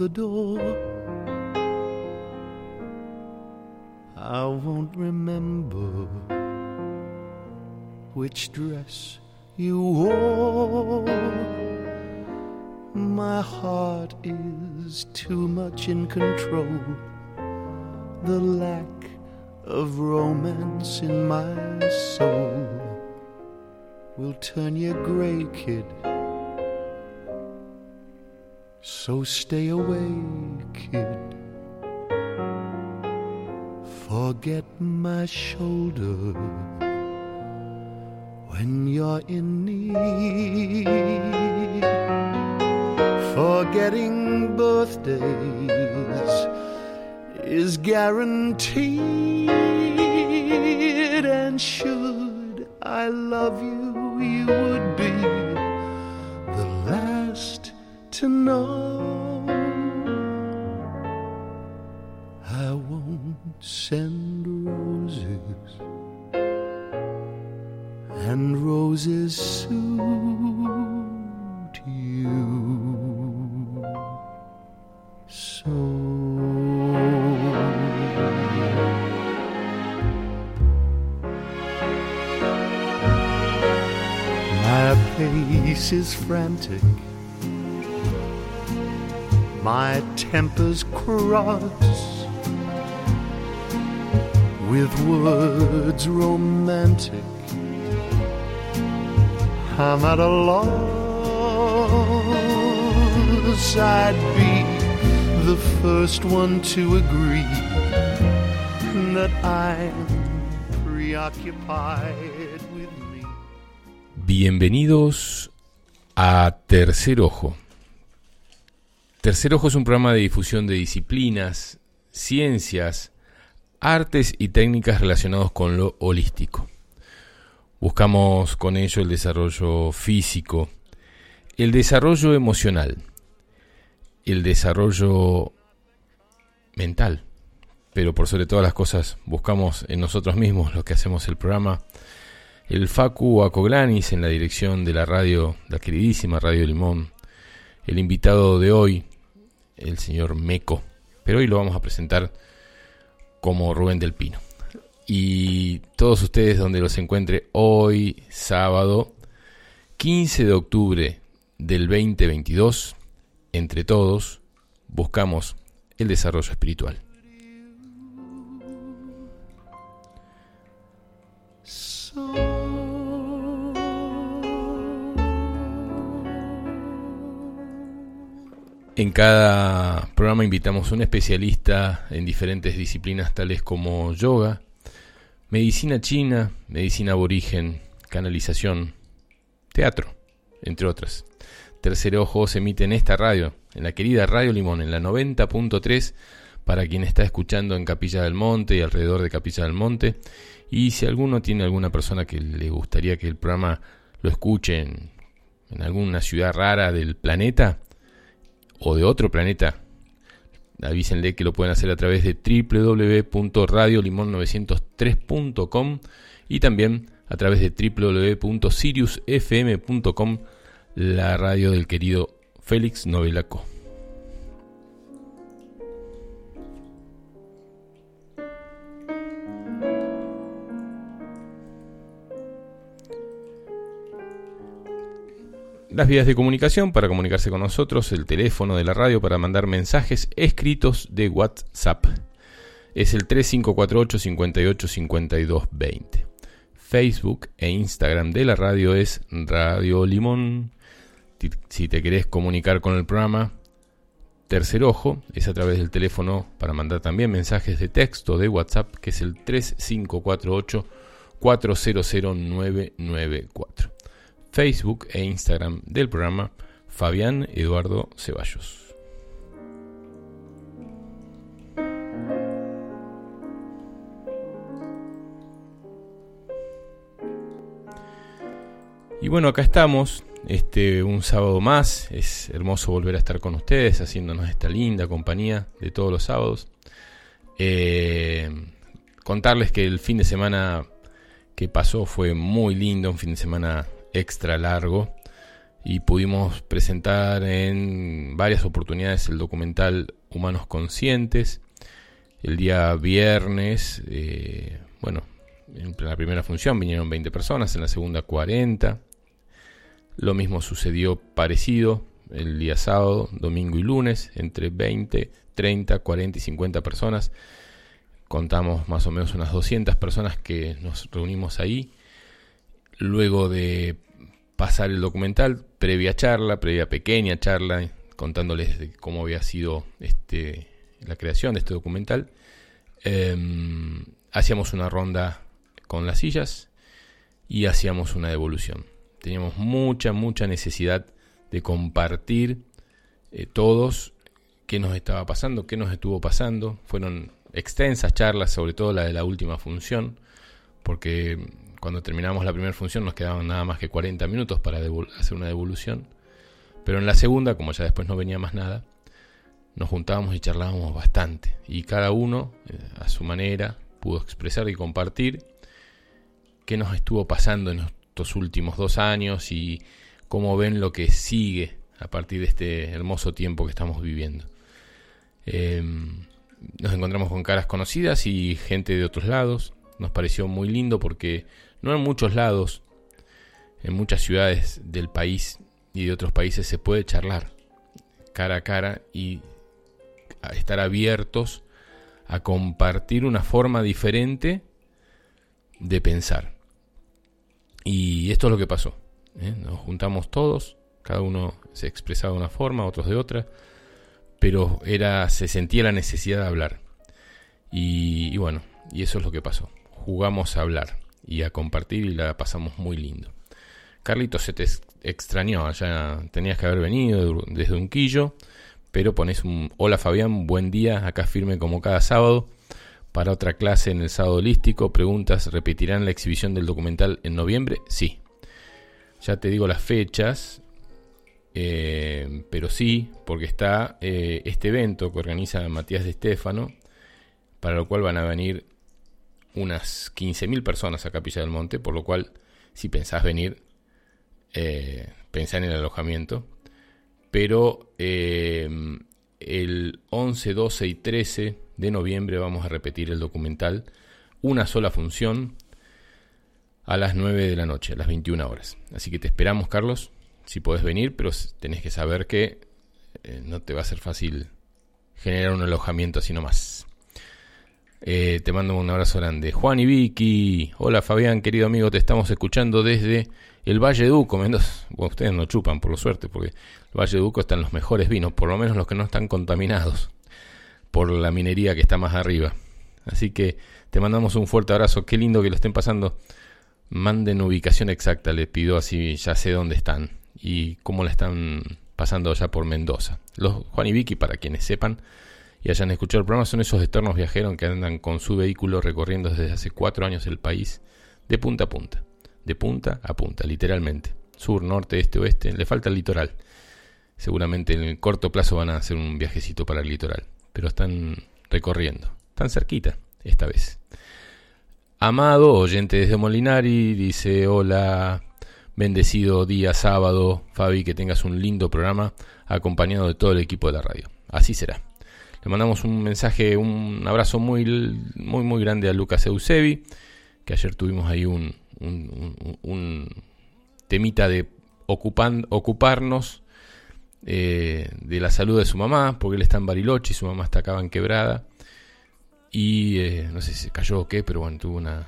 the door. I won't remember which dress you wore. My heart is too much in control. The lack of romance in my soul will turn you gray, kid so stay away, kid. Forget my shoulder when you're in need. Forgetting birthdays is guaranteed, and should I love you, you would be to know I won't send roses and roses suit you so. My pace is frantic my tempers cross with words romantic. I'm at a loss. I'd be the first one to agree that I'm preoccupied with me. Bienvenidos a Tercer Ojo Tercer Ojo es un programa de difusión de disciplinas, ciencias, artes y técnicas relacionados con lo holístico. Buscamos con ello el desarrollo físico, el desarrollo emocional, el desarrollo mental, pero por sobre todas las cosas buscamos en nosotros mismos lo que hacemos el programa. El Facu Acoglanis en la dirección de la radio, la queridísima Radio Limón. El invitado de hoy, el señor Meco. Pero hoy lo vamos a presentar como Rubén del Pino. Y todos ustedes donde los encuentre hoy, sábado, 15 de octubre del 2022, entre todos, buscamos el desarrollo espiritual. En cada programa invitamos a un especialista en diferentes disciplinas tales como yoga, medicina china, medicina aborigen, canalización, teatro, entre otras. Tercer Ojo se emite en esta radio, en la querida Radio Limón, en la 90.3, para quien está escuchando en Capilla del Monte y alrededor de Capilla del Monte. Y si alguno tiene alguna persona que le gustaría que el programa lo escuche en, en alguna ciudad rara del planeta, o de otro planeta, avísenle que lo pueden hacer a través de www.radiolimon903.com y también a través de www.siriusfm.com, la radio del querido Félix Novelaco. Las vías de comunicación para comunicarse con nosotros, el teléfono de la radio para mandar mensajes escritos de WhatsApp. Es el 3548 58 52 20. Facebook e Instagram de la radio es Radio Limón. Si te querés comunicar con el programa Tercer Ojo, es a través del teléfono para mandar también mensajes de texto de WhatsApp, que es el 3548 400994. Facebook e Instagram del programa Fabián Eduardo Ceballos. Y bueno, acá estamos, este, un sábado más. Es hermoso volver a estar con ustedes, haciéndonos esta linda compañía de todos los sábados. Eh, contarles que el fin de semana que pasó fue muy lindo, un fin de semana extra largo y pudimos presentar en varias oportunidades el documental Humanos Conscientes. El día viernes, eh, bueno, en la primera función vinieron 20 personas, en la segunda 40. Lo mismo sucedió parecido el día sábado, domingo y lunes, entre 20, 30, 40 y 50 personas. Contamos más o menos unas 200 personas que nos reunimos ahí luego de pasar el documental, previa charla, previa pequeña charla, contándoles de cómo había sido este, la creación de este documental, em, hacíamos una ronda con las sillas y hacíamos una devolución. Teníamos mucha, mucha necesidad de compartir eh, todos qué nos estaba pasando, qué nos estuvo pasando. Fueron extensas charlas, sobre todo la de la última función, porque cuando terminamos la primera función nos quedaban nada más que 40 minutos para hacer una devolución. Pero en la segunda, como ya después no venía más nada, nos juntábamos y charlábamos bastante. Y cada uno, eh, a su manera, pudo expresar y compartir qué nos estuvo pasando en estos últimos dos años y cómo ven lo que sigue a partir de este hermoso tiempo que estamos viviendo. Em, nos encontramos con caras conocidas y gente de otros lados. Nos pareció muy lindo porque no en muchos lados, en muchas ciudades del país y de otros países se puede charlar cara a cara y estar abiertos a compartir una forma diferente de pensar. Y esto es lo que pasó. ¿eh? Nos juntamos todos, cada uno se expresaba de una forma, otros de otra, pero era, se sentía la necesidad de hablar. y bueno, y eso es lo que pasó. Jugamos a hablar y a compartir y la pasamos muy lindo. Carlitos, se te extrañó, allá tenías que haber venido desde un quillo, pero pones un hola Fabián, buen día, acá firme como cada sábado. Para otra clase en el sábado holístico, preguntas, ¿repetirán la exhibición del documental en noviembre? Sí. Ya te digo las fechas, eh, pero sí, porque está eh, este evento que organiza Matías de Estéfano, para lo cual van a venir unas 15.000 personas a Capilla del Monte, por lo cual si pensás venir, eh, pensá en el alojamiento. Pero eh, el 11, 12 y 13 de noviembre vamos a repetir el documental, una sola función a las 9 de la noche, a las 21 horas. Así que te esperamos, Carlos, si podés venir, pero tenés que saber que eh, no te va a ser fácil generar un alojamiento así nomás. Eh, te mando un abrazo grande. Juan y Vicky. Hola Fabián, querido amigo, te estamos escuchando desde el Valle Duco, Mendoza. Bueno, ustedes no chupan, por lo suerte, porque el Valle de Duco están los mejores vinos, por lo menos los que no están contaminados por la minería que está más arriba. Así que te mandamos un fuerte abrazo. Qué lindo que lo estén pasando. Manden ubicación exacta, les pido así ya sé dónde están y cómo la están pasando allá por Mendoza. Los Juan y Vicky, para quienes sepan, y hayan escuchado el programa son esos eternos viajeros que andan con su vehículo recorriendo desde hace cuatro años el país de punta a punta, de punta a punta, literalmente. Sur, norte, este, oeste, le falta el litoral. Seguramente en el corto plazo van a hacer un viajecito para el litoral, pero están recorriendo, tan cerquita esta vez. Amado, oyente desde Molinari, dice hola, bendecido día sábado, Fabi, que tengas un lindo programa acompañado de todo el equipo de la radio. Así será. Le mandamos un mensaje, un abrazo muy, muy, muy grande a Lucas Eusebi, que ayer tuvimos ahí un, un, temita de ocuparnos eh, de la salud de su mamá, porque él está en Bariloche y su mamá está acá en quebrada. Y eh, no sé si se cayó o qué, pero bueno, tuvo una.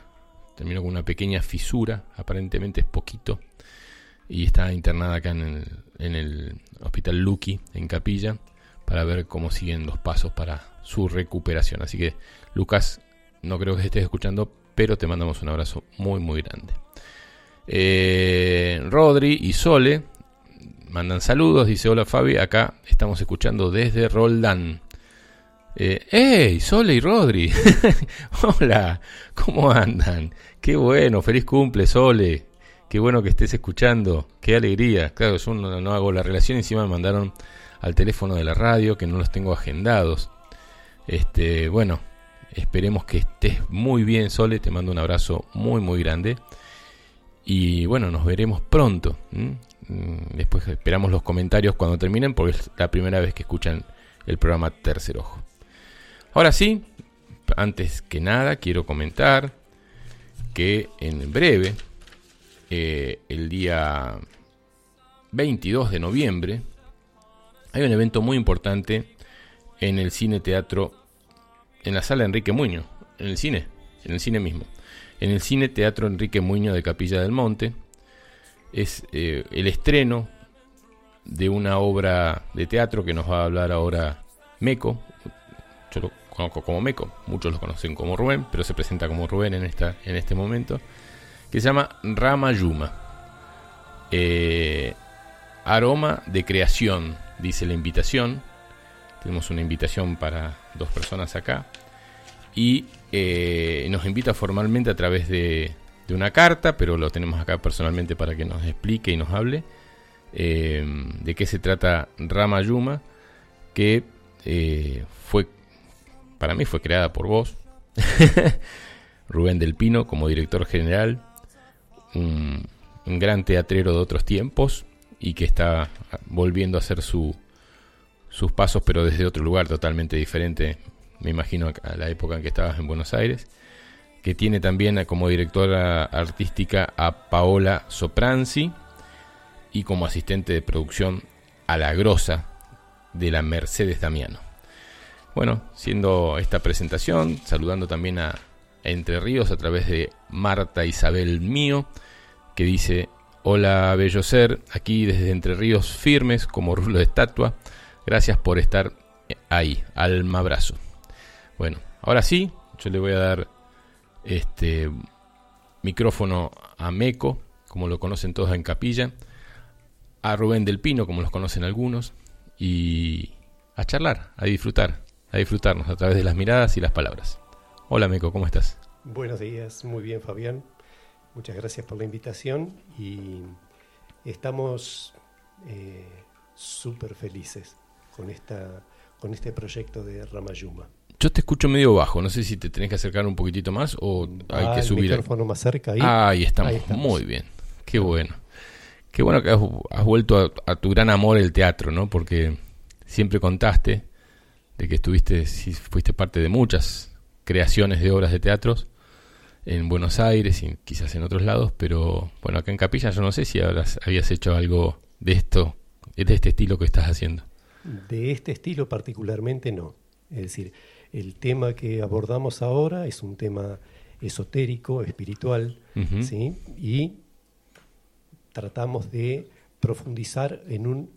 terminó con una pequeña fisura, aparentemente es poquito. Y está internada acá en el, en el hospital Lucky, en Capilla, para ver cómo siguen los pasos para su recuperación. Así que, Lucas, no creo que estés escuchando, pero te mandamos un abrazo muy, muy grande. Eh, Rodri y Sole mandan saludos, dice hola Fabi, acá estamos escuchando desde Roldán. Eh, ¡Ey! Sole y Rodri. hola, ¿cómo andan? Qué bueno, feliz cumple Sole. Qué bueno que estés escuchando, qué alegría. Claro, yo no, no hago la relación, encima me mandaron al teléfono de la radio, que no los tengo agendados. Este, bueno, esperemos que estés muy bien, Sole. Te mando un abrazo muy, muy grande. Y bueno, nos veremos pronto. Mm, después esperamos los comentarios cuando terminen, porque es la primera vez que escuchan el programa Tercer Ojo. Ahora sí, antes que nada, quiero comentar que en breve, eh, el día 22 de noviembre, hay un evento muy importante en el cine teatro, en la sala Enrique Muño, en el cine, en el cine mismo en el Cine Teatro Enrique Muñoz de Capilla del Monte. Es eh, el estreno de una obra de teatro que nos va a hablar ahora Meco. Yo lo conozco como Meco, muchos lo conocen como Rubén, pero se presenta como Rubén en, esta, en este momento. Que se llama Rama Yuma. Eh, aroma de creación, dice la invitación. Tenemos una invitación para dos personas acá y eh, nos invita formalmente a través de, una carta, pero lo tenemos acá personalmente para que nos explique y nos hable eh, de qué se trata Rama Yuma, que eh, fue, para mí fue creada por vos, Rubén del Pino como director general, un, un, gran teatrero de otros tiempos y que está volviendo a hacer su, sus pasos, pero desde otro lugar totalmente diferente me imagino a la época en que estabas en Buenos Aires, que tiene también como directora artística a Paola Sopranzi y como asistente de producción a la grosa de la Mercedes Damiano. Bueno, siendo esta presentación, saludando también a Entre Ríos a través de Marta Isabel Mío, que dice, hola bello ser, aquí desde Entre Ríos firmes como rulo de estatua, gracias por estar ahí, alma abrazo. Bueno, ahora sí, yo le voy a dar este micrófono a Meco, como lo conocen todos en Capilla, a Rubén del Pino, como los conocen algunos, y a charlar, a disfrutar, a disfrutarnos a través de las miradas y las palabras. Hola Meco, ¿cómo estás? Buenos días, muy bien Fabián. Muchas gracias por la invitación y estamos eh, súper felices con, esta, con este proyecto de Ramayuma. Yo te escucho medio bajo, no sé si te tenés que acercar un poquitito más o hay que subir. El micrófono más cerca ahí. Ah, ahí estamos. Muy bien. Qué bueno. Qué bueno que has, vuelto a, tu gran amor el teatro, ¿no? Porque siempre contaste de que estuviste, si fuiste parte de muchas creaciones de obras de teatros en Buenos Aires y quizás en otros lados, pero bueno, acá en Capilla yo no sé si habías hecho algo de esto, de este estilo que estás haciendo. De este estilo particularmente no. Es decir, el tema que abordamos ahora es un tema esotérico, espiritual, ¿sí? y tratamos de profundizar en un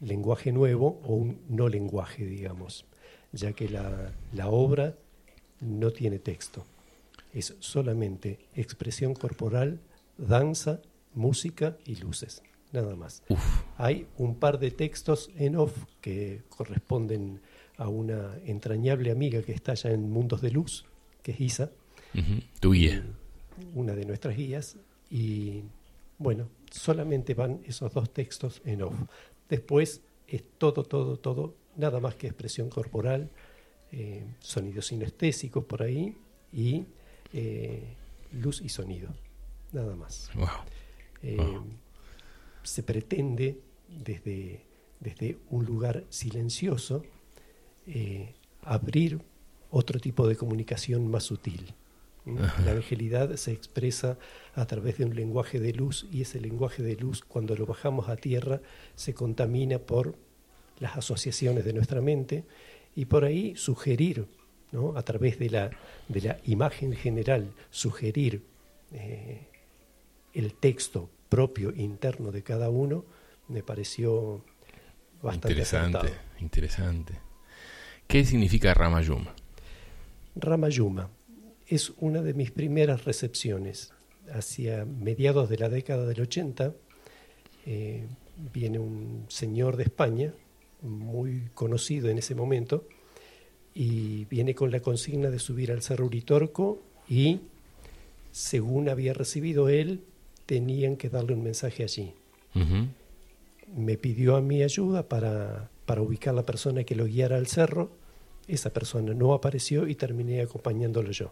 lenguaje nuevo o un no lenguaje, digamos, ya que la, obra no tiene texto, es solamente expresión corporal, danza, música y luces, nada más. Hay un par de textos en off que corresponden a una entrañable amiga que está allá en Mundos de Luz, que es Isa. Tu guía. Una de nuestras guías. Y bueno, solamente van esos dos textos en off. Después es todo, todo, todo, nada más que expresión corporal, eh, sonidos sinestésicos por ahí y eh, luz y sonido. Nada más. Eh, se pretende desde, desde un lugar silencioso eh, abrir otro tipo de comunicación más sutil. La evangelidad se expresa a través de un lenguaje de luz y ese lenguaje de luz cuando lo bajamos a tierra se contamina por las asociaciones de nuestra mente y por ahí sugerir, ¿no? a través de la, de la imagen general, sugerir eh, el texto propio interno de cada uno, me pareció bastante interesante. Interesante. ¿Qué significa Ramayuma? Ramayuma es una de mis primeras recepciones. Hacia mediados de la década del 80 eh, viene un señor de España, muy conocido en ese momento, y viene con la consigna de subir al Cerro Uritorco y, según había recibido él, tenían que darle un mensaje allí. Me pidió a mi ayuda para, para ubicar la persona que lo guiara al cerro. Esa persona no apareció y terminé acompañándolo yo.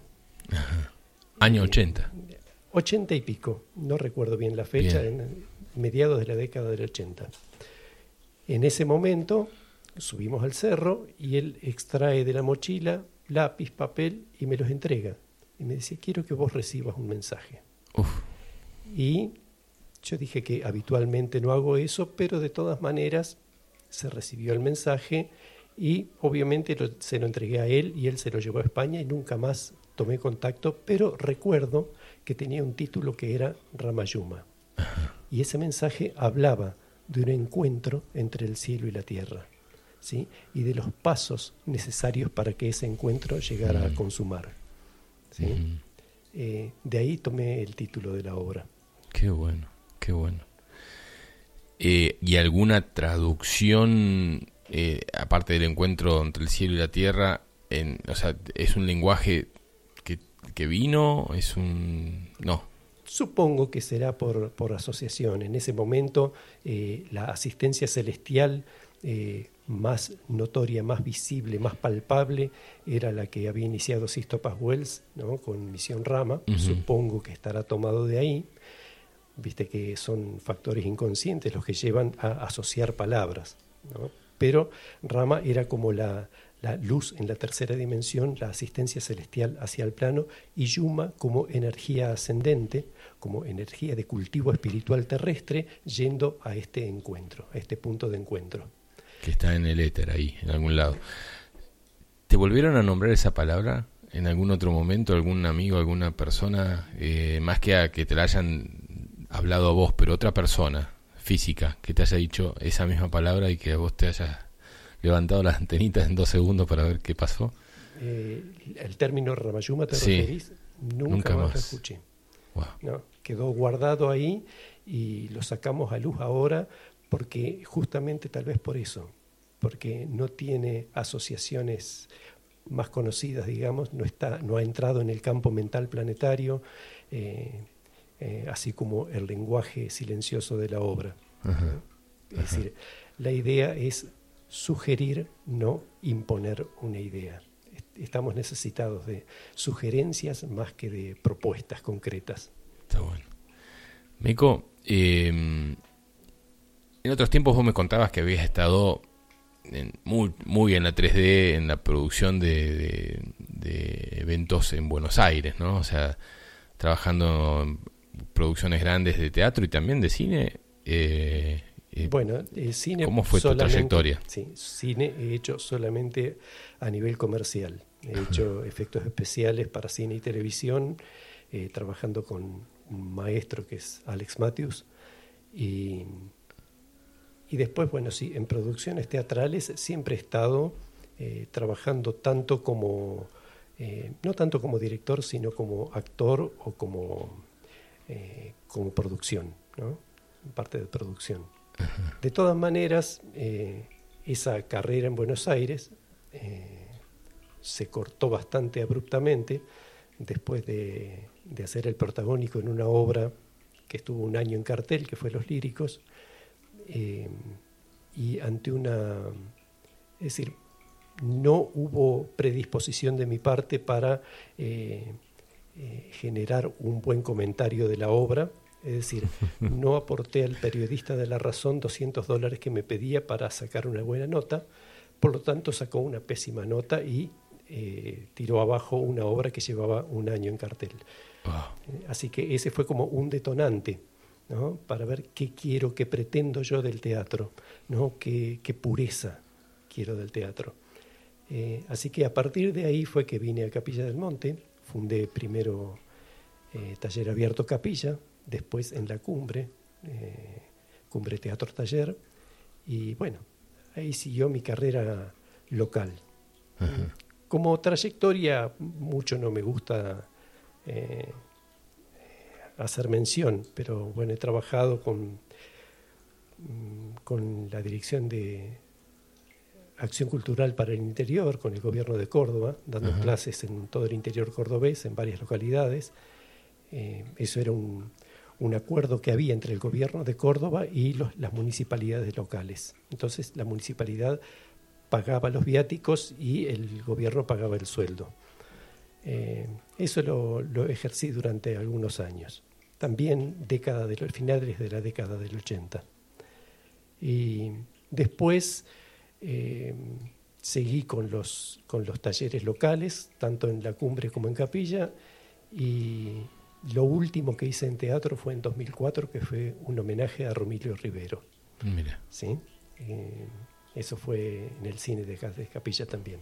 Año 80. 80 y pico, no recuerdo bien la fecha, en mediados de la década del 80. En ese momento subimos al cerro y él extrae de la mochila lápiz, papel y me los entrega. Y me dice, quiero que vos recibas un mensaje. Y yo dije que habitualmente no hago eso, pero de todas maneras se recibió el mensaje y obviamente se lo entregué a él y él se lo llevó a España y nunca más tomé contacto, pero recuerdo que tenía un título que era Ramayuma. Y ese mensaje hablaba de un encuentro entre el cielo y la tierra, ¿sí? y de los pasos necesarios para que ese encuentro llegara a consumar. ¿sí? Eh, de ahí tomé el título de la obra. Qué bueno, qué bueno. Eh, ¿Y alguna traducción, eh, aparte del encuentro entre el cielo y la tierra, en, o sea, es un lenguaje que vino? ¿Es un...? No. Supongo que será por, por asociación. En ese momento la asistencia celestial eh, más notoria, más visible, más palpable era la que había iniciado Sisto Paz Wells ¿no? con Misión Rama. Supongo que estará tomado de ahí. Viste que son factores inconscientes los que llevan a asociar palabras. Pero Rama era como la, la luz en la tercera dimensión, la asistencia celestial hacia el plano, y Yuma como energía ascendente, como energía de cultivo espiritual terrestre, yendo a este encuentro, a este punto de encuentro. Que está en el éter ahí, en algún lado. ¿Te volvieron a nombrar esa palabra en algún otro momento, algún amigo, alguna persona, eh, más que a que te la hayan hablado a vos, pero otra persona física que te haya dicho esa misma palabra y que a vos te haya levantado las antenitas en dos segundos para ver qué pasó? Eh, el término Ramayuma te referís, nunca, más, lo escuché. No, quedó guardado ahí y lo sacamos a luz ahora porque justamente tal vez por eso, porque no tiene asociaciones más conocidas, digamos, no, está, no ha entrado en el campo mental planetario, eh, eh, así como el lenguaje silencioso de la obra. Es decir, la idea es sugerir, no imponer una idea. Estamos necesitados de sugerencias más que de propuestas concretas. Está bueno. Meco, em, en otros tiempos vos me contabas que habías estado muy, muy en la 3D, en la producción de, eventos en Buenos Aires, ¿no? O sea, trabajando en producciones grandes de teatro y también de cine. Eh, bueno, el cine. ¿Cómo fue tu trayectoria? Sí, cine he hecho solamente a nivel comercial. He hecho efectos especiales para cine y televisión, eh, trabajando con un maestro que es Alex Matthews. Y, y después, bueno, sí, en producciones teatrales siempre he estado eh, trabajando tanto como. Eh, no tanto como director, sino como actor o como, como producción, ¿no? parte de producción. De todas maneras, eh, esa carrera en Buenos Aires eh, se cortó bastante abruptamente después de, hacer el protagónico en una obra que estuvo un año en cartel, que fue Los Líricos, eh, y ante una... Es decir, no hubo predisposición de mi parte para generar un buen comentario de la obra, es decir, no aporté al periodista de La Razón 200 dólares que me pedía para sacar una buena nota, por lo tanto sacó una pésima nota y eh, tiró abajo una obra que llevaba un año en cartel. Eh, así que ese fue como un detonante ¿no? para ver qué quiero, qué pretendo yo del teatro, ¿no? qué, pureza quiero del teatro. Eh, así que a partir de ahí fue que vine a Capilla del Monte, fundé primero Taller Abierto Capilla, después en la cumbre, Cumbre Teatro Taller, y bueno, ahí siguió mi carrera local. Como trayectoria, mucho no me gusta eh, hacer mención, pero bueno, he trabajado con, mm, con la dirección de Acción Cultural para el Interior, con el gobierno de Córdoba, dando clases en todo el interior cordobés, en varias localidades. Eh, eso era un, un, acuerdo que había entre el gobierno de Córdoba y las municipalidades locales. Entonces, la municipalidad pagaba los viáticos y el gobierno pagaba el sueldo. Eh, eso lo, ejercí durante algunos años. También década de los finales de la década del 80. Y después eh, seguí con los, con los talleres locales, tanto en la cumbre como en capilla, y lo último que hice en teatro fue en 2004, que fue un homenaje a Romilio Rivero. Mira. ¿Sí? Eh, eso fue en el cine de, Capilla también.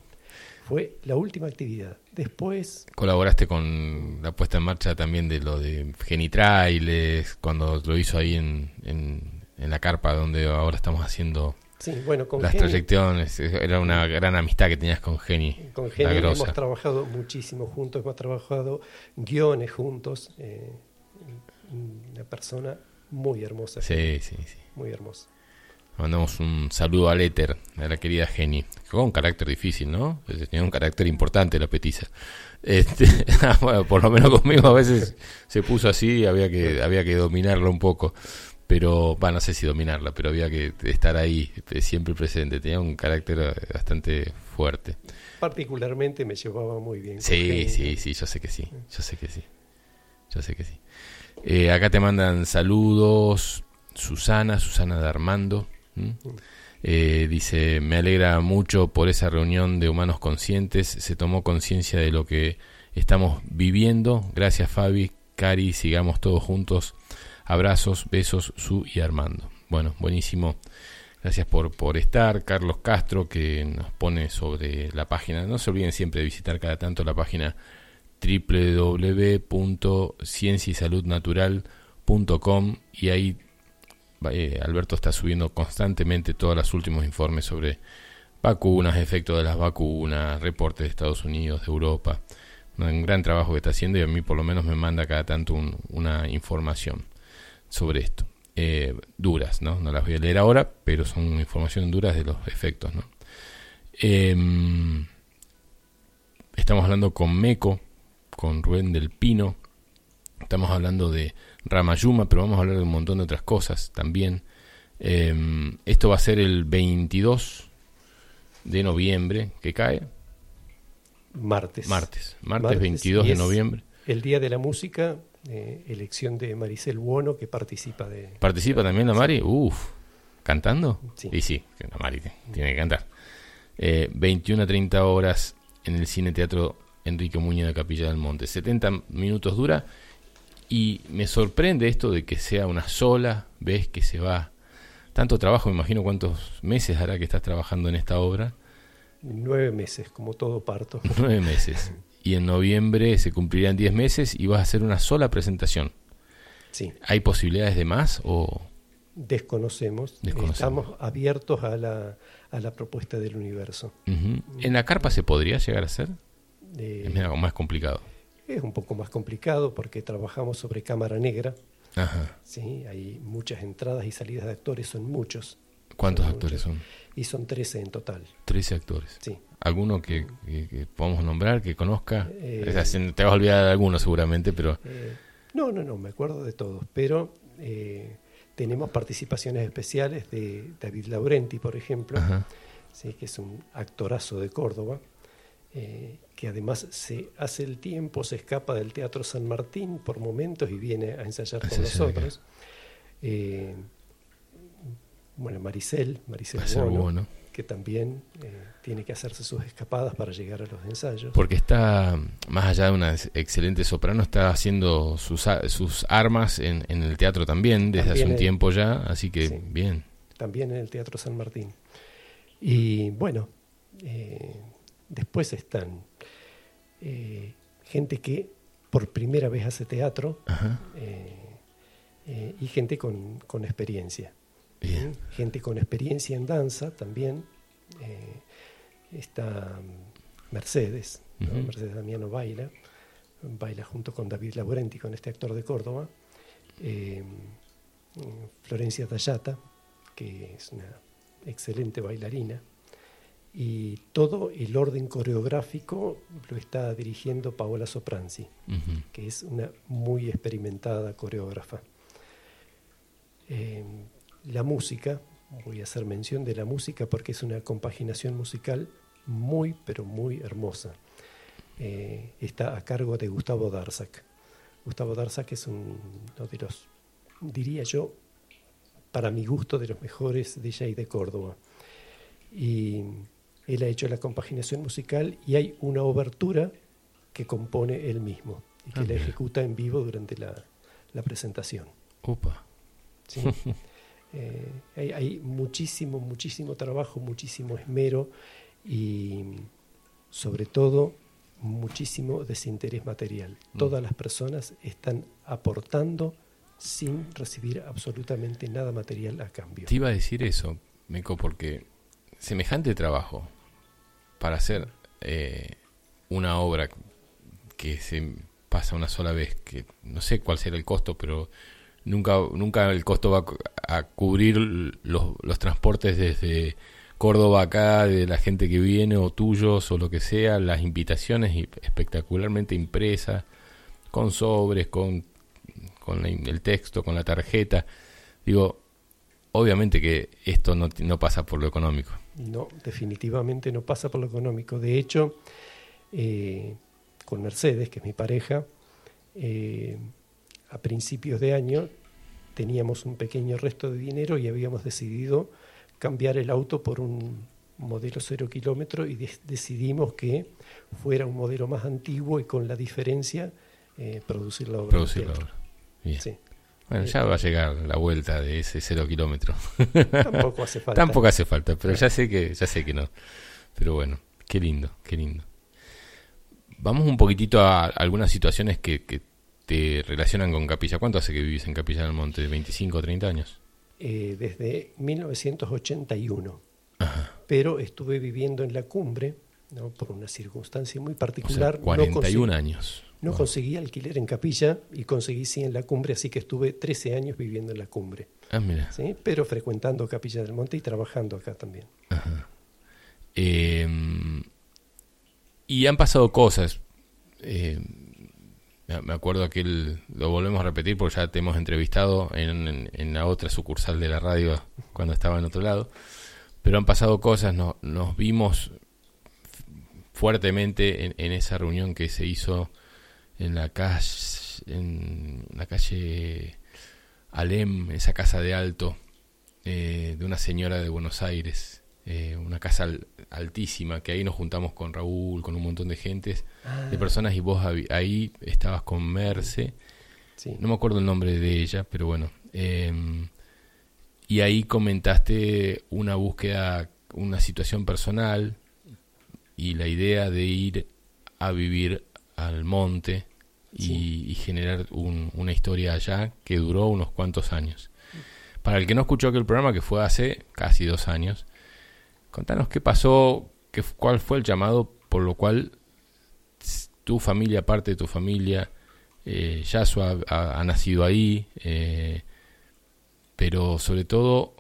Fue la última actividad. Después... Colaboraste con la puesta en marcha también de lo de Genitrailes, cuando lo hizo ahí en, en, la carpa donde ahora estamos haciendo sí, bueno, con las trayecciones. Era una gran amistad que tenías con Geni. Con Geni hemos trabajado muchísimo juntos, hemos trabajado guiones juntos. Eh, una persona muy hermosa. Sí, sí, sí. Muy hermosa. Mandamos un saludo al éter, a la querida Geni. Con un carácter difícil, ¿no? Tenía un carácter importante la petiza. Este, bueno, por lo menos conmigo a veces se puso así y había que, había que dominarla un poco. Pero, bueno, no sé si dominarla, pero había que estar ahí, siempre presente. Tenía un carácter bastante fuerte. Particularmente me llevaba muy bien. Sí, sí, sí, yo sé que sí. Yo sé que sí. Yo sé que sí. Eh, acá te mandan saludos. Susana, Susana de Armando. Eh, dice, me alegra mucho por esa reunión de humanos conscientes, se tomó conciencia de lo que estamos viviendo. Gracias Fabi, Cari, sigamos todos juntos. Abrazos, besos, Su y Armando. Bueno, buenísimo. Gracias por, por estar. Carlos Castro, que nos pone sobre la página. No se olviden siempre de visitar cada tanto la página www.cienciasaludnatural.com y ahí eh, Alberto está subiendo constantemente todos los últimos informes sobre vacunas, efectos de las vacunas, reportes de Estados Unidos, de Europa. Un gran trabajo que está haciendo y a mí por lo menos me manda cada tanto una información sobre esto. Eh, duras, ¿no? No las voy a leer ahora, pero son informaciones duras de los efectos, ¿no? Em, estamos hablando con Meco, con Rubén del Pino, estamos hablando de Ramayuma, pero vamos a hablar de un montón de otras cosas también. Em, esto va a ser el 22 de noviembre, que cae. Martes. Martes, martes, 22 de noviembre. El Día de la Música, eh, elección de Maricel Buono, que participa de... ¿Participa también la Mari? Uf, ¿cantando? Sí. Y sí, la Mari tiene que cantar. 21 a 30 horas en el Cine Teatro Enrique Muñoz de Capilla del Monte. 70 minutos dura y me sorprende esto de que sea una sola vez que se va. Tanto trabajo, me imagino cuántos meses hará que estás trabajando en esta obra. Nueve meses, como todo parto. Nueve meses. Y en noviembre se cumplirían diez meses y vas a hacer una sola presentación. Sí. ¿Hay posibilidades de más o...? Desconocemos. Estamos abiertos a la, a la propuesta del universo. ¿En la carpa se podría llegar a hacer? Eh, es más complicado. Es un poco más complicado porque trabajamos sobre cámara negra. Ajá. Sí, hay muchas entradas y salidas de actores, son muchos. ¿Cuántos actores son? Y son 13 en total. 13 actores. Sí. ¿Alguno que, podamos nombrar, que conozca? Eh, te vas a olvidar de alguno seguramente, pero... Eh, no, no, no, me acuerdo de todos, pero eh, tenemos participaciones especiales de David Laurenti, por ejemplo, sí, que es un actorazo de Córdoba, eh, que además se hace el tiempo, se escapa del Teatro San Martín por momentos y viene a ensayar con nosotros. Eh, bueno, Maricel, Maricel Bono, que también eh, tiene que hacerse sus escapadas para llegar a los ensayos. Porque está, más allá de una excelente soprano, está haciendo sus, sus armas en, en el teatro también desde hace un tiempo ya, así que bien. También en el Teatro San Martín. Y bueno, eh, después están eh, gente que por primera vez hace teatro y gente con, con experiencia. Gente con experiencia en danza también. Eh, está Mercedes, Mercedes Damiano baila, baila junto con David Laurenti, con este actor de Córdoba. Eh, Florencia Tallata, que es una excelente bailarina. Y todo el orden coreográfico lo está dirigiendo Paola Sopranzi, que es una muy experimentada coreógrafa. Eh, la música, voy a hacer mención de la música porque es una compaginación musical muy, pero muy hermosa. Eh, está a cargo de Gustavo Darzac. Gustavo Darzac es uno de los, diría yo, para mi gusto, de los mejores DJ de Córdoba. Y él ha hecho la compaginación musical y hay una obertura que compone él mismo y que ah, la ejecuta en vivo durante la, la presentación. Opa. ¿Sí? Eh, hay, muchísimo, muchísimo trabajo, muchísimo esmero y sobre todo muchísimo desinterés material. Mm. Todas las personas están aportando sin recibir absolutamente nada material a cambio. Te iba a decir eso, Meco, porque semejante trabajo para hacer eh, una obra que se pasa una sola vez, que no sé cuál será el costo, pero nunca, nunca el costo va a cubrir los, los transportes desde Córdoba acá, de la gente que viene o tuyos o lo que sea, las invitaciones espectacularmente impresas, con sobres, con, con el texto, con la tarjeta. Digo, obviamente que esto no, no pasa por lo económico. No, definitivamente no pasa por lo económico. De hecho, eh, con Mercedes, que es mi pareja, eh, a principios de año teníamos un pequeño resto de dinero y habíamos decidido cambiar el auto por un modelo cero kilómetro y decidimos que fuera un modelo más antiguo y con la diferencia eh, producir la obra. Producir la obra. Bien. Bueno, ya va a llegar la vuelta de ese cero kilómetro. Tampoco hace falta. Tampoco hace falta, pero ya sé que ya sé que no. Pero bueno, qué lindo, qué lindo. Vamos un poquitito a algunas situaciones que, que te relacionan con Capilla. ¿Cuánto hace que vivís en Capilla del Monte? ¿25 o 30 años? Eh, desde 1981. Pero estuve viviendo en la cumbre ¿no? por una circunstancia muy particular. 41 años. No conseguí alquiler en Capilla y conseguí sí en la cumbre, así que estuve 13 años viviendo en la cumbre. Ah, mira. ¿sí? Pero frecuentando Capilla del Monte y trabajando acá también. Em, y han pasado cosas. Eh, me acuerdo que lo volvemos a repetir porque ya te hemos entrevistado en, la otra sucursal de la radio cuando estaba en otro lado. Pero han pasado cosas, nos vimos fuertemente en, esa reunión que se hizo en la calle, en la calle Alem, esa casa de alto eh, de una señora de Buenos Aires eh, una casa altísima, que ahí nos juntamos con Raúl, con un montón de gentes, de ah. personas, y vos ahí estabas con Merce, no me acuerdo el nombre de ella, pero bueno, em, y ahí comentaste una búsqueda, una situación personal y la idea de ir a vivir al monte y, generar una historia allá que duró unos cuantos años. Para el que no escuchó aquel programa, que fue hace casi dos años, Contanos qué pasó, qué, cuál fue el llamado por lo cual tu familia, parte de tu familia, eh, Yasua ha, nacido ahí, eh, pero sobre todo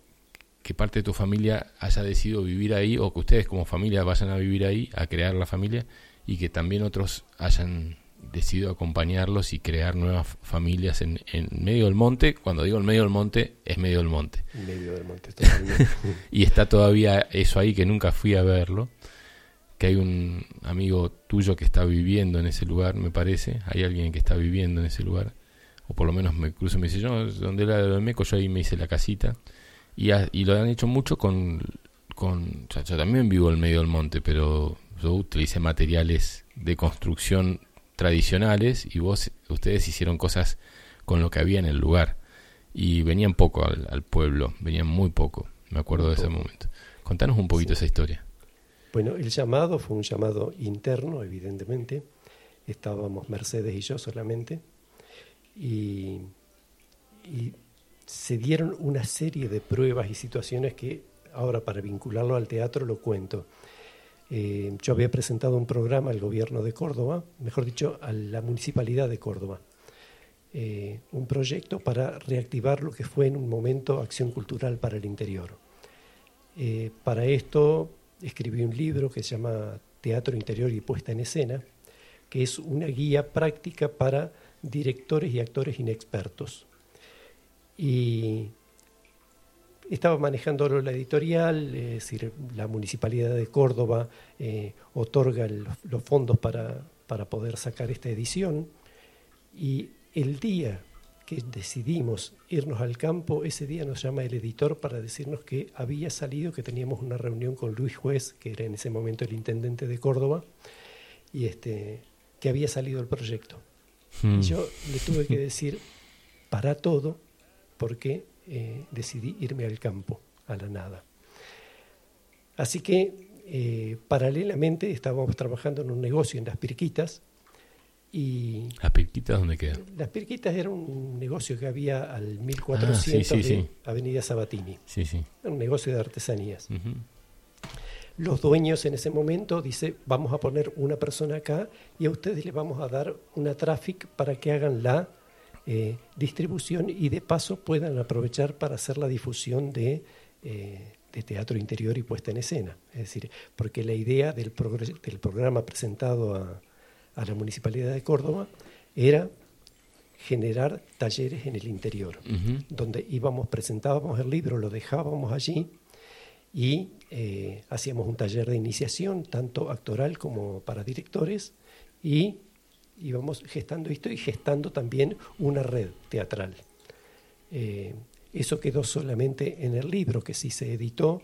que parte de tu familia haya decidido vivir ahí o que ustedes como familia vayan a vivir ahí, a crear la familia y que también otros hayan decidido acompañarlos y crear nuevas familias en, en, medio del monte. Cuando digo en medio del monte, es medio del monte. Medio del monte, y está todavía eso ahí que nunca fui a verlo. Que hay un amigo tuyo que está viviendo en ese lugar, me parece. Hay alguien que está viviendo en ese lugar. O por lo menos me cruzo y me dice, yo, donde era de Meco, yo ahí me hice la casita. Y, y lo han hecho mucho con, con, yo también vivo en medio del monte, pero yo utilicé materiales de construcción tradicionales y vos, ustedes hicieron cosas con lo que había en el lugar y venían poco al, pueblo, venían muy poco, me acuerdo de ese momento. Contanos un poquito esa historia. Bueno, el llamado fue un llamado interno, evidentemente. Estábamos Mercedes y yo solamente. Y, y se dieron una serie de pruebas y situaciones que ahora para vincularlo al teatro lo cuento. Eh, yo había presentado un programa al gobierno de Córdoba, mejor dicho, a la municipalidad de Córdoba, eh, un proyecto para reactivar lo que fue en un momento acción cultural para el interior. Eh, para esto escribí un libro que se llama Teatro Interior y Puesta en Escena, que es una guía práctica para directores y actores inexpertos. Y estaba manejando la editorial, es decir, la Municipalidad de Córdoba eh, otorga los fondos para, para poder sacar esta edición y el día que decidimos irnos al campo, ese día nos llama el editor para decirnos que había salido, que teníamos una reunión con Luis Juez, que era en ese momento el intendente de Córdoba, y este, que había salido el proyecto. Y hmm. yo le tuve que decir, para todo, porque eh, decidí irme al campo, a la nada. Así que eh, paralelamente estábamos trabajando en un negocio en Las Pirquitas. Y ¿Las Pirquitas dónde quedan? Las Pirquitas era un negocio que había al 1400 ah, de Avenida Sabatini. Sí, sí. un negocio de artesanías. Los dueños en ese momento dice vamos a poner una persona acá y a ustedes les vamos a dar una traffic para que hagan la eh, distribución y de paso puedan aprovechar para hacer la difusión de, eh, de, teatro interior y puesta en escena. Es decir, porque la idea del, del programa presentado a, a, la Municipalidad de Córdoba era generar talleres en el interior, donde íbamos, presentábamos el libro, lo dejábamos allí y eh, hacíamos un taller de iniciación, tanto actoral como para directores, y íbamos gestando esto y gestando también una red teatral. Eh, eso quedó solamente en el libro que sí se editó,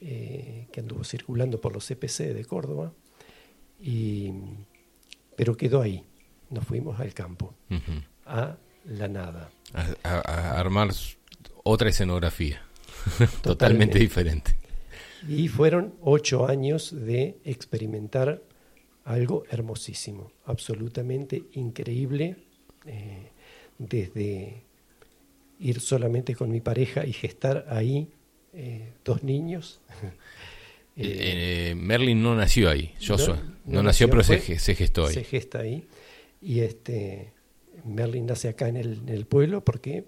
eh, que anduvo circulando por los CPC de Córdoba, y, pero quedó ahí. Nos fuimos al campo, a la nada. A, armar otra escenografía, totalmente diferente. Y fueron ocho años de experimentar algo hermosísimo, absolutamente increíble, eh, desde ir solamente con mi pareja y gestar ahí eh, dos niños. Eh, Merlin no nació ahí, Joshua. No, nació, pero se, gestó ahí. Se gesta ahí. Y este Merlin nace acá en el, pueblo porque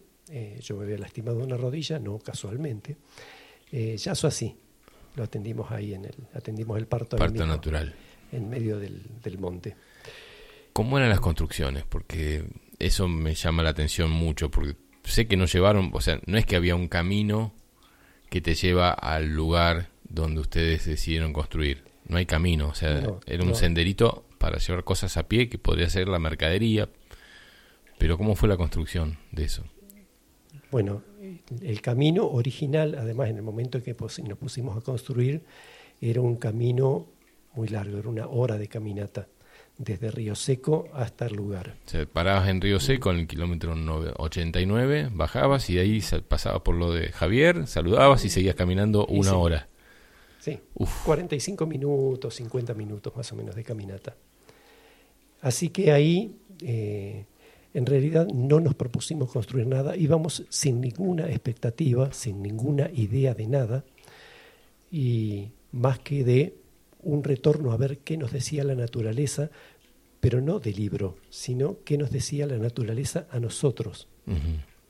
yo me había lastimado una rodilla, no casualmente. Eh, Yaso así, lo atendimos ahí en el, atendimos el parto. Parto natural en medio del, del monte. ¿Cómo eran las construcciones? Porque eso me llama la atención mucho, porque sé que no llevaron, o sea, no es que había un camino que te lleva al lugar donde ustedes decidieron construir. No hay camino, o sea, era un senderito para llevar cosas a pie que podría ser la mercadería. Pero ¿cómo fue la construcción de eso? Bueno, el camino original, además en el momento en que nos pusimos a construir, era un camino muy largo, era una hora de caminata desde Río Seco hasta el lugar. Se parabas en Río Seco en el kilómetro 89, bajabas y de ahí pasabas por lo de Javier, saludabas y seguías caminando una hora. Sí, 45 minutos, 50 minutos más o menos de caminata. Así que ahí, eh, en realidad, no nos propusimos construir nada, íbamos sin ninguna expectativa, sin ninguna idea de nada, y más que de un retorno a ver qué nos decía la naturaleza, pero no del libro, sino qué nos decía la naturaleza a nosotros,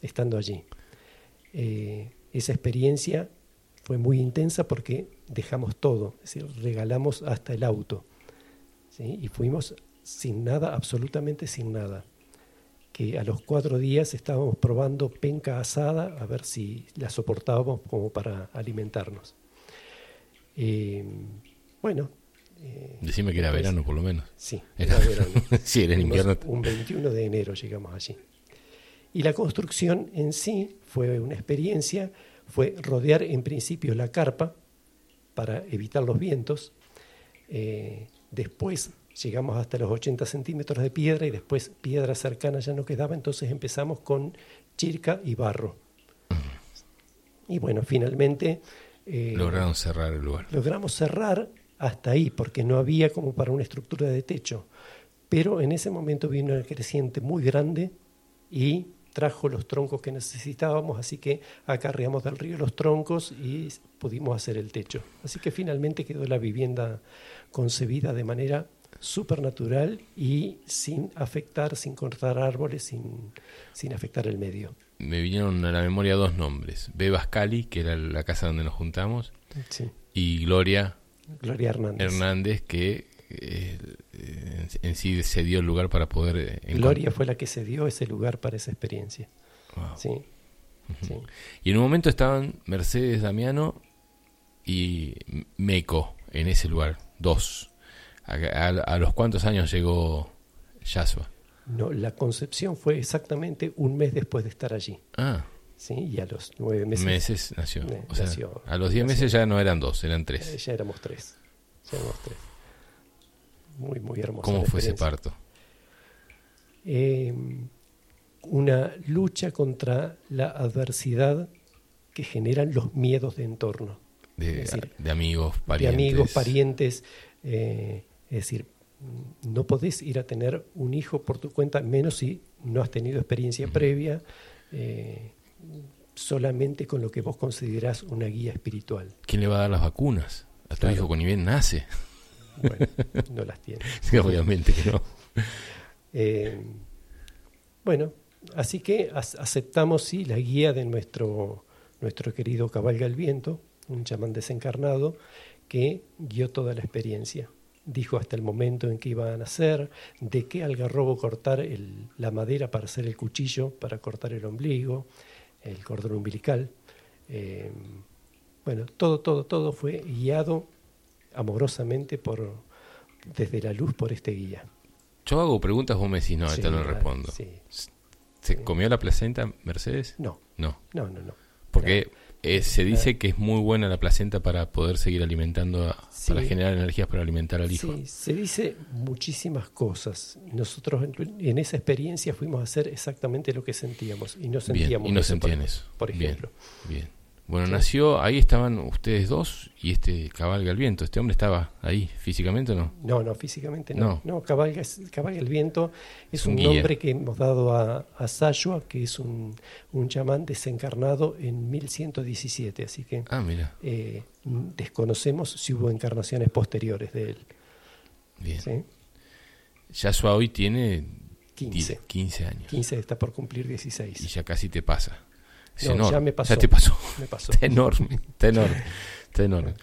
estando allí. Eh, esa experiencia fue muy intensa porque dejamos todo, es decir, regalamos hasta el auto, y fuimos sin nada, absolutamente sin nada. Que a los cuatro días estábamos probando penca asada a ver si la soportábamos como para alimentarnos. Eh, bueno. Eh, Decime que era verano por lo menos. Sí, era, verano. sí, era invierno. Un 21 de enero llegamos allí. Y la construcción en sí fue una experiencia, fue rodear en principio la carpa, para evitar los vientos. después llegamos hasta los 80 centímetros de piedra y después piedra cercana ya no quedaba, entonces empezamos con chirca y barro. Y bueno, finalmente... Eh, Lograron cerrar el lugar. Logramos cerrar hasta ahí, porque no había como para una estructura de techo. Pero en ese momento vino una creciente muy grande y trajo los troncos que necesitábamos, así que acarreamos del río los troncos y pudimos hacer el techo. Así que finalmente quedó la vivienda concebida de manera supernatural y sin afectar, sin cortar árboles, sin, sin afectar el medio. Me vinieron a la memoria dos nombres. Bebas Cali, que era la casa donde nos juntamos, y Gloria, Gloria Hernández. Hernández que eh, en sí se dio el lugar para poder... Eh, Gloria fue la que se dio ese lugar para esa experiencia. Sí. Y en un momento estaban Mercedes Damiano y Meco en ese lugar, dos. ¿A, los cuántos años llegó Yasua? No, la concepción fue exactamente un mes después de estar allí. Ah. Sí, y a los nueve meses. Meses nació. o sea, a los diez meses ya no eran dos, eran tres. Eh, ya éramos tres. Ya éramos tres. Muy, muy hermoso. ¿Cómo fue ese parto? Em, una lucha contra la adversidad que generan los miedos de entorno. De, amigos, parientes. De amigos, parientes. Eh, es decir, no podés ir a tener un hijo por tu cuenta, menos si no has tenido experiencia previa, eh, solamente con lo que vos considerás una guía espiritual. ¿Quién le va a dar las vacunas? A tu hijo con bien nace. Bueno, no las tiene. obviamente que no. Eh, bueno, así que aceptamos sí la guía de nuestro, nuestro querido Cabalga el Viento, un chamán desencarnado, que guió toda la experiencia dijo hasta el momento en que iban a nacer, de qué algarrobo cortar el, la madera para hacer el cuchillo, para cortar el ombligo, el cordón umbilical. Eh, bueno, todo, todo, todo fue guiado amorosamente por, desde la luz por este guía. Yo hago preguntas, vos me decís, no, esta no respondo. ¿Se comió la placenta, Mercedes? No. No. No, no, no. Porque eh, se dice que es muy buena la placenta para poder seguir alimentando, para generar energías para alimentar al hijo. Sí, se dice muchísimas cosas. Nosotros en, esa experiencia fuimos a hacer exactamente lo que sentíamos y no sentíamos y no sentían eso. Por ejemplo. bien. Bueno, nació, ahí estaban ustedes dos y este cabalga el viento. ¿Este hombre estaba ahí físicamente o no? No, no, físicamente no. No, cabalga, cabalga, el viento es un, nombre que hemos dado a, a Sayua, que es un, un chamán desencarnado en 1117. Así que ah, mira. Eh, desconocemos si hubo encarnaciones posteriores de él. Bien. ¿Sí? hoy tiene 15. 15 años. 15 está por cumplir 16. Y ya casi te pasa ya me pasó. Ya te pasó. Me pasó. Enorme, enorme.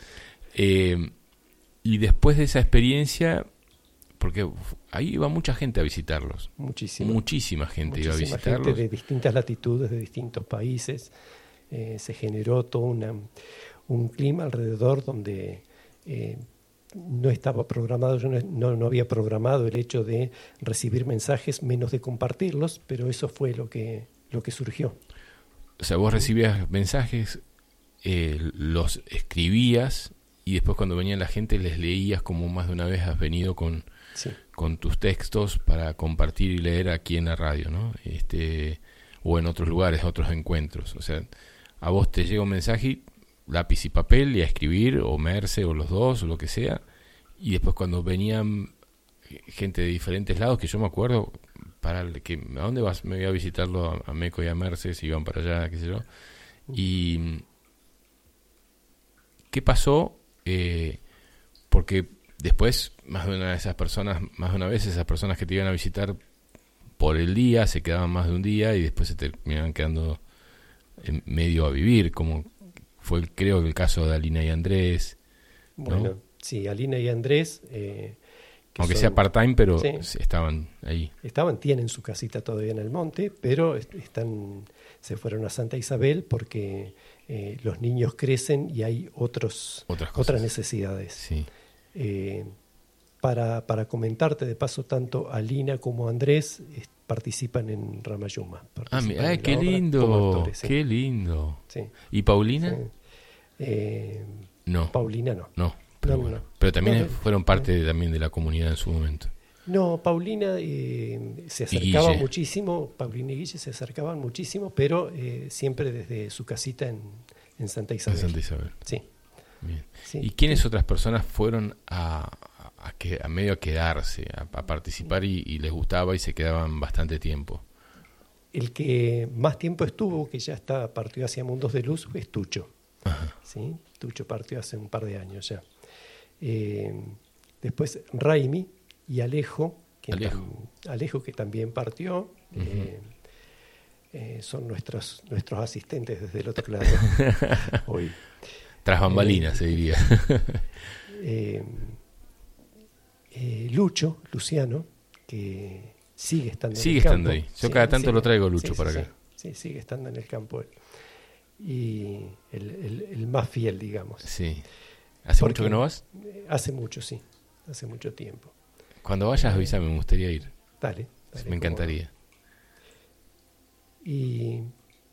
Eh, y después de esa experiencia, porque ahí iba mucha gente a visitarlos. Muchísima. Muchísima gente iba a visitarlos. Gente de distintas latitudes, de distintos países. Eh, se generó todo una, un clima alrededor donde eh, no estaba programado, yo no, no, había programado el hecho de recibir mensajes, menos de compartirlos, pero eso fue lo que, lo que surgió. O sea, vos recibías mensajes, eh, los escribías y después cuando venía la gente les leías como más de una vez has venido con, con tus textos para compartir y leer aquí en la radio, ¿no? Este, o en otros lugares, otros encuentros. O sea, a vos te llega un mensaje, lápiz y papel y a escribir, o Merce, o los dos, o lo que sea. Y después cuando venían gente de diferentes lados, que yo me acuerdo, para el que ¿a dónde vas? Me voy a visitarlo a, Meco y a Merces, iban para allá, qué sé yo. Y ¿qué pasó? Eh, porque después, más de una de esas personas, más de una vez esas personas que te iban a visitar por el día, se quedaban más de un día y después se terminaban quedando en medio a vivir, como fue creo que el caso de Alina y Andrés. Bueno, sí, Alina y Andrés eh, aunque sea part-time, pero estaban ahí. Estaban, tienen su casita todavía en el monte, pero están, se fueron a Santa Isabel porque eh, los niños crecen y hay otros, otras, necesidades. Eh, para, para, comentarte de paso, tanto Alina como Andrés participan en Ramayuma. Ah, qué lindo, qué lindo. ¿Y Paulina? Eh, No. Paulina no. No, pero, No, bueno. no. pero también No, fueron parte también de la comunidad en su momento. No, Paulina eh, se acercaba muchísimo, Paulina y Guille se acercaban muchísimo, pero eh, siempre desde su casita en, en Santa En Isabel. Santa Isabel. Sí, Bien. sí. ¿Y quiénes otras personas fueron a, a, que, a medio a quedarse, a, a participar y, y les gustaba y se quedaban bastante tiempo? El que más tiempo estuvo, que ya está partió hacia Mundos de Luz, es Tucho. Ajá. ¿sí? Tucho partió hace un par de años ya. Eh, después Raimi y Alejo, que, Alejo. tam- Alejo, que también partió. eh, eh, son nuestros, nuestros asistentes desde el otro lado hoy. Tras bambalinas, se diría. Lucho, Luciano, que sigue estando Sigue en el estando campo. ahí. Yo cada tanto lo traigo, Lucho, sí, para sí, acá. Sí, sí, sigue estando en el campo él. Y el, el- el más fiel, digamos. Sí. ¿Hace mucho que no vas? Hace mucho, sí. Hace mucho tiempo. Cuando vayas, avísame, me gustaría ir. Dale. dale, me encantaría. Y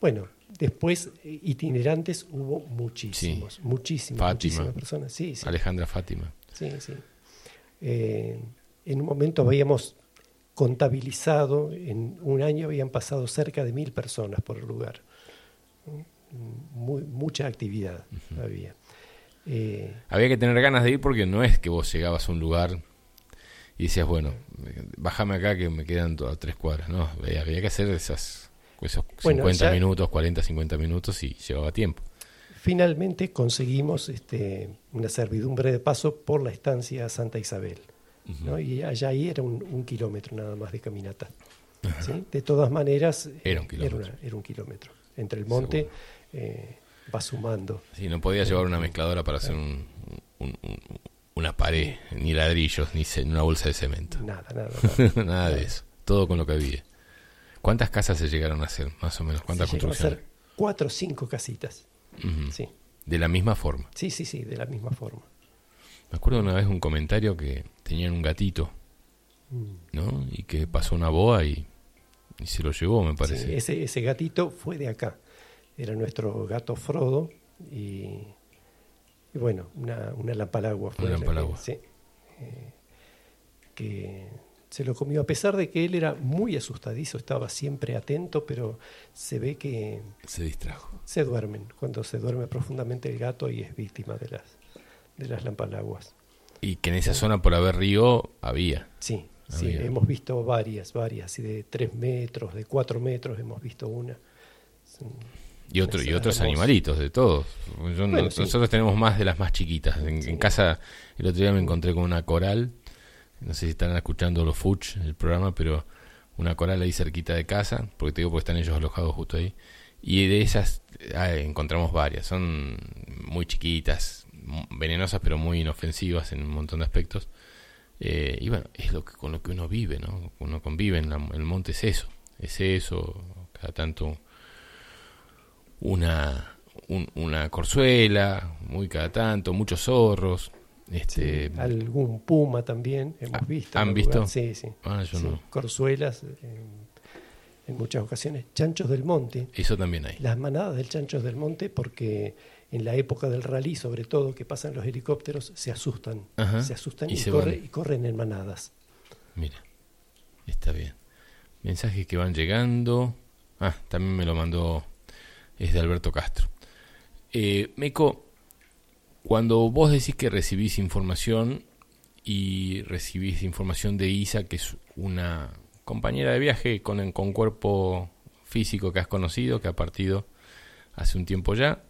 bueno, después eh, itinerantes hubo muchísimos, muchísimas, Fátima. muchísimas personas. Sí, sí. Alejandra Fátima. Sí, sí. Eh, en un momento habíamos contabilizado, en un año habían pasado cerca de mil personas por el lugar. Muy, mucha actividad había. Eh, Había que tener ganas de ir porque no es que vos llegabas a un lugar y decías, bueno, bájame acá que me quedan to- a tres cuadras. No, había había que hacer esas, esos Bueno, 50 ya- minutos, 40, 50 minutos y llevaba tiempo. finalmente conseguimos este, una servidumbre de paso por la estancia Santa Isabel. ¿no? Y allá ahí era un, un kilómetro nada más de caminata. ¿sí? De todas maneras, eh, Era un kilómetro. una- era un kilómetro. Entre el monte eh, va sumando. Sí, no podía llevar una mezcladora para hacer un- un- un- una pared, ni ladrillos, ni una bolsa de cemento. Nada, nada. nada. Nada de eso. Todo con lo que había. ¿Cuántas casas se llegaron a hacer, más o menos? ¿Cuántas Se llegaron a construcciones? hacer cuatro o cinco casitas. Sí. De la misma forma. sí, sí, sí, de la misma forma. Me acuerdo una vez un comentario que tenían un gatito, Mm. ¿no? Y que pasó una boa y, y se lo llevó, me parece. Sí, ese, ese gatito fue de acá. Era nuestro gato Frodo y, y bueno, una, una lampalagua. fue Una la que- lampalagua. sí, eh, que se lo comió, a pesar de que él era muy asustadizo, estaba siempre atento, pero se ve que Se distrajo. se duermen. Cuando se duerme profundamente el gato y es víctima de las, de las lampalaguas. Y que en esa zona por haber río había. Sí, sí, hemos visto varias, varias, así de tres metros, de cuatro metros hemos visto una. Son- Y, otro, y otros animalitos, de todos. Yo no- Bueno, sí. Nosotros tenemos más de las más chiquitas. En, Sí. en casa, el otro día me encontré con una coral. No sé si están escuchando los Fuch, el programa, pero una coral ahí cerquita de casa, porque te digo, porque están ellos alojados justo ahí. Y de esas ah, encontramos varias. Son muy chiquitas, venenosas, pero muy inofensivas en un montón de aspectos. Eh, y bueno, es lo que, con lo que uno vive, ¿no? Uno convive en, la- en el monte, es eso. Es eso, cada tanto una, un- una corzuela, muy cada tanto, muchos zorros. Este, algún puma también hemos Ah, visto. ¿han visto? lugar. Sí, sí. ah, yo Sí, no. Corzuelas en, en muchas ocasiones. Chanchos del monte. Eso también hay. Las manadas del chanchos del monte, porque en la época del rally, sobre todo, que pasan los helicópteros, se asustan. Ajá, Se asustan y se y corren en manadas. Mira, está bien. Mensajes que van llegando. Ah, también me lo mandó, es de Alberto Castro. Eh, Meco, cuando vos decís que recibís información y recibís información de Isa, que es una compañera de viaje con, con cuerpo físico que has conocido, que ha partido hace un tiempo ya,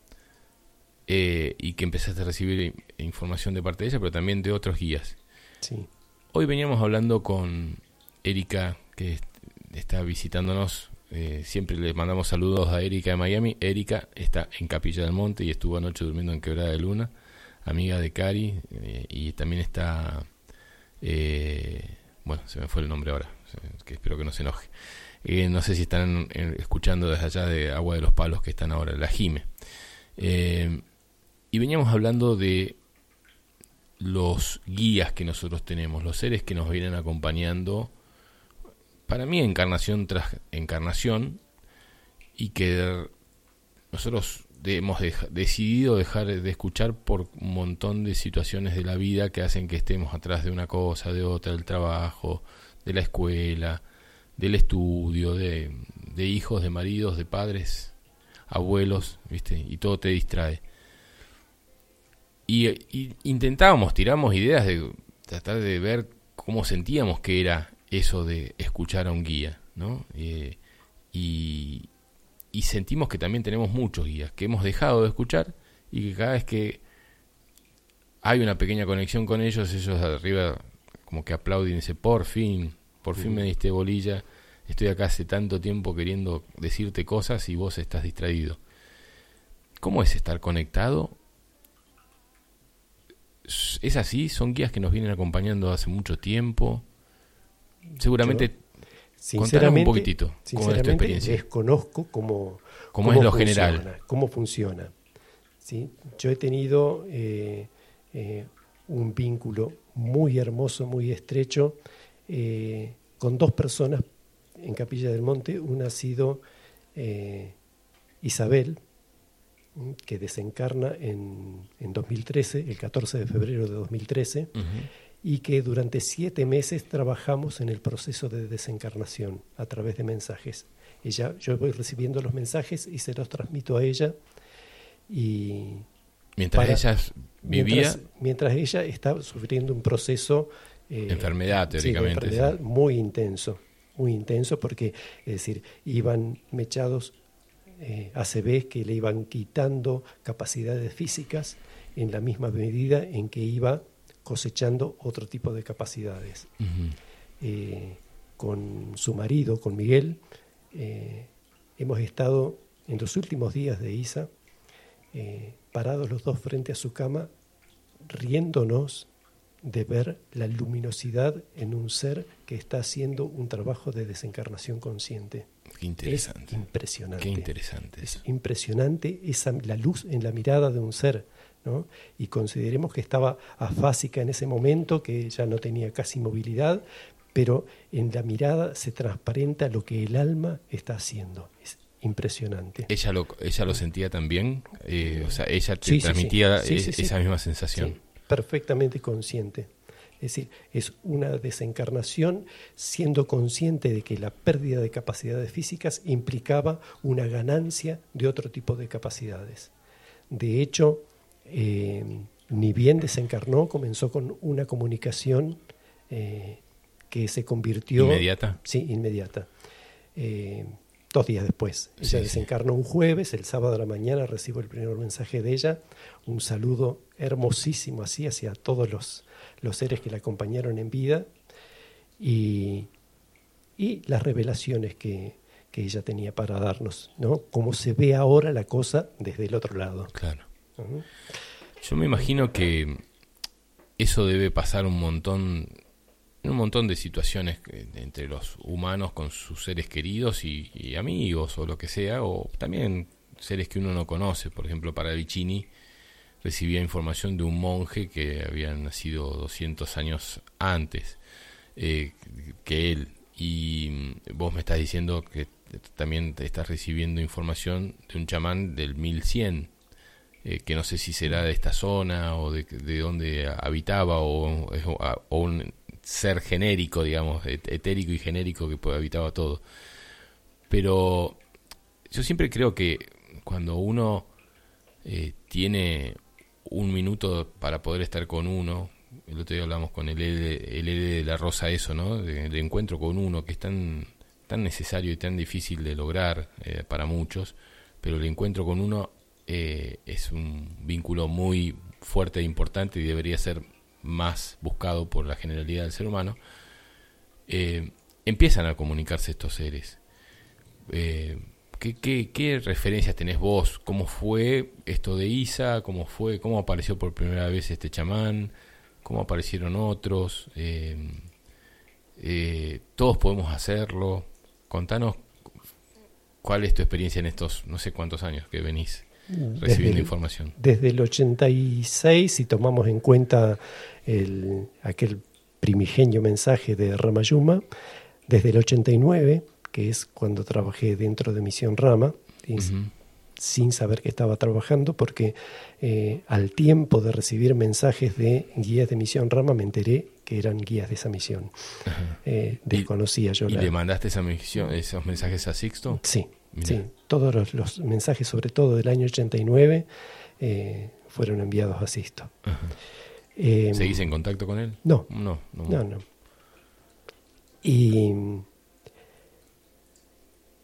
eh, y que empezaste a recibir información de parte de ella, pero también de otros guías. Sí. Hoy veníamos hablando con Erika, que est- está visitándonos. Eh, siempre le mandamos saludos a Erika de Miami. Erika está en Capilla del Monte y estuvo anoche durmiendo en Quebrada de Luna, amiga de Cari. eh, y también está. eh, bueno, se me fue el nombre ahora, que espero que no se enoje. Eh, no sé si están escuchando desde allá de Agua de los Palos que están ahora, la Jime. Eh, y veníamos hablando de los guías que nosotros tenemos, los seres que nos vienen acompañando, para mí encarnación tras encarnación, y que nosotros hemos decidido dejar de escuchar por un montón de situaciones de la vida que hacen que estemos atrás de una cosa, de otra, del trabajo, de la escuela, del estudio, de, hijos, de maridos, de padres, abuelos, ¿viste? Y todo te distrae. Y, intentábamos, tiramos ideas de tratar de ver cómo sentíamos que era eso de escuchar a un guía, ¿no? Eh, y, y sentimos que también tenemos muchos guías que hemos dejado de escuchar y que cada vez que hay una pequeña conexión con ellos, ellos arriba como que aplauden y dicen, por fin, por fin me diste bolilla, estoy acá hace tanto tiempo queriendo decirte cosas y vos estás distraído. ¿Cómo es estar conectado? ¿Es así? ¿Son guías que nos vienen acompañando hace mucho tiempo? Seguramente Sinceramente, un poquitito. Sinceramente, desconozco cómo, cómo, es lo general. Cómo funciona. ¿sí? Yo he tenido eh, eh, un vínculo muy hermoso, muy estrecho, eh, con dos personas en Capilla del Monte. Una ha sido Isabel, que desencarna en, en, 2013, el 14 de febrero de 2013 y que durante siete meses trabajamos en el proceso de desencarnación a través de mensajes. Ella, yo voy recibiendo los mensajes y se los transmito a ella y mientras ella vivía mientras, ella está sufriendo un proceso eh, enfermedad teóricamente enfermedad muy intenso muy intenso porque es decir iban mechados eh, ACV que le iban quitando capacidades físicas en la misma medida en que iba cosechando otro tipo de capacidades. Eh, con su marido, con Miguel, eh, hemos estado en los últimos días de Isa, eh, parados los dos frente a su cama, riéndonos de ver la luminosidad en un ser que está haciendo un trabajo de desencarnación consciente. Qué interesante. impresionante. Qué interesante. Es impresionante esa, la luz en la mirada de un ser y consideremos que estaba afásica en ese momento, que ya no tenía casi movilidad, pero en la mirada se transparenta lo que el alma está haciendo. Es impresionante. ¿Ella lo, ella lo sentía también? Eh, o sea, ella te transmitía esa misma sensación. perfectamente consciente. Es decir, es una desencarnación siendo consciente de que la pérdida de capacidades físicas implicaba una ganancia de otro tipo de capacidades. De hecho, eh, ni bien desencarnó, comenzó con una comunicación eh, que se convirtió... ¿Inmediata? Sí, inmediata. Eh, dos días después. Ella desencarnó un jueves, el sábado de la mañana recibo el primer mensaje de ella, un saludo hermosísimo así hacia todos los, los seres que la acompañaron en vida y, y las revelaciones que, que, ella tenía para darnos, ¿no? Cómo se ve ahora la cosa desde el otro lado. Claro. Yo me imagino que eso debe pasar un montón, un montón de situaciones entre los humanos con sus seres queridos y, amigos o lo que sea, o también seres que uno no conoce. Por ejemplo, para Vicini recibía información de un monje que había nacido 200 años antes eh, que él. Y vos me estás diciendo que también te estás recibiendo información de un chamán del 1100 eh, que no sé si será de esta zona o de, de dónde habitaba o, un ser genérico, digamos, etérico y genérico que habitaba todo. Pero yo siempre creo que cuando uno eh, tiene un minuto para poder estar con uno, el otro día hablamos con el Ede, el de la Rosa eso, ¿no? El encuentro con uno que es tan, tan necesario y tan difícil de lograr eh, para muchos, pero el encuentro con uno eh, es un vínculo muy fuerte e importante y debería ser más buscado por la generalidad del ser humano, eh, empiezan a comunicarse estos seres. Eh, ¿qué, referencias tenés vos? ¿Cómo fue esto de Isa? ¿Cómo fue? ¿Cómo apareció por primera vez este chamán? ¿Cómo aparecieron otros? todos podemos hacerlo. Contanos cuál es tu experiencia en estos no sé cuántos años que venís recibiendo información. Desde el 86, si tomamos en cuenta el, aquel primigenio mensaje de Ramayuma, desde el 89, que es cuando trabajé dentro de Misión Rama, sin saber que estaba trabajando, porque eh, al tiempo de recibir mensajes de guías de misión Rama me enteré que eran guías de esa misión. Eh, desconocía yo. ¿Y le mandaste esa misión, esos mensajes a Sixto? Sí, sí. Todos los, mensajes, sobre todo del año 89, eh, fueron enviados a Sixto. ¿Seguís en contacto con él? No. No, no. no, no. Y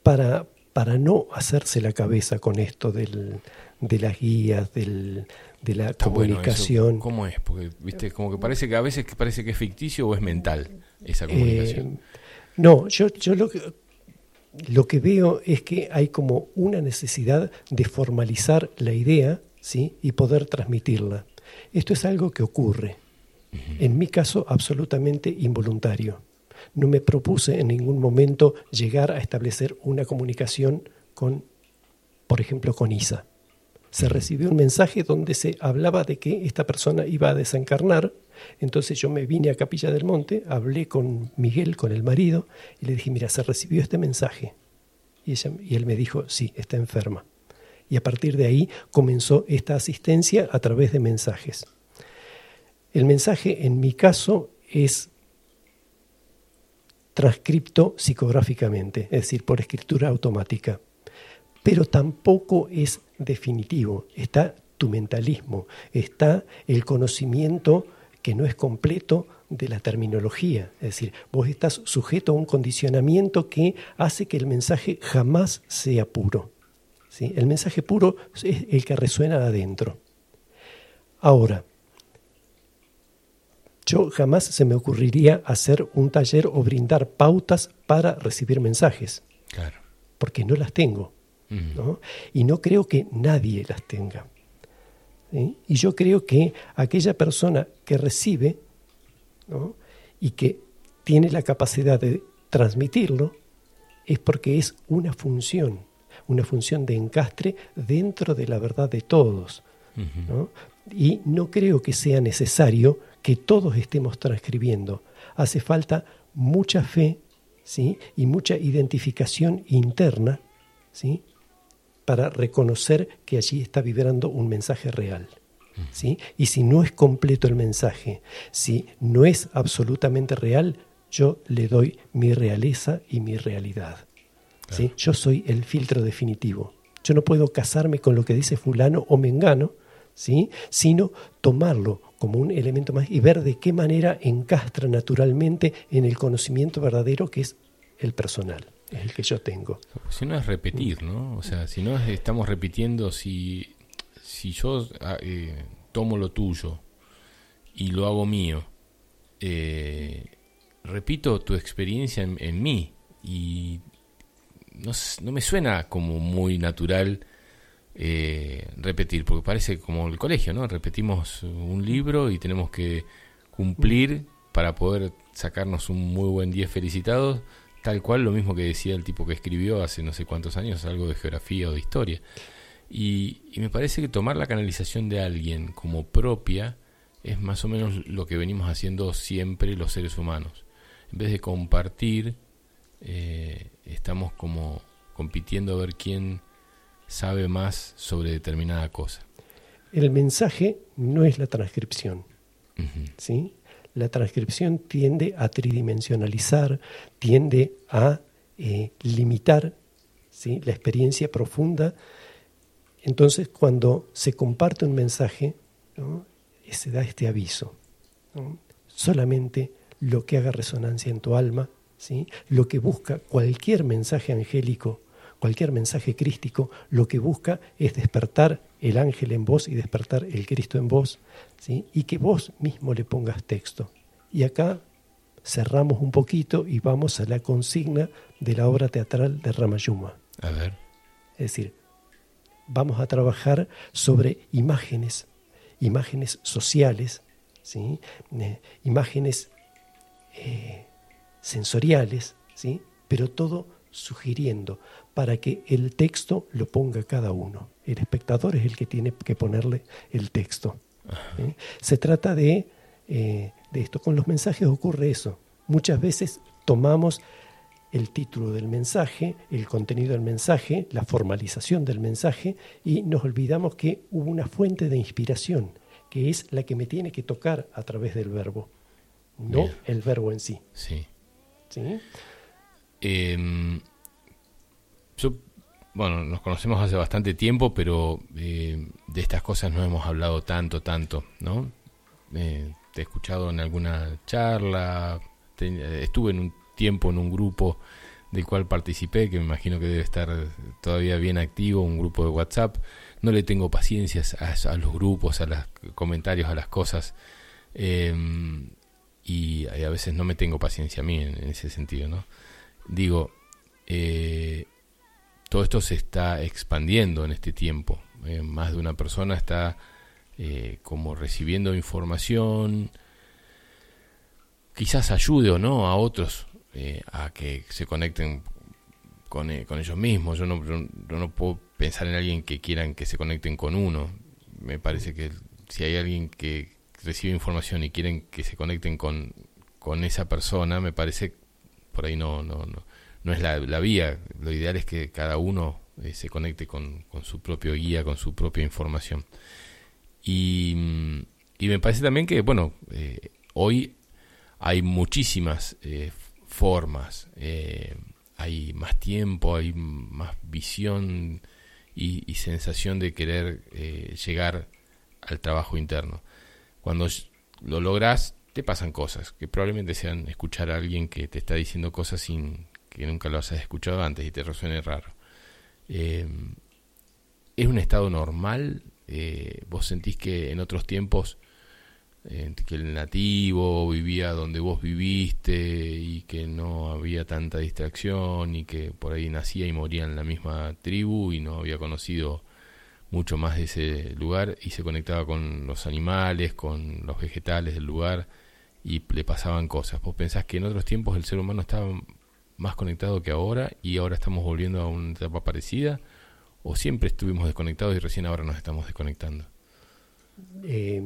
para, para no hacerse la cabeza con esto del, de las guías, del, de la comunicación. ¿Cómo es? Porque, viste, como que parece que a veces parece que es ficticio o es mental esa comunicación. Eh, no, yo, yo lo, que, lo que veo es que hay como una necesidad de formalizar la idea ¿sí? y poder transmitirla. Esto es algo que ocurre. En mi caso, absolutamente involuntario. No me propuse en ningún momento llegar a establecer una comunicación con, por ejemplo, con Isa. Se recibió un mensaje donde se hablaba de que esta persona iba a desencarnar. Entonces yo me vine a Capilla del Monte, hablé con Miguel, con el marido, y le dije, mira, se recibió este mensaje. Y, y él me dijo, sí, está enferma. Y a partir de ahí comenzó esta asistencia a través de mensajes. El mensaje en mi caso es transcripto psicográficamente, es decir, por escritura automática. Pero tampoco es definitivo. Está tu mentalismo, está el conocimiento que no es completo de la terminología. Es decir, vos estás sujeto a un condicionamiento que hace que el mensaje jamás sea puro. ¿sí? El mensaje puro es el que resuena adentro. Ahora, yo jamás se me ocurriría hacer un taller o brindar pautas para recibir mensajes. Claro. Porque no las tengo. ¿no? Y no creo que nadie las tenga. Y yo creo que aquella persona que recibe y que tiene la capacidad de transmitirlo es porque es una función, una función de encastre dentro de la verdad de todos. Y no creo que sea necesario que todos estemos transcribiendo. Hace falta mucha fe ¿sí? y mucha identificación interna ¿sí? Para reconocer que allí está vibrando un mensaje real. ¿sí? Y si no es completo el mensaje, si no es absolutamente real, yo le doy mi realeza y mi realidad. ¿sí? Yo soy el filtro definitivo. Yo no puedo casarme con lo que dice fulano o mengano, ¿sí? sino tomarlo como un elemento más y ver de qué manera encastra naturalmente en el conocimiento verdadero que es el personal, es el que yo tengo. Si no es repetir, ¿no? O sea, si no estamos repitiendo, si, si yo ah, eh, tomo lo tuyo y lo hago mío, eh, repito tu experiencia en, mí y no, no me suena como muy natural eh, repetir, porque parece como el colegio, ¿no? Repetimos un libro y tenemos que cumplir para poder sacarnos un muy buen día felicitados, tal cual lo mismo que decía el tipo que escribió hace no sé cuántos años algo de geografía o de historia. Y, me parece que tomar la canalización de alguien como propia es más o menos lo que venimos haciendo siempre los seres humanos. En vez de compartir, eh, estamos como compitiendo a ver quién sabe más sobre determinada cosa. El mensaje no es la transcripción. ¿sí? La transcripción tiende a tridimensionalizar, tiende a eh, limitar la experiencia profunda. Entonces, cuando se comparte un mensaje, se da este aviso. Solamente lo que haga resonancia en tu alma, ¿sí? lo que busca cualquier mensaje angélico cualquier mensaje crístico lo que busca es despertar el ángel en vos y despertar el Cristo en vos, ¿sí? y que vos mismo le pongas texto. Y acá cerramos un poquito y vamos a la consigna de la obra teatral de Ramayuma. A ver. Es decir, vamos a trabajar sobre imágenes, imágenes sociales, ¿sí? Eh, imágenes eh, sensoriales, ¿sí? pero todo sugiriendo para que el texto lo ponga cada uno. El espectador es el que tiene que ponerle el texto. Se trata de, eh, de esto. Con los mensajes ocurre eso. Muchas veces tomamos el título del mensaje, el contenido del mensaje, la formalización del mensaje y nos olvidamos que hubo una fuente de inspiración, que es la que me tiene que tocar a través del verbo, no el verbo en sí. Sí. Em, yo, bueno, nos conocemos hace bastante tiempo, pero eh, de estas cosas no hemos hablado tanto, tanto, ¿no? Eh, te he escuchado en alguna charla, estuve en un tiempo en un grupo del cual participé, que me imagino que debe estar todavía bien activo, un grupo de WhatsApp. No le tengo paciencia a, los grupos, a los comentarios, a las cosas. Em, y, a veces no me tengo paciencia a mí en, ese sentido, ¿no? Digo, eh, todo esto se está expandiendo en este tiempo. Eh, más de una persona está eh, como recibiendo información, quizás ayude o no a otros eh, a que se conecten con, eh, con ellos mismos. Yo no, no puedo pensar en alguien que quieran que se conecten con uno. Me parece que si hay alguien que recibe información y quieren que se conecten con, con esa persona, me parece por ahí no, no, no, no es la, la vía. Lo ideal es que cada uno eh, se conecte con, con, su propio guía, con su propia información. Y, y me parece también que, bueno, hoy hay muchísimas eh, formas, eh, hay más tiempo, hay más visión y, sensación de querer eh, llegar al trabajo interno. Cuando lo logras, te pasan cosas, que probablemente sean escuchar a alguien que te está diciendo cosas sin que nunca lo hayas escuchado antes y te resuene raro. Eh, ¿Es un estado normal? ¿Vos sentís que en otros tiempos que el nativo vivía donde vos viviste y que no había tanta distracción y que por ahí nacía y moría en la misma tribu y no había conocido mucho más de ese lugar y se conectaba con los animales, con los vegetales del lugar y le pasaban cosas. ¿Vos pensás que en otros tiempos el ser humano estaba más conectado que ahora y ahora estamos volviendo a una etapa parecida? ¿O siempre estuvimos desconectados y recién ahora nos estamos desconectando? Eh,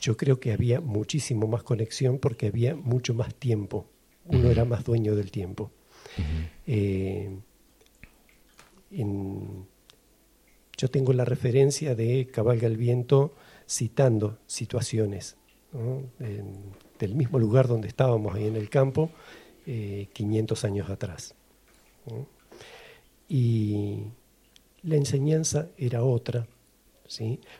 yo creo que había muchísimo más conexión porque había mucho más tiempo. Uno era más dueño del tiempo. Eh, yo tengo la referencia de Cabalga el Viento citando situaciones del mismo lugar donde estábamos ahí en el campo 500 eh, años atrás. Y la enseñanza era otra,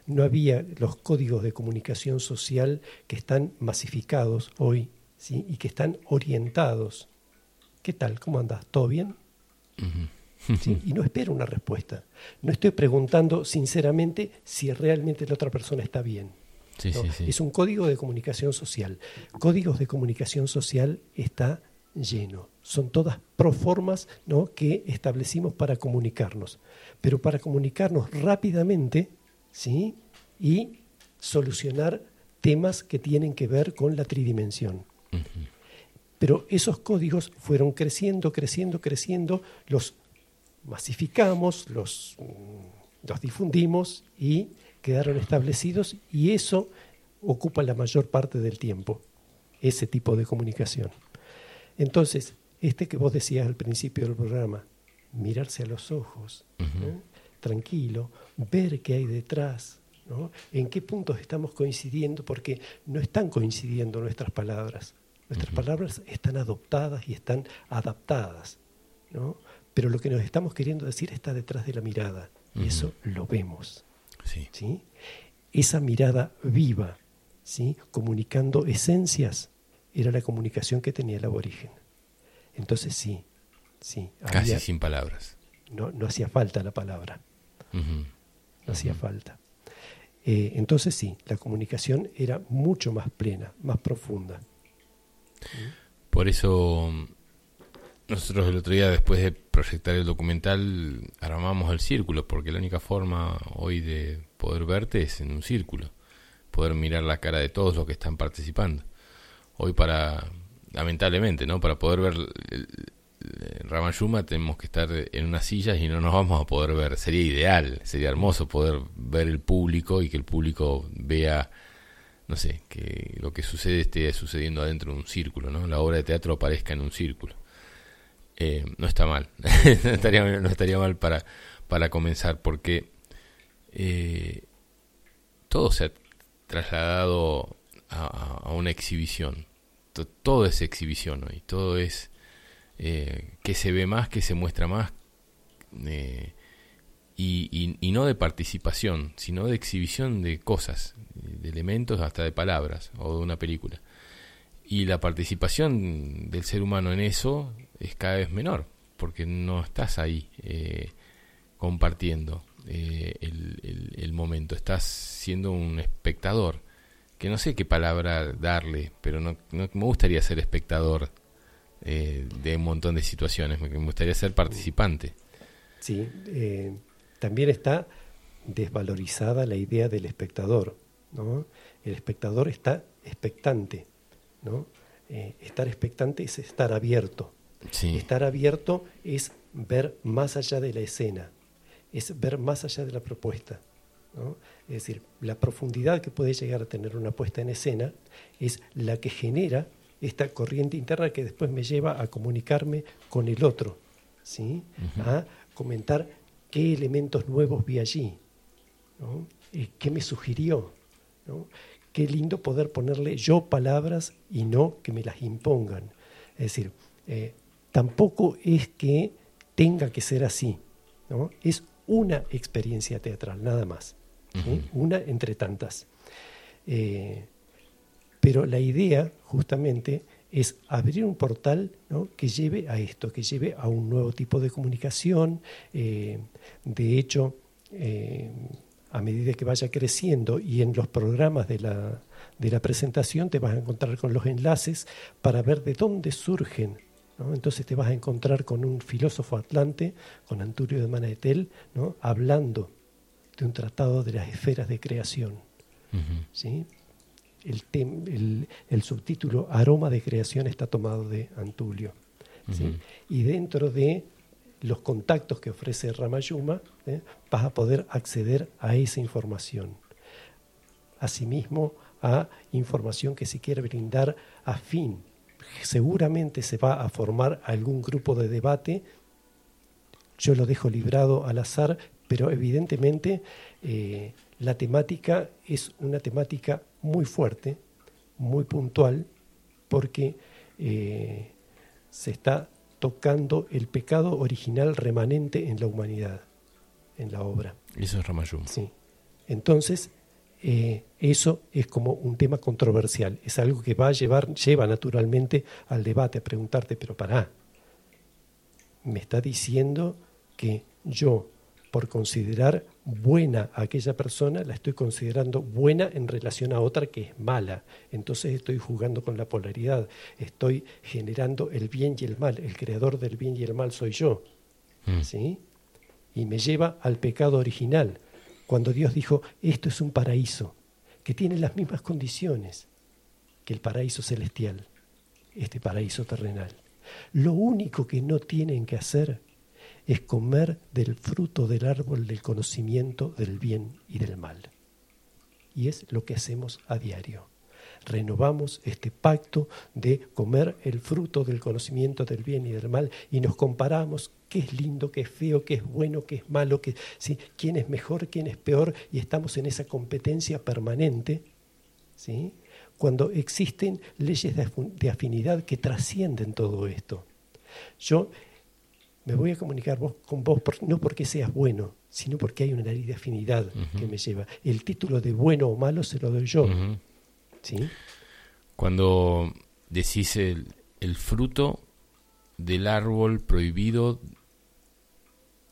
no había los códigos de comunicación social que están masificados hoy ¿sí? y que están orientados. ¿Qué tal? ¿Cómo andas? ¿Todo bien? Y no espero una respuesta. No estoy preguntando sinceramente si realmente la otra persona está bien. Es un código de comunicación social. Códigos de comunicación social está lleno. Son todas proformas ¿no? que establecimos para comunicarnos. Pero para comunicarnos rápidamente ¿sí? y solucionar temas que tienen que ver con la tridimensión. Pero esos códigos fueron creciendo, creciendo, creciendo, los masificamos, los, mm, los difundimos y quedaron establecidos y eso ocupa la mayor parte del tiempo, ese tipo de comunicación. Entonces, este que vos decías al principio del programa, mirarse a los ojos, tranquilo, ver qué hay detrás, ¿no? en qué puntos estamos coincidiendo, porque no están coincidiendo nuestras palabras. Nuestras palabras están adoptadas y están adaptadas, ¿no? pero lo que nos estamos queriendo decir está detrás de la mirada, y eso lo vemos. Sí. Esa mirada viva, ¿sí? comunicando esencias, era la comunicación que tenía el aborigen. Entonces sí, sí. Casi sin palabras. No, no hacía falta la palabra no hacía falta. Eh, entonces sí, la comunicación era mucho más plena, más profunda. Por eso nosotros el otro día, después de proyectar el documental, armamos el círculo, porque la única forma hoy de poder verte es en un círculo, poder mirar la cara de todos los que están participando. Hoy para, lamentablemente, ¿no? Para poder ver Ramayuma tenemos que estar en unas sillas y no nos vamos a poder ver. Sería ideal, sería hermoso poder ver el público y que el público vea, no sé, que lo que sucede esté sucediendo adentro de un círculo, ¿no? La obra de teatro aparezca en un círculo. Eh, no está mal. no, estaría, mal para, para comenzar, porque eh, todo se ha trasladado a, una exhibición. Todo es exhibición hoy, todo es eh, que se ve más, que se muestra más, eh, y, y, no de participación, sino de exhibición de cosas, de elementos, hasta de palabras o de una película. Y la participación del ser humano en eso es cada vez menor, porque no estás ahí eh, compartiendo el, el momento, estás siendo un espectador que no sé qué palabra darle, pero no, me gustaría ser espectador eh, de un montón de situaciones, me, gustaría ser participante. Sí, eh, también está desvalorizada la idea del espectador, ¿no? El espectador está expectante, ¿no? Eh, estar expectante es estar abierto. Estar abierto es ver más allá de la escena, es ver más allá de la propuesta. Es decir, la profundidad que puede llegar a tener una puesta en escena es la que genera esta corriente interna que después me lleva a comunicarme con el otro, ¿sí? a comentar qué elementos nuevos vi allí, eh, qué me sugirió. Qué lindo poder ponerle yo palabras y no que me las impongan. Es decir, eh, tampoco es que tenga que ser así, ¿no? es una experiencia teatral, nada más una entre tantas. Eh, pero la idea justamente es abrir un portal que lleve a esto, que lleve a un nuevo tipo de comunicación. Eh, de hecho, eh, a medida que vaya creciendo y en los programas de la, de la presentación te vas a encontrar con los enlaces para ver de dónde surgen Entonces te vas a encontrar con un filósofo atlante, con Anturio de Manaetel, ¿no? hablando de un tratado de las esferas de creación. ¿sí? el, el, subtítulo Aroma de creación está tomado de Antulio. Y dentro de los contactos que ofrece Ramayuma, ¿eh? vas a poder acceder a esa información. Asimismo, a información que se quiere brindar a fin. Seguramente se va a formar algún grupo de debate. Yo lo dejo librado al azar, pero evidentemente eh, la temática es una temática muy fuerte, muy puntual, porque eh, se está tocando el pecado original remanente en la humanidad, en la obra. Eso es Ramayum. Sí. Entonces, eh, eso es como un tema controversial, es algo que va a llevar, lleva naturalmente al debate, a preguntarte, pero pará, me está diciendo que yo por considerar buena a aquella persona, la estoy considerando buena en relación a otra que es mala. Entonces estoy jugando con la polaridad, estoy generando el bien y el mal. El creador del bien y el mal soy yo. Mm. ¿sí? Y me lleva al pecado original, cuando Dios dijo, esto es un paraíso, que tiene las mismas condiciones que el paraíso celestial, este paraíso terrenal. Lo único que no tienen que hacer es comer del fruto del árbol del conocimiento del bien y del mal. Y es lo que hacemos a diario. Renovamos este pacto de comer el fruto del conocimiento del bien y del mal y nos comparamos qué es lindo, qué es feo, qué es bueno, qué es malo, qué, ¿sí? quién es mejor, quién es peor, y estamos en esa competencia permanente, ¿sí? cuando existen leyes de afinidad que trascienden todo esto. Yo me voy a comunicar vos, con vos no porque seas bueno, sino porque hay una ley de afinidad que me lleva. El título de bueno o malo se lo doy yo. ¿Sí? Cuando decís el, el, fruto del árbol prohibido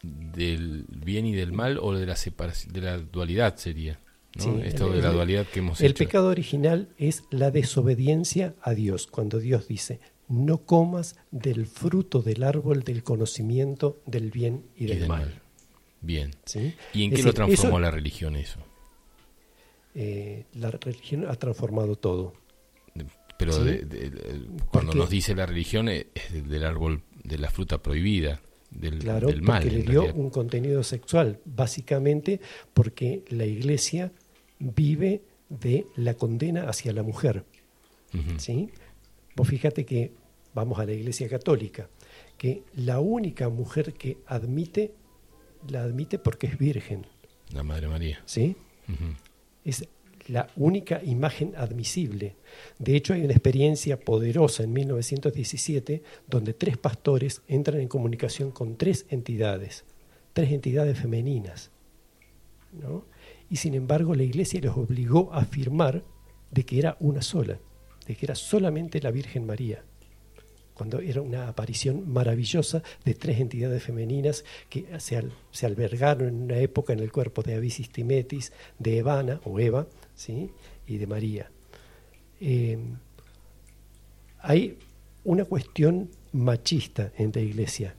del bien y del mal o de la separación, de la dualidad sería. ¿no? Esto de la dualidad que hemos El pecado original es la desobediencia a Dios, cuando Dios dice, no comas del fruto del árbol del conocimiento del bien y del, mal. Bien. ¿Y en qué lo transformó la religión eso? Eh, la religión ha transformado todo. Pero cuando nos dice la religión es del árbol de la fruta prohibida, del, claro, del mal. Porque le dio un contenido sexual, básicamente porque la iglesia vive de la condena hacia la mujer. ¿sí? Vos fíjate que vamos a la Iglesia Católica, que la única mujer que admite, la admite porque es virgen. La Madre María. ¿Sí? Es la única imagen admisible. De hecho, hay una experiencia poderosa en 1917 donde tres pastores entran en comunicación con tres entidades, tres entidades femeninas. Y sin embargo, la Iglesia los obligó a afirmar de que era una sola, de que era solamente la Virgen María cuando era una aparición maravillosa de tres entidades femeninas que se, albergaron en una época en el cuerpo de Abisis Timetis, de Evana o Eva, ¿sí? y de María. Eh, hay una cuestión machista en la Iglesia.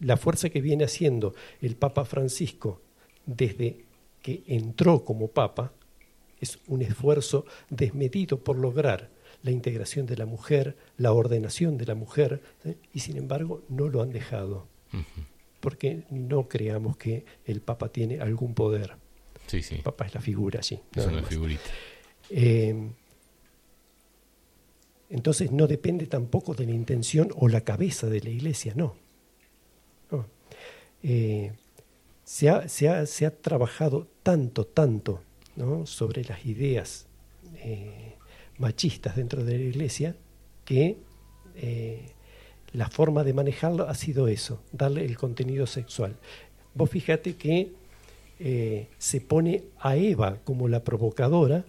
La fuerza que viene haciendo el Papa Francisco desde que entró como Papa es un esfuerzo desmedido por lograr la integración de la mujer, la ordenación de la mujer, y sin embargo no lo han dejado, porque no creamos que el Papa tiene algún poder. Sí, sí. El Papa es la figura sí. Es una figurita. Eh, entonces no depende tampoco de la intención o la cabeza de la iglesia, no. Eh, se, ha, se, ha, se, ha, trabajado tanto, tanto ¿no? sobre las ideas eh, machistas dentro de la iglesia que eh, la forma de manejarlo ha sido eso, darle el contenido sexual. Vos fíjate que eh, se pone a Eva como la provocadora,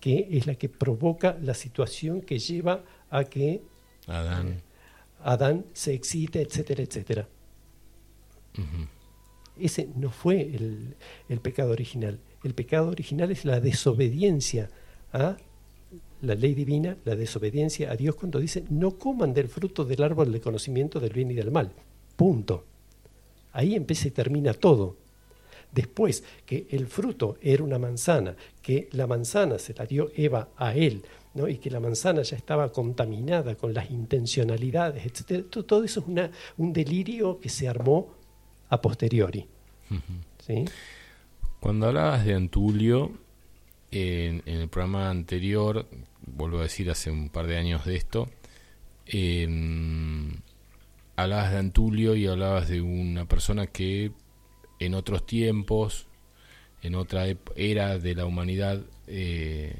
que es la que provoca la situación que lleva a que Adán, eh, Adán se excite, etcétera, etcétera. Ese no fue el pecado original. El pecado original es la desobediencia a la ley divina, la desobediencia a Dios cuando dice no coman del fruto del árbol del conocimiento del bien y del mal. Punto. Ahí empieza y termina todo. Después que el fruto era una manzana, que la manzana se la dio Eva a él, ¿no? y que la manzana ya estaba contaminada con las intencionalidades, etc. Todo eso es una, un delirio que se armó a posteriori. ¿Sí? Cuando hablabas de Antulio, en, el programa anterior, vuelvo a decir hace un par de años de esto, hablabas de Antulio y hablabas de una persona que en otros tiempos, en otra era de la humanidad, eh,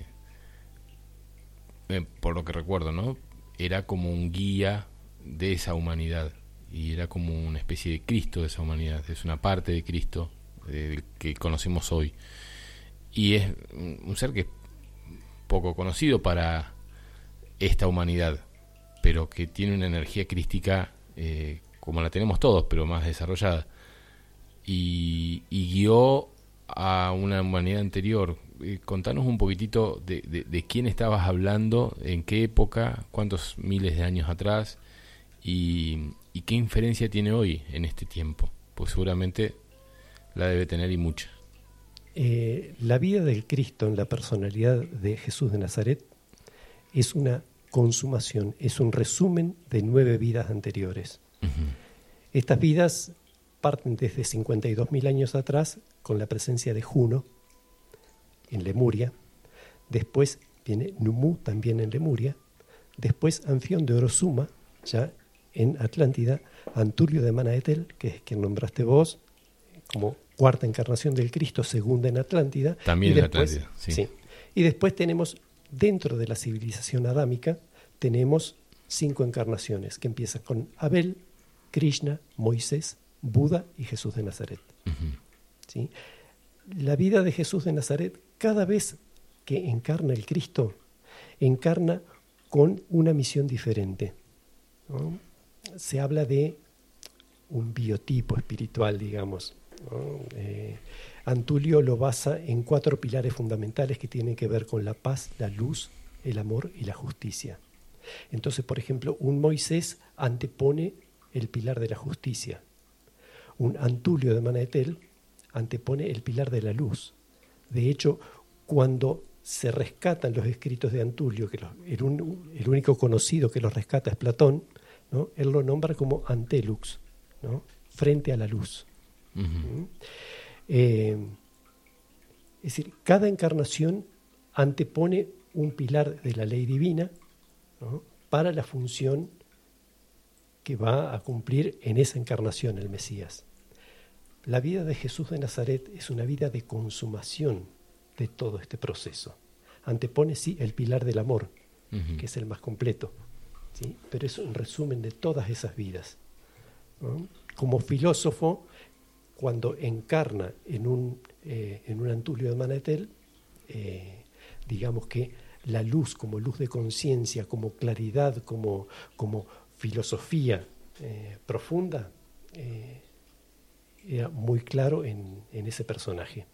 eh, por lo que recuerdo, ¿no? Era como un guía de esa humanidad y era como una especie de Cristo de esa humanidad, es una parte de Cristo que conocemos hoy. Y es un ser que es poco conocido para esta humanidad, pero que tiene una energía crística eh, como la tenemos todos, pero más desarrollada. Y, guió a una humanidad anterior. Eh, contanos un poquitito de, de, quién estabas hablando, en qué época, cuántos miles de años atrás y, y qué inferencia tiene hoy en este tiempo. Pues seguramente la debe tener y mucha. Eh, la vida del Cristo en la personalidad de Jesús de Nazaret es una consumación, es un resumen de nueve vidas anteriores. Estas vidas parten desde 52.000 años atrás con la presencia de Juno en Lemuria, después viene Numu también en Lemuria, después Anfión de Orosuma, ya en Atlántida, Antulio de Manaetel, que es quien nombraste vos, como cuarta encarnación del Cristo, segunda en Atlántida. También en Atlántida, sí. Y después tenemos, dentro de la civilización adámica, tenemos cinco encarnaciones que empiezan con Abel, Krishna, Moisés, Buda y Jesús de Nazaret. ¿Sí? La vida de Jesús de Nazaret, cada vez que encarna el Cristo, encarna con una misión diferente. Se habla de un biotipo espiritual, digamos. Eh, Antulio lo basa en cuatro pilares fundamentales que tienen que ver con la paz, la luz, el amor y la justicia. Entonces, por ejemplo, un Moisés antepone el pilar de la justicia. Un Antulio de Manaetel antepone el pilar de la luz. De hecho, cuando se rescatan los escritos de Antulio, que el, único conocido que los rescata es Platón, él lo nombra como Antelux, frente a la luz. Eh, es decir, cada encarnación antepone un pilar de la ley divina para la función que va a cumplir en esa encarnación el Mesías. La vida de Jesús de Nazaret es una vida de consumación de todo este proceso. Antepone, sí, el pilar del amor, que es el más completo, ¿sí? pero es un resumen de todas esas vidas. Como filósofo, cuando encarna en un, eh, en un Antulio de Manetel, eh, digamos que la luz como luz de conciencia, como claridad, como, como filosofía eh, profunda, era muy claro en, en ese personaje.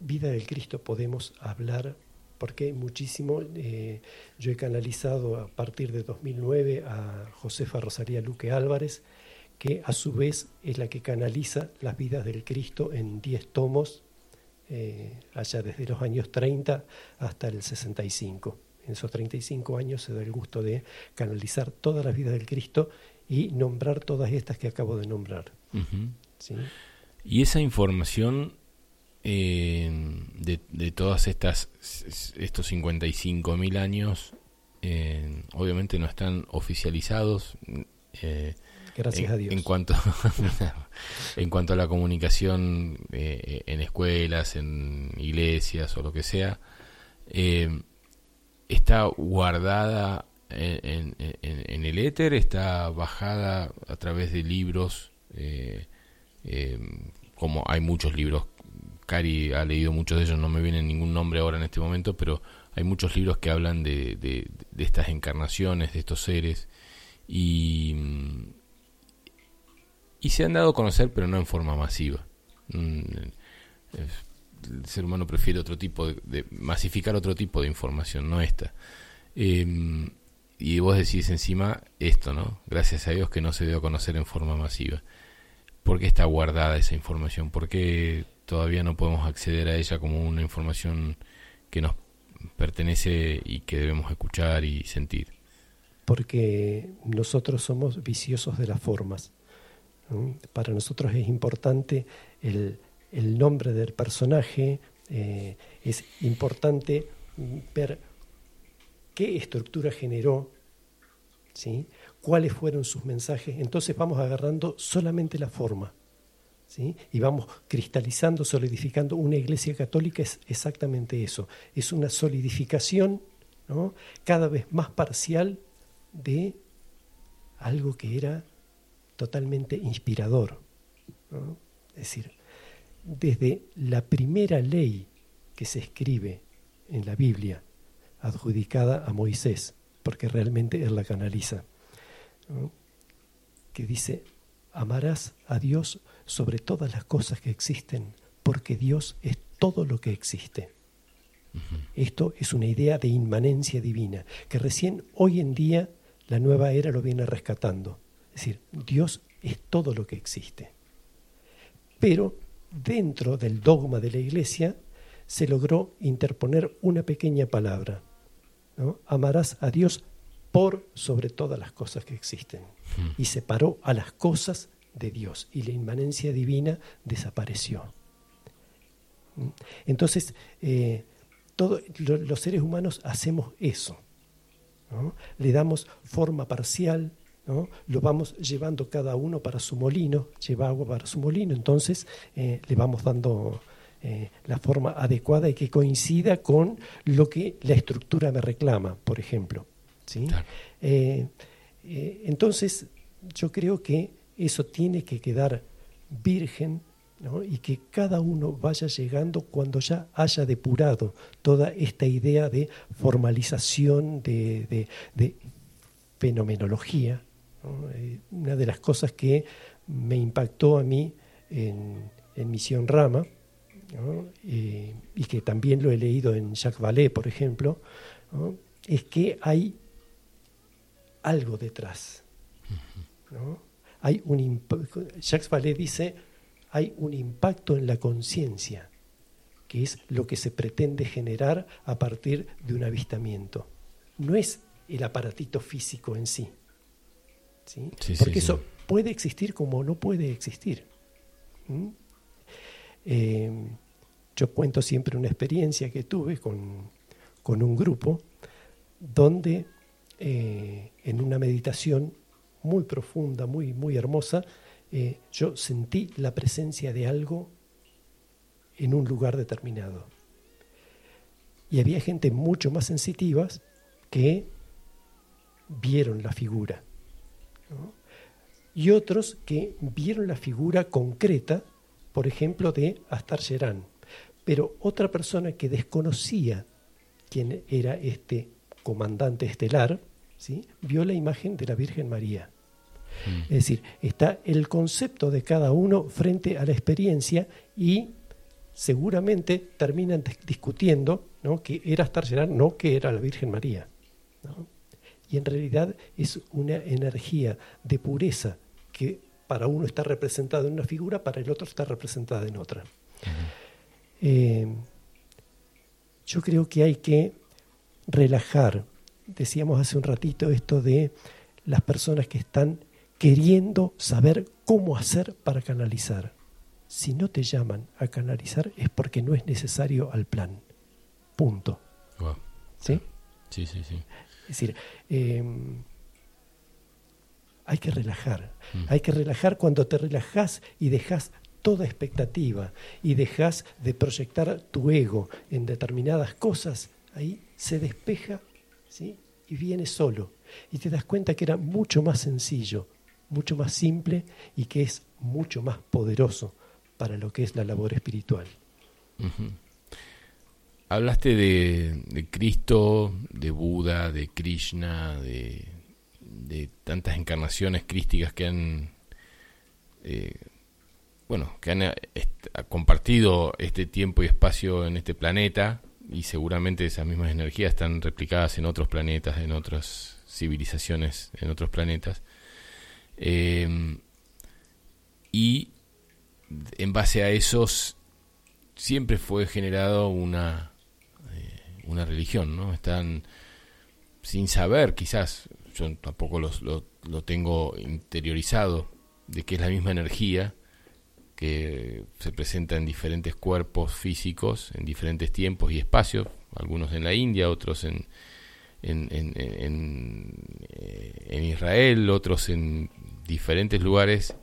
vida del Cristo podemos hablar porque muchísimo. Eh, yo he canalizado a partir de 2009 a Josefa Rosaría Luque Álvarez, que a su vez es la que canaliza las vidas del Cristo en 10 tomos, eh, allá desde los años 30 hasta el 65. En esos 35 años se da el gusto de canalizar todas las vidas del Cristo y nombrar todas estas que acabo de nombrar. Y esa información eh, de, de, todas estas estos 55.000 años eh, obviamente no están oficializados eh, gracias en, a Dios. en cuanto en cuanto a la comunicación eh, en escuelas en iglesias o lo que sea está guardada en, en, el éter está bajada a través de libros como hay muchos libros Cari ha leído muchos de ellos, no me viene ningún nombre ahora en este momento, pero hay muchos libros que hablan de, de, estas encarnaciones, de estos seres, y, y se han dado a conocer, pero no en forma masiva. Mm, el ser humano prefiere otro tipo de, masificar otro tipo de información, no esta. Em, y vos decís encima esto, ¿no? Gracias a Dios que no se dio a conocer en forma masiva. ¿Por qué está guardada esa información? ¿Por qué todavía no podemos acceder a ella como una información que nos pertenece y que debemos escuchar y sentir. Porque nosotros somos viciosos de las formas. Para nosotros es importante el, nombre del personaje, eh, es importante ver qué estructura generó, ¿sí? cuáles fueron sus mensajes. Entonces vamos agarrando solamente la forma. Y vamos cristalizando, solidificando. Una iglesia católica es exactamente eso, es una solidificación cada vez más parcial de algo que era totalmente inspirador. Es decir, desde la primera ley que se escribe en la Biblia, adjudicada a Moisés, porque realmente él la canaliza, que dice, amarás a Dios sobre todas las cosas que existen, porque Dios es todo lo que existe. Esto es una idea de inmanencia divina, que recién hoy en día la nueva era lo viene rescatando. Es decir, Dios es todo lo que existe. Pero dentro del dogma de la Iglesia se logró interponer una pequeña palabra. Amarás a Dios por sobre todas las cosas que existen. Y separó a las cosas de Dios y la inmanencia divina desapareció. Entonces, eh, todos los seres humanos hacemos eso. Le damos forma parcial, lo vamos llevando cada uno para su molino, lleva agua para su molino, entonces eh, le vamos dando eh, la forma adecuada y que coincida con lo que la estructura me reclama, por ejemplo. ¿sí? entonces, yo creo que eso tiene que quedar virgen y que cada uno vaya llegando cuando ya haya depurado toda esta idea de formalización, de, fenomenología. Eh, una de las cosas que me impactó a mí en, Misión Rama, eh, y que también lo he leído en Jacques Vallée, por ejemplo, es que hay algo detrás. ¿no? Hay un Jacques Vallée dice, hay un impacto en la conciencia, que es lo que se pretende generar a partir de un avistamiento. No es el aparatito físico en sí. ¿sí? Porque eso puede existir como no puede existir. ¿Mm? Eh, Yo cuento siempre una experiencia que tuve con, un grupo donde eh, en una meditación muy profunda, muy, muy hermosa, eh, yo sentí la presencia de algo en un lugar determinado. Y había gente mucho más sensitiva que vieron la figura. Y otros que vieron la figura concreta, por ejemplo, de Astar Gerán. Pero otra persona que desconocía quién era este comandante estelar, ¿sí? vio la imagen de la Virgen María. Mm. Es decir, está el concepto de cada uno frente a la experiencia y seguramente terminan discutiendo ¿no? que era Astar Gerán, no que era la Virgen María. Y en realidad es una energía de pureza que para uno está representada en una figura, para el otro está representada en otra. Eh, yo creo que hay que relajar, decíamos hace un ratito esto de las personas que están queriendo saber cómo hacer para canalizar. Si no te llaman a canalizar es porque no es necesario al plan. Punto. ¿Sí? Sí, sí, sí. Es decir, em, hay que relajar. Mm. Hay que relajar cuando te relajas y dejas toda expectativa y dejas de proyectar tu ego en determinadas cosas, ahí se despeja ¿sí? y viene solo. Y te das cuenta que era mucho más sencillo, mucho más simple y que es mucho más poderoso para lo que es la labor espiritual. Hablaste de, Cristo, de Buda, de Krishna, de, tantas encarnaciones crísticas que han, eh, bueno, que han eh, compartido este tiempo y espacio en este planeta y seguramente esas mismas energías están replicadas en otros planetas, en otras civilizaciones, en otros planetas. Em, y en base a esos siempre fue generado una una religión, ¿no? Están sin saber, quizás, yo tampoco lo, lo tengo interiorizado, de que es la misma energía que se presenta en diferentes cuerpos físicos, en diferentes tiempos y espacios, algunos en la India, otros en, en, en, en, en Israel, otros en diferentes lugares,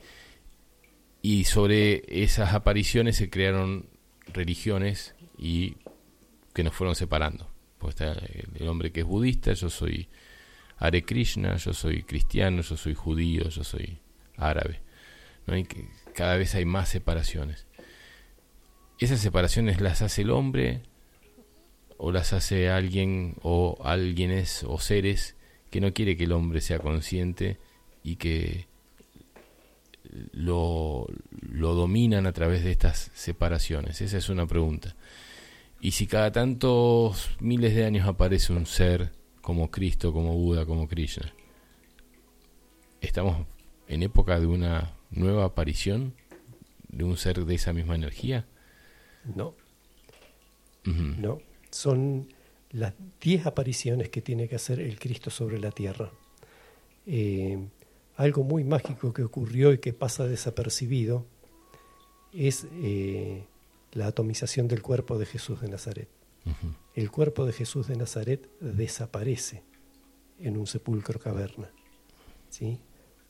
y sobre esas apariciones se crearon religiones y que nos fueron separando. Pues está el hombre que es budista, yo soy Hare Krishna, yo soy cristiano, yo soy judío, yo soy árabe. ¿no? hay que cada vez hay más separaciones. ¿Esas separaciones las hace el hombre o las hace alguien o alguienes o seres que no quiere que el hombre sea consciente y que lo, lo dominan a través de estas separaciones? Esa es una pregunta. Y si cada tantos miles de años aparece un ser como Cristo, como Buda, como Krishna, ¿estamos en época de una nueva aparición de un ser de esa misma energía? No. No. Son las diez apariciones que tiene que hacer el Cristo sobre la tierra. Eh, algo muy mágico que ocurrió y que pasa desapercibido es eh, la atomización del cuerpo de Jesús de Nazaret. El cuerpo de Jesús de Nazaret desaparece en un sepulcro caverna. ¿sí?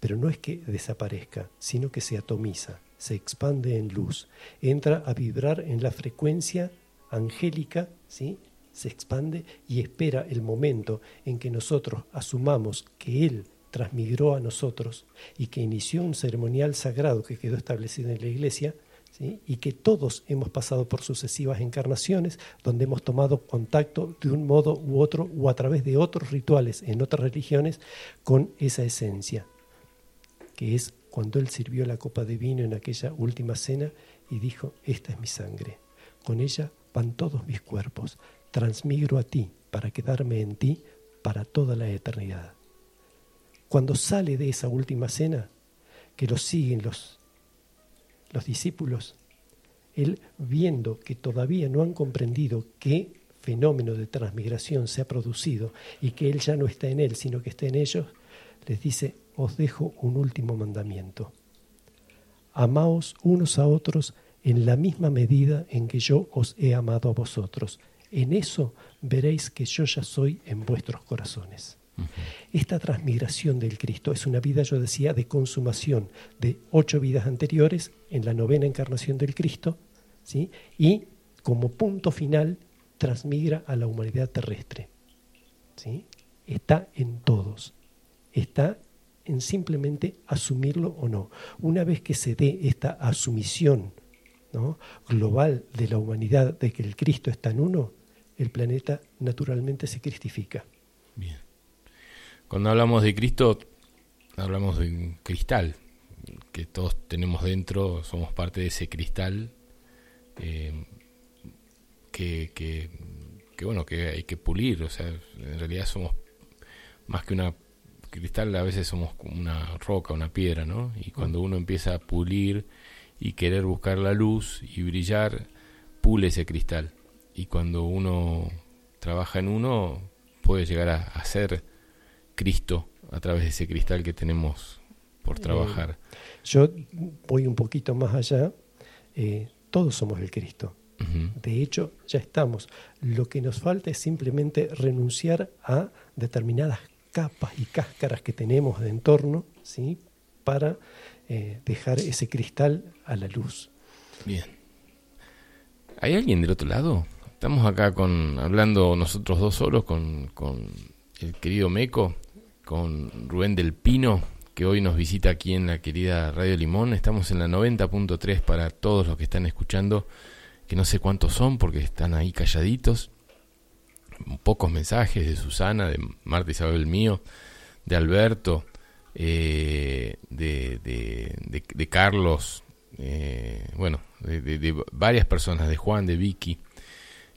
Pero no es que desaparezca, sino que se atomiza, se expande en luz, entra a vibrar en la frecuencia angélica, ¿sí? se expande y espera el momento en que nosotros asumamos que Él transmigró a nosotros y que inició un ceremonial sagrado que quedó establecido en la iglesia y que todos hemos pasado por sucesivas encarnaciones donde hemos tomado contacto de un modo u otro o a través de otros rituales en otras religiones con esa esencia, que es cuando Él sirvió la copa de vino en aquella última cena y dijo, esta es mi sangre, con ella van todos mis cuerpos, transmigro a ti para quedarme en ti para toda la eternidad. Cuando sale de esa última cena, que lo siguen los los discípulos, él viendo que todavía no han comprendido qué fenómeno de transmigración se ha producido y que él ya no está en él, sino que está en ellos, les dice, os dejo un último mandamiento. Amaos unos a otros en la misma medida en que yo os he amado a vosotros. En eso veréis que yo ya soy en vuestros corazones. Esta transmigración del Cristo es una vida, yo decía, de consumación de ocho vidas anteriores en la novena encarnación del Cristo, ¿sí? y como punto final transmigra a la humanidad terrestre. ¿sí? Está en todos, está en simplemente asumirlo o no. Una vez que se dé esta asumición global de la humanidad de que el Cristo está en uno, el planeta naturalmente se cristifica. Bien. Cuando hablamos de Cristo, hablamos de un cristal que todos tenemos dentro, somos parte de ese cristal eh, que, que, bueno, que hay que pulir, o sea, en realidad somos más que una cristal, a veces somos como una roca, una piedra, ¿no? Y cuando uno empieza a pulir y querer buscar la luz y brillar, pule ese cristal. Y cuando uno trabaja en uno, puede llegar a, ser Cristo a través de ese cristal que tenemos por trabajar. yo voy un poquito más allá. Eh, todos somos el Cristo. De hecho, ya estamos. Lo que nos falta es simplemente renunciar a determinadas capas y cáscaras que tenemos de entorno, ¿sí? Para eh, dejar ese cristal a la luz. Bien. ¿Hay alguien del otro lado? Estamos acá con hablando nosotros dos solos con, con el querido Meco, con Rubén del Pino, que hoy nos visita aquí en la querida Radio Limón. Estamos en la 90.3 para todos los que están escuchando que no sé cuántos son porque están ahí calladitos. Pocos mensajes de Susana, de Marta Isabel mío, de Alberto, eh, de, de, Carlos, eh, bueno, de, varias personas, de Juan, de Vicky,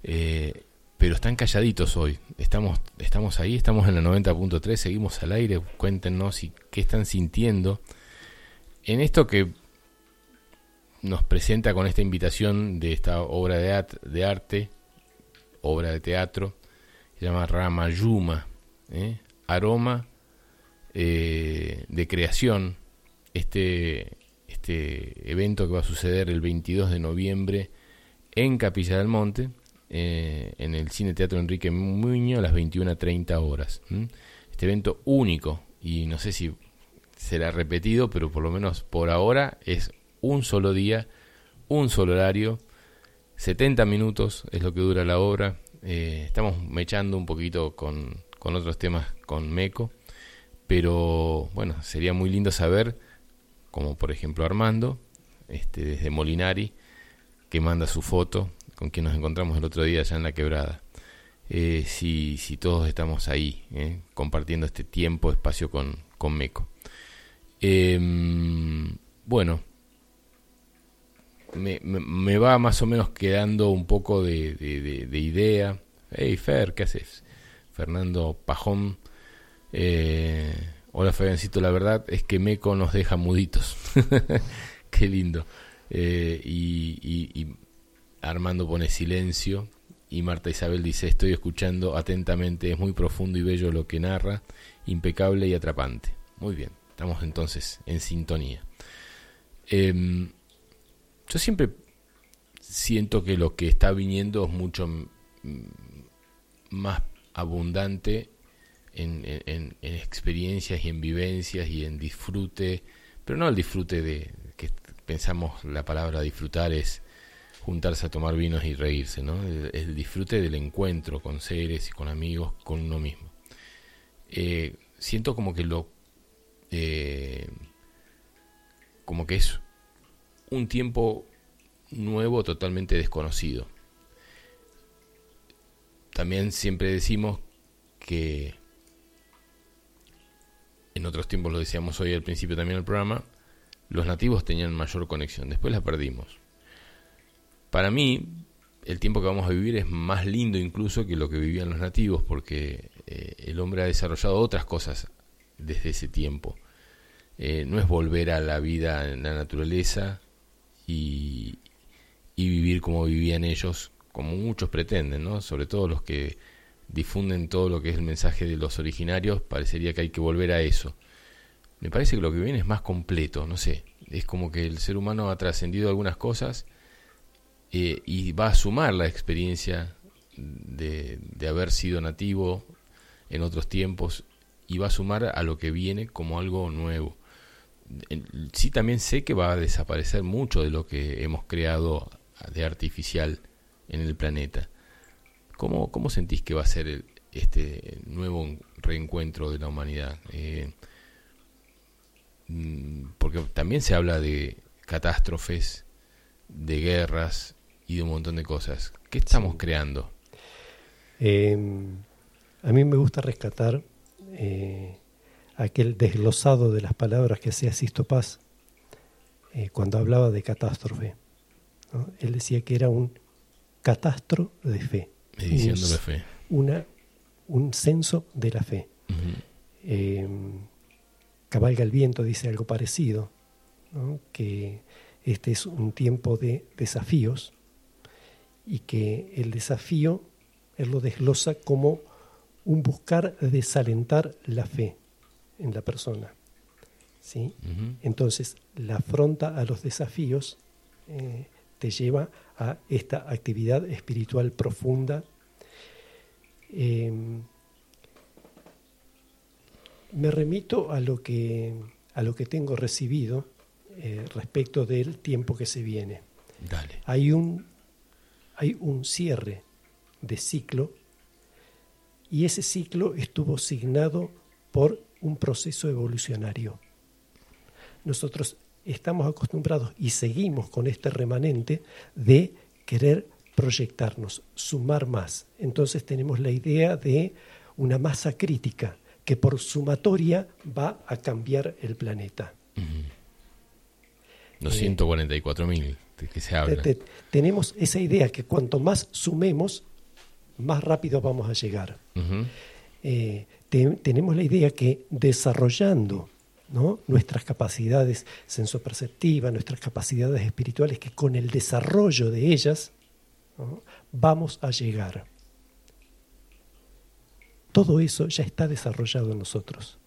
eh, pero están calladitos hoy. Estamos, estamos ahí, estamos en la 90.3, seguimos al aire, cuéntenos y qué están sintiendo en esto que nos presenta con esta invitación de esta obra de, de arte, obra de teatro, se llama Ramayuma, ¿eh? aroma eh, de creación, este, este evento que va a suceder el 22 de noviembre en Capilla del Monte, eh, en el Cine Teatro Enrique Muño a las 21.30 horas. Este evento único, y no sé si será repetido, pero por lo menos por ahora es un solo día, un solo horario, 70 minutos es lo que dura la obra. Eh, estamos mechando un poquito con, con otros temas con Meco, pero bueno, sería muy lindo saber, como por ejemplo Armando, este, desde Molinari, que manda su foto, con quien nos encontramos el otro día allá en la quebrada. Eh, si, si todos estamos ahí, eh, compartiendo este tiempo, espacio con, con Meco. Em, bueno, me, me, va más o menos quedando un poco de, de, idea. Hey Fer, ¿qué haces? Fernando Pajón. Eh, hola Fabiancito, la verdad es que Meco nos deja muditos. Qué lindo. Eh, y, y, Armando pone silencio. Y Marta Isabel dice, estoy escuchando atentamente, es muy profundo y bello lo que narra, impecable y atrapante. Muy bien, estamos entonces en sintonía. Eh, yo siempre siento que lo que está viniendo es mucho más abundante en, experiencias y en vivencias y en disfrute, pero no el disfrute de que pensamos la palabra disfrutar es juntarse a tomar vinos y reírse, ¿no? El, disfrute del encuentro con seres y con amigos, con uno mismo. Eh, siento como que lo... Eh, como que es un tiempo nuevo totalmente desconocido. También siempre decimos que en otros tiempos lo decíamos hoy al principio también del programa, los nativos tenían mayor conexión, después la perdimos. Para mí, el tiempo que vamos a vivir es más lindo incluso que lo que vivían los nativos, porque eh, el hombre ha desarrollado otras cosas desde ese tiempo. Eh, no es volver a la vida en la naturaleza, y, vivir como vivían ellos, como muchos pretenden, ¿no? Sobre todo los que difunden todo lo que es el mensaje de los originarios, parecería que hay que volver a eso. Me parece que lo que viene es más completo, no sé, es como que el ser humano ha trascendido algunas cosas eh, y va a sumar la experiencia de, de haber sido nativo en otros tiempos y va a sumar a lo que viene como algo nuevo. Sí también sé que va a desaparecer mucho de lo que hemos creado de artificial en el planeta. ¿Cómo, cómo sentís que va a ser este nuevo reencuentro de la humanidad? Eh, mm, porque también se habla de catástrofes, de guerras y de un montón de cosas. ¿Qué estamos creando? Em, a mí me gusta rescatar eh, aquel desglosado de las palabras que hacía Sisto Paz eh, cuando hablaba de catástrofe. Él decía que era un catastro de fe. Medición de la fe. Una, un censo de la fe. Em, Cabalga el viento dice algo parecido, que este es un tiempo de desafíos y que el desafío él lo desglosa como un buscar desalentar la fe en la persona. ¿sí? Entonces, la afronta a los desafíos eh, te lleva a esta actividad espiritual profunda. Em, me remito a lo que, a lo que tengo recibido eh, respecto del tiempo que se viene. Hay, un, hay un cierre de ciclo y ese ciclo estuvo signado por un proceso evolucionario. Nosotros estamos acostumbrados y seguimos con este remanente de querer proyectarnos, sumar más. Entonces tenemos la idea de una masa crítica que por sumatoria va a cambiar el planeta. Los 144.000 eh, de que se habla. tenemos esa idea que cuanto más sumemos, más rápido vamos a llegar. Eh, tenemos la idea que desarrollando nuestras capacidades sensoperceptivas, nuestras capacidades espirituales, que con el desarrollo de ellas vamos a llegar. Todo eso ya está desarrollado en nosotros.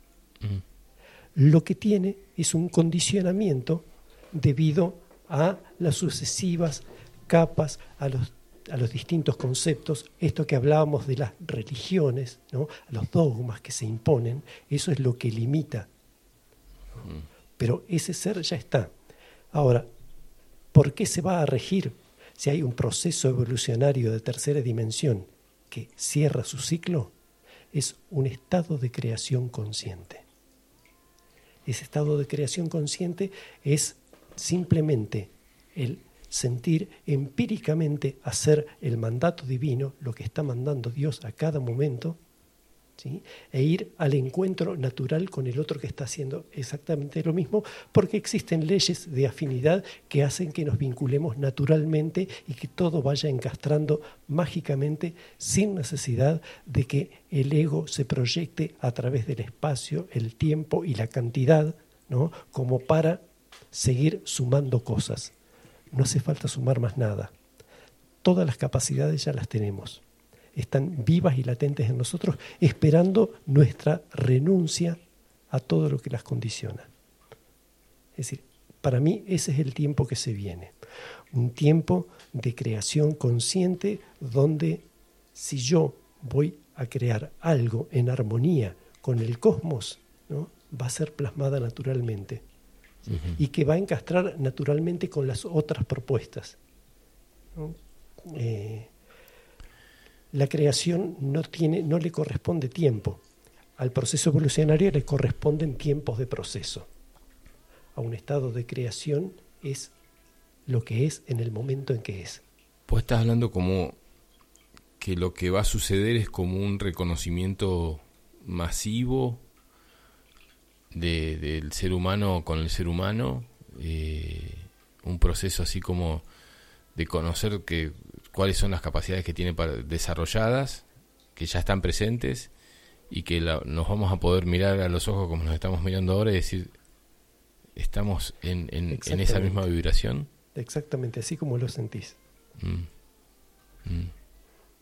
Lo que tiene es un condicionamiento debido a las sucesivas capas, a los a los distintos conceptos, esto que hablábamos de las religiones, ¿no? a los dogmas que se imponen, eso es lo que limita. Pero ese ser ya está. Ahora, ¿por qué se va a regir si hay un proceso evolucionario de tercera dimensión que cierra su ciclo? Es un estado de creación consciente. Ese estado de creación consciente es simplemente el sentir empíricamente hacer el mandato divino, lo que está mandando Dios a cada momento, ¿sí? e ir al encuentro natural con el otro que está haciendo exactamente lo mismo, porque existen leyes de afinidad que hacen que nos vinculemos naturalmente y que todo vaya encastrando mágicamente sin necesidad de que el ego se proyecte a través del espacio, el tiempo y la cantidad, ¿no? como para seguir sumando cosas. No hace falta sumar más nada. Todas las capacidades ya las tenemos. Están vivas y latentes en nosotros, esperando nuestra renuncia a todo lo que las condiciona. Es decir, para mí ese es el tiempo que se viene. Un tiempo de creación consciente donde si yo voy a crear algo en armonía con el cosmos, ¿no? va a ser plasmada naturalmente y que va a encastrar naturalmente con las otras propuestas. Eh, la creación no, tiene, no le corresponde tiempo. Al proceso evolucionario le corresponden tiempos de proceso. A un estado de creación es lo que es en el momento en que es. Pues estás hablando como que lo que va a suceder es como un reconocimiento masivo de, del ser humano con el ser humano, eh, un proceso así como de conocer que, cuáles son las capacidades que tiene para, desarrolladas, que ya están presentes y que nos vamos a poder mirar a los ojos como nos estamos mirando ahora y decir, estamos en, en, esa misma vibración. Exactamente, así como lo sentís. Mm. Mm.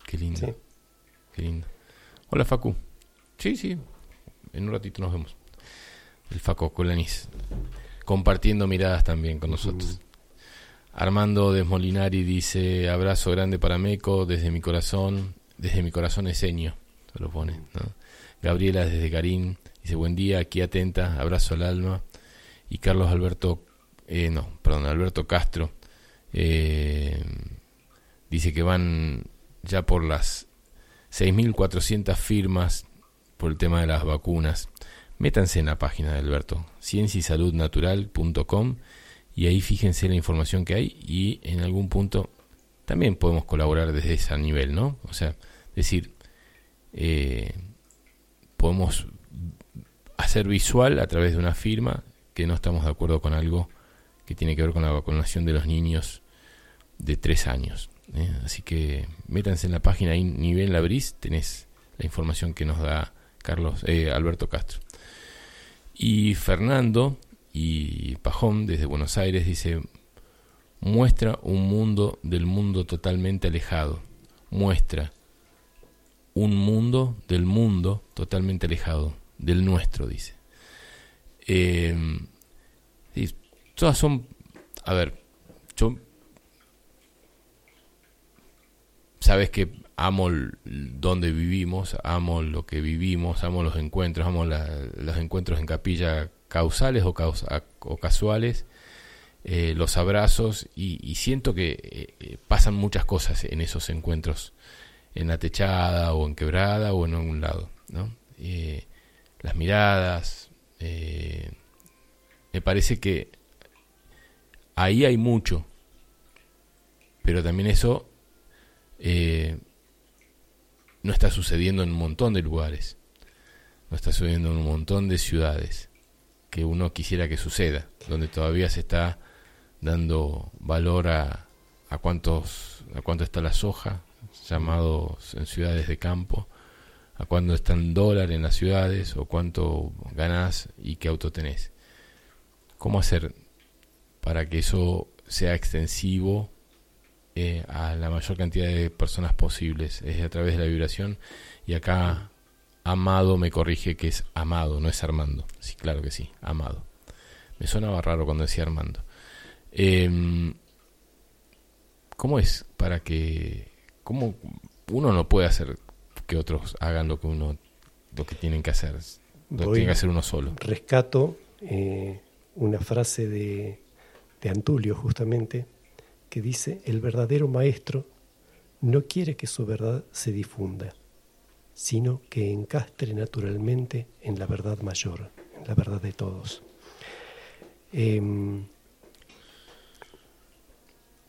Qué lindo. Qué lindo. Hola Facu. Sí, sí. En un ratito nos vemos el Faco Colanis, compartiendo miradas también con nosotros. Armando Desmolinari dice, abrazo grande para Meco, desde mi corazón, desde mi corazón eseño, se lo pone. Gabriela desde Garín dice, buen día, aquí atenta, abrazo al alma. Y Carlos Alberto, eh, no, perdón, Alberto Castro, eh, dice que van ya por las 6.400 firmas por el tema de las vacunas. Métanse en la página de Alberto, cienciasaludnatural.com y ahí fíjense la información que hay y en algún punto también podemos colaborar desde ese nivel, ¿no? O sea, decir, eh, podemos hacer visual a través de una firma que no estamos de acuerdo con algo que tiene que ver con la vacunación de los niños de tres años. ¿eh? Así que métanse en la página ahí, nivel Labris, tenés la información que nos da Carlos eh, Alberto Castro. Y Fernando y Pajón desde Buenos Aires dice, muestra un mundo del mundo totalmente alejado, muestra un mundo del mundo totalmente alejado, del nuestro, dice. Eh, todas son, a ver, yo, sabes que amo donde vivimos, amo lo que vivimos, amo los encuentros, amo los encuentros en capilla causales o, o casuales, eh, los abrazos y, siento que eh, eh, pasan muchas cosas en esos encuentros, en la techada o en quebrada o en algún lado. ¿no? las miradas, me parece que ahí hay mucho, pero también eso no está sucediendo en un montón de lugares, no está sucediendo en un montón de ciudades que uno quisiera que suceda, donde todavía se está dando valor a, a cuántos a cuánto está la soja, llamados en ciudades de campo, a cuánto está el dólar en las ciudades o cuánto ganás y qué auto tenés. ¿Cómo hacer para que eso sea extensivo eh, a la mayor cantidad de personas posibles? Es a través de la vibración y acá Amado me corrige que es Amado, no es Armando. Sí, claro que sí, Amado. Me sonaba raro cuando decía Armando. Em, ¿Cómo es para que... ¿Cómo uno no puede hacer que otros hagan lo que uno lo que tienen que hacer? Lo tiene que hacer uno solo. Rescato eh, una frase de, de Antulio justamente que dice, el verdadero maestro no quiere que su verdad se difunda, sino que encastre naturalmente en la verdad mayor, en la verdad de todos. Em,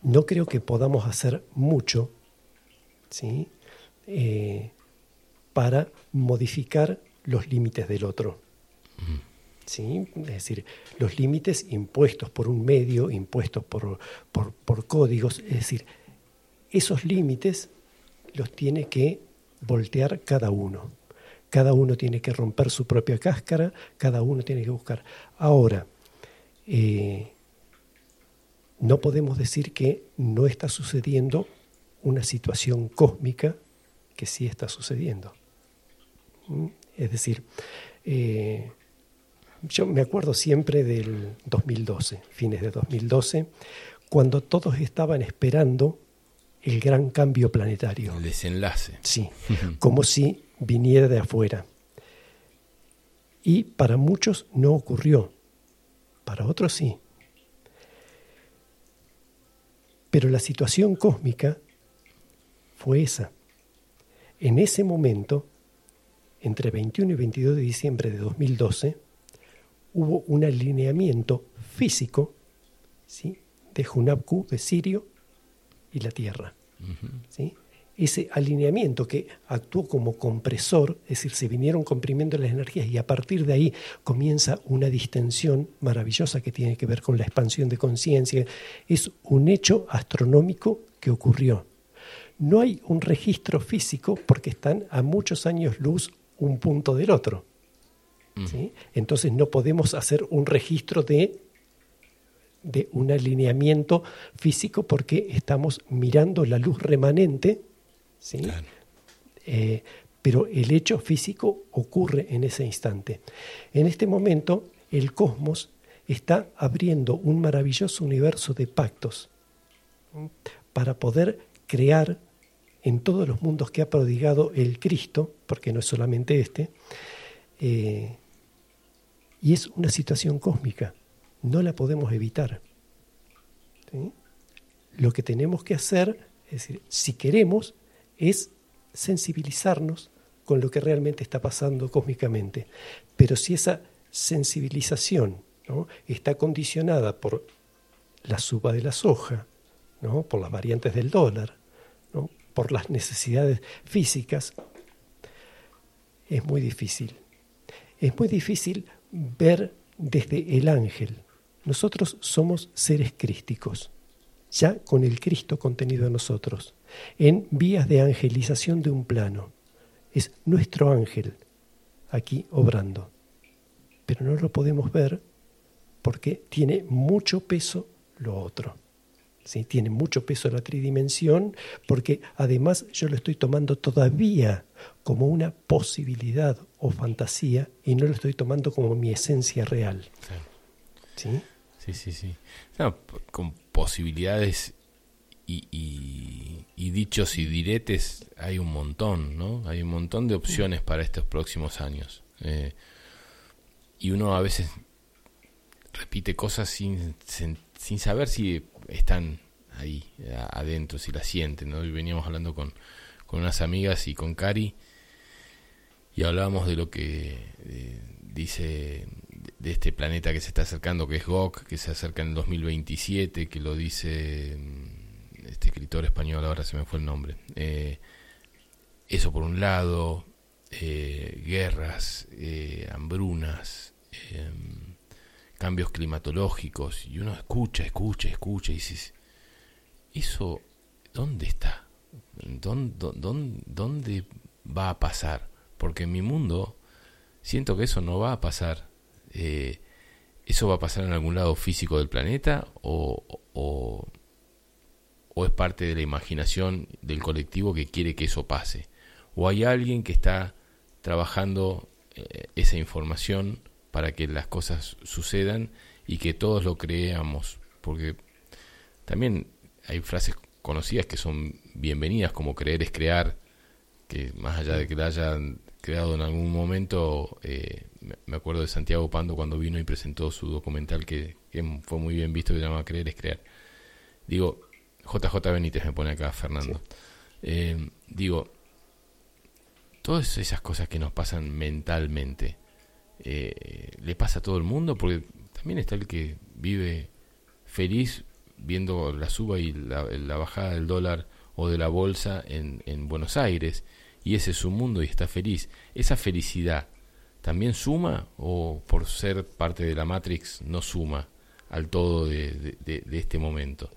no creo que podamos hacer mucho ¿sí? Eh, para modificar los límites del otro. Es decir, los límites impuestos por un medio, impuestos por, por, por códigos, es decir, esos límites los tiene que voltear cada uno. Cada uno tiene que romper su propia cáscara, cada uno tiene que buscar. Ahora, eh, no podemos decir que no está sucediendo una situación cósmica que sí está sucediendo. ¿Mm? Es decir, eh, yo me acuerdo siempre del 2012, fines de 2012, cuando todos estaban esperando el gran cambio planetario. El desenlace. Sí, como si viniera de afuera. Y para muchos no ocurrió, para otros sí. Pero la situación cósmica fue esa. En ese momento, entre 21 y 22 de diciembre de 2012, hubo un alineamiento físico ¿sí? de Hunabku, de Sirio, y la Tierra. ¿sí? Ese alineamiento que actuó como compresor, es decir, se vinieron comprimiendo las energías y a partir de ahí comienza una distensión maravillosa que tiene que ver con la expansión de conciencia. Es un hecho astronómico que ocurrió. No hay un registro físico porque están a muchos años luz un punto del otro. ¿Sí? Entonces no podemos hacer un registro de de un alineamiento físico porque estamos mirando la luz remanente, ¿sí? Eh, pero el hecho físico ocurre en ese instante. En este momento, el cosmos está abriendo un maravilloso universo de pactos para poder crear en todos los mundos que ha prodigado el Cristo, porque no es solamente este, eh, y es una situación cósmica, no la podemos evitar. Lo que tenemos que hacer, es decir, si queremos, es sensibilizarnos con lo que realmente está pasando cósmicamente. Pero si esa sensibilización está condicionada por la suba de la soja, ¿no? por las variantes del dólar, ¿no? por las necesidades físicas, es muy difícil. Es muy difícil ver desde el ángel. Nosotros somos seres crísticos, ya con el Cristo contenido en nosotros, en vías de angelización de un plano. Es nuestro ángel aquí obrando. Pero no lo podemos ver porque tiene mucho peso lo otro. ¿Sí? Tiene mucho peso la tridimensión porque además yo lo estoy tomando todavía como una posibilidad o fantasía y no lo estoy tomando como mi esencia real. ¿Sí? Sí, sí, sí. con posibilidades y, dichos y diretes hay un montón, ¿no? Hay un montón de opciones para estos próximos años. Eh, y uno a veces repite cosas sin, sin saber si están ahí adentro, si las sienten. Hoy veníamos hablando con, con unas amigas y con Cari y hablábamos de lo que eh, dice de este planeta que se está acercando, que es Gok, que se acerca en el 2027, que lo dice mm, este escritor español, ahora se me fue el nombre. Eh, eso por un lado, eh, guerras, hambrunas, em, cambios climatológicos, y uno escucha, escucha, escucha, y dices, ¿eso dónde está? ¿Dónde, dónde, va a pasar? Porque en mi mundo siento que eso no va a pasar. Eh, ¿Eso va a pasar en algún lado físico del planeta o, o, es parte de la imaginación del colectivo que quiere que eso pase? ¿O hay alguien que está trabajando eh, esa información para que las cosas sucedan y que todos lo creamos, porque también hay frases conocidas que son bienvenidas, como creer es crear, que más allá de que la hayan creado en algún momento, eh, me acuerdo de Santiago Pando cuando vino y presentó su documental que, fue muy bien visto, que se llama Creer es crear. Digo, JJ Benítez me pone acá, Fernando. Eh, digo, todas esas cosas que nos pasan mentalmente, eh, le pasa a todo el mundo, porque también está el que vive feliz viendo la suba y la, bajada del dólar o de la bolsa en, en, Buenos Aires, y ese es su mundo y está feliz. ¿Esa felicidad también suma o por ser parte de la Matrix no suma al todo de, este momento?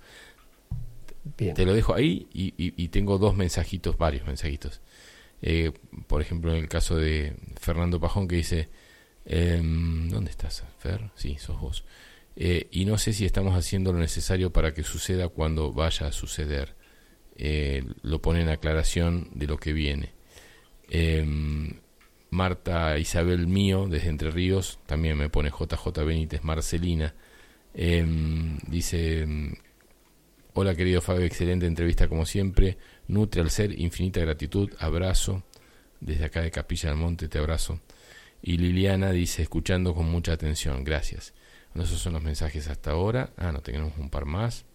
Te lo dejo ahí y, tengo dos mensajitos, varios mensajitos. Eh, por ejemplo, en el caso de Fernando Pajón que dice, Em, ¿Dónde estás, Fer? Sí, sos vos. Eh, y no sé si estamos haciendo lo necesario para que suceda cuando vaya a suceder. Eh, lo pone en aclaración de lo que viene. Em, Marta Isabel Mío, desde Entre Ríos, también me pone JJ Benítez, Marcelina. Em, dice, hola querido Fabio, excelente entrevista como siempre. Nutre al ser, infinita gratitud, abrazo. Desde acá de Capilla del Monte te abrazo. Y Liliana dice, escuchando con mucha atención, gracias. esos son los mensajes hasta ahora. Ah, no, tenemos un par más.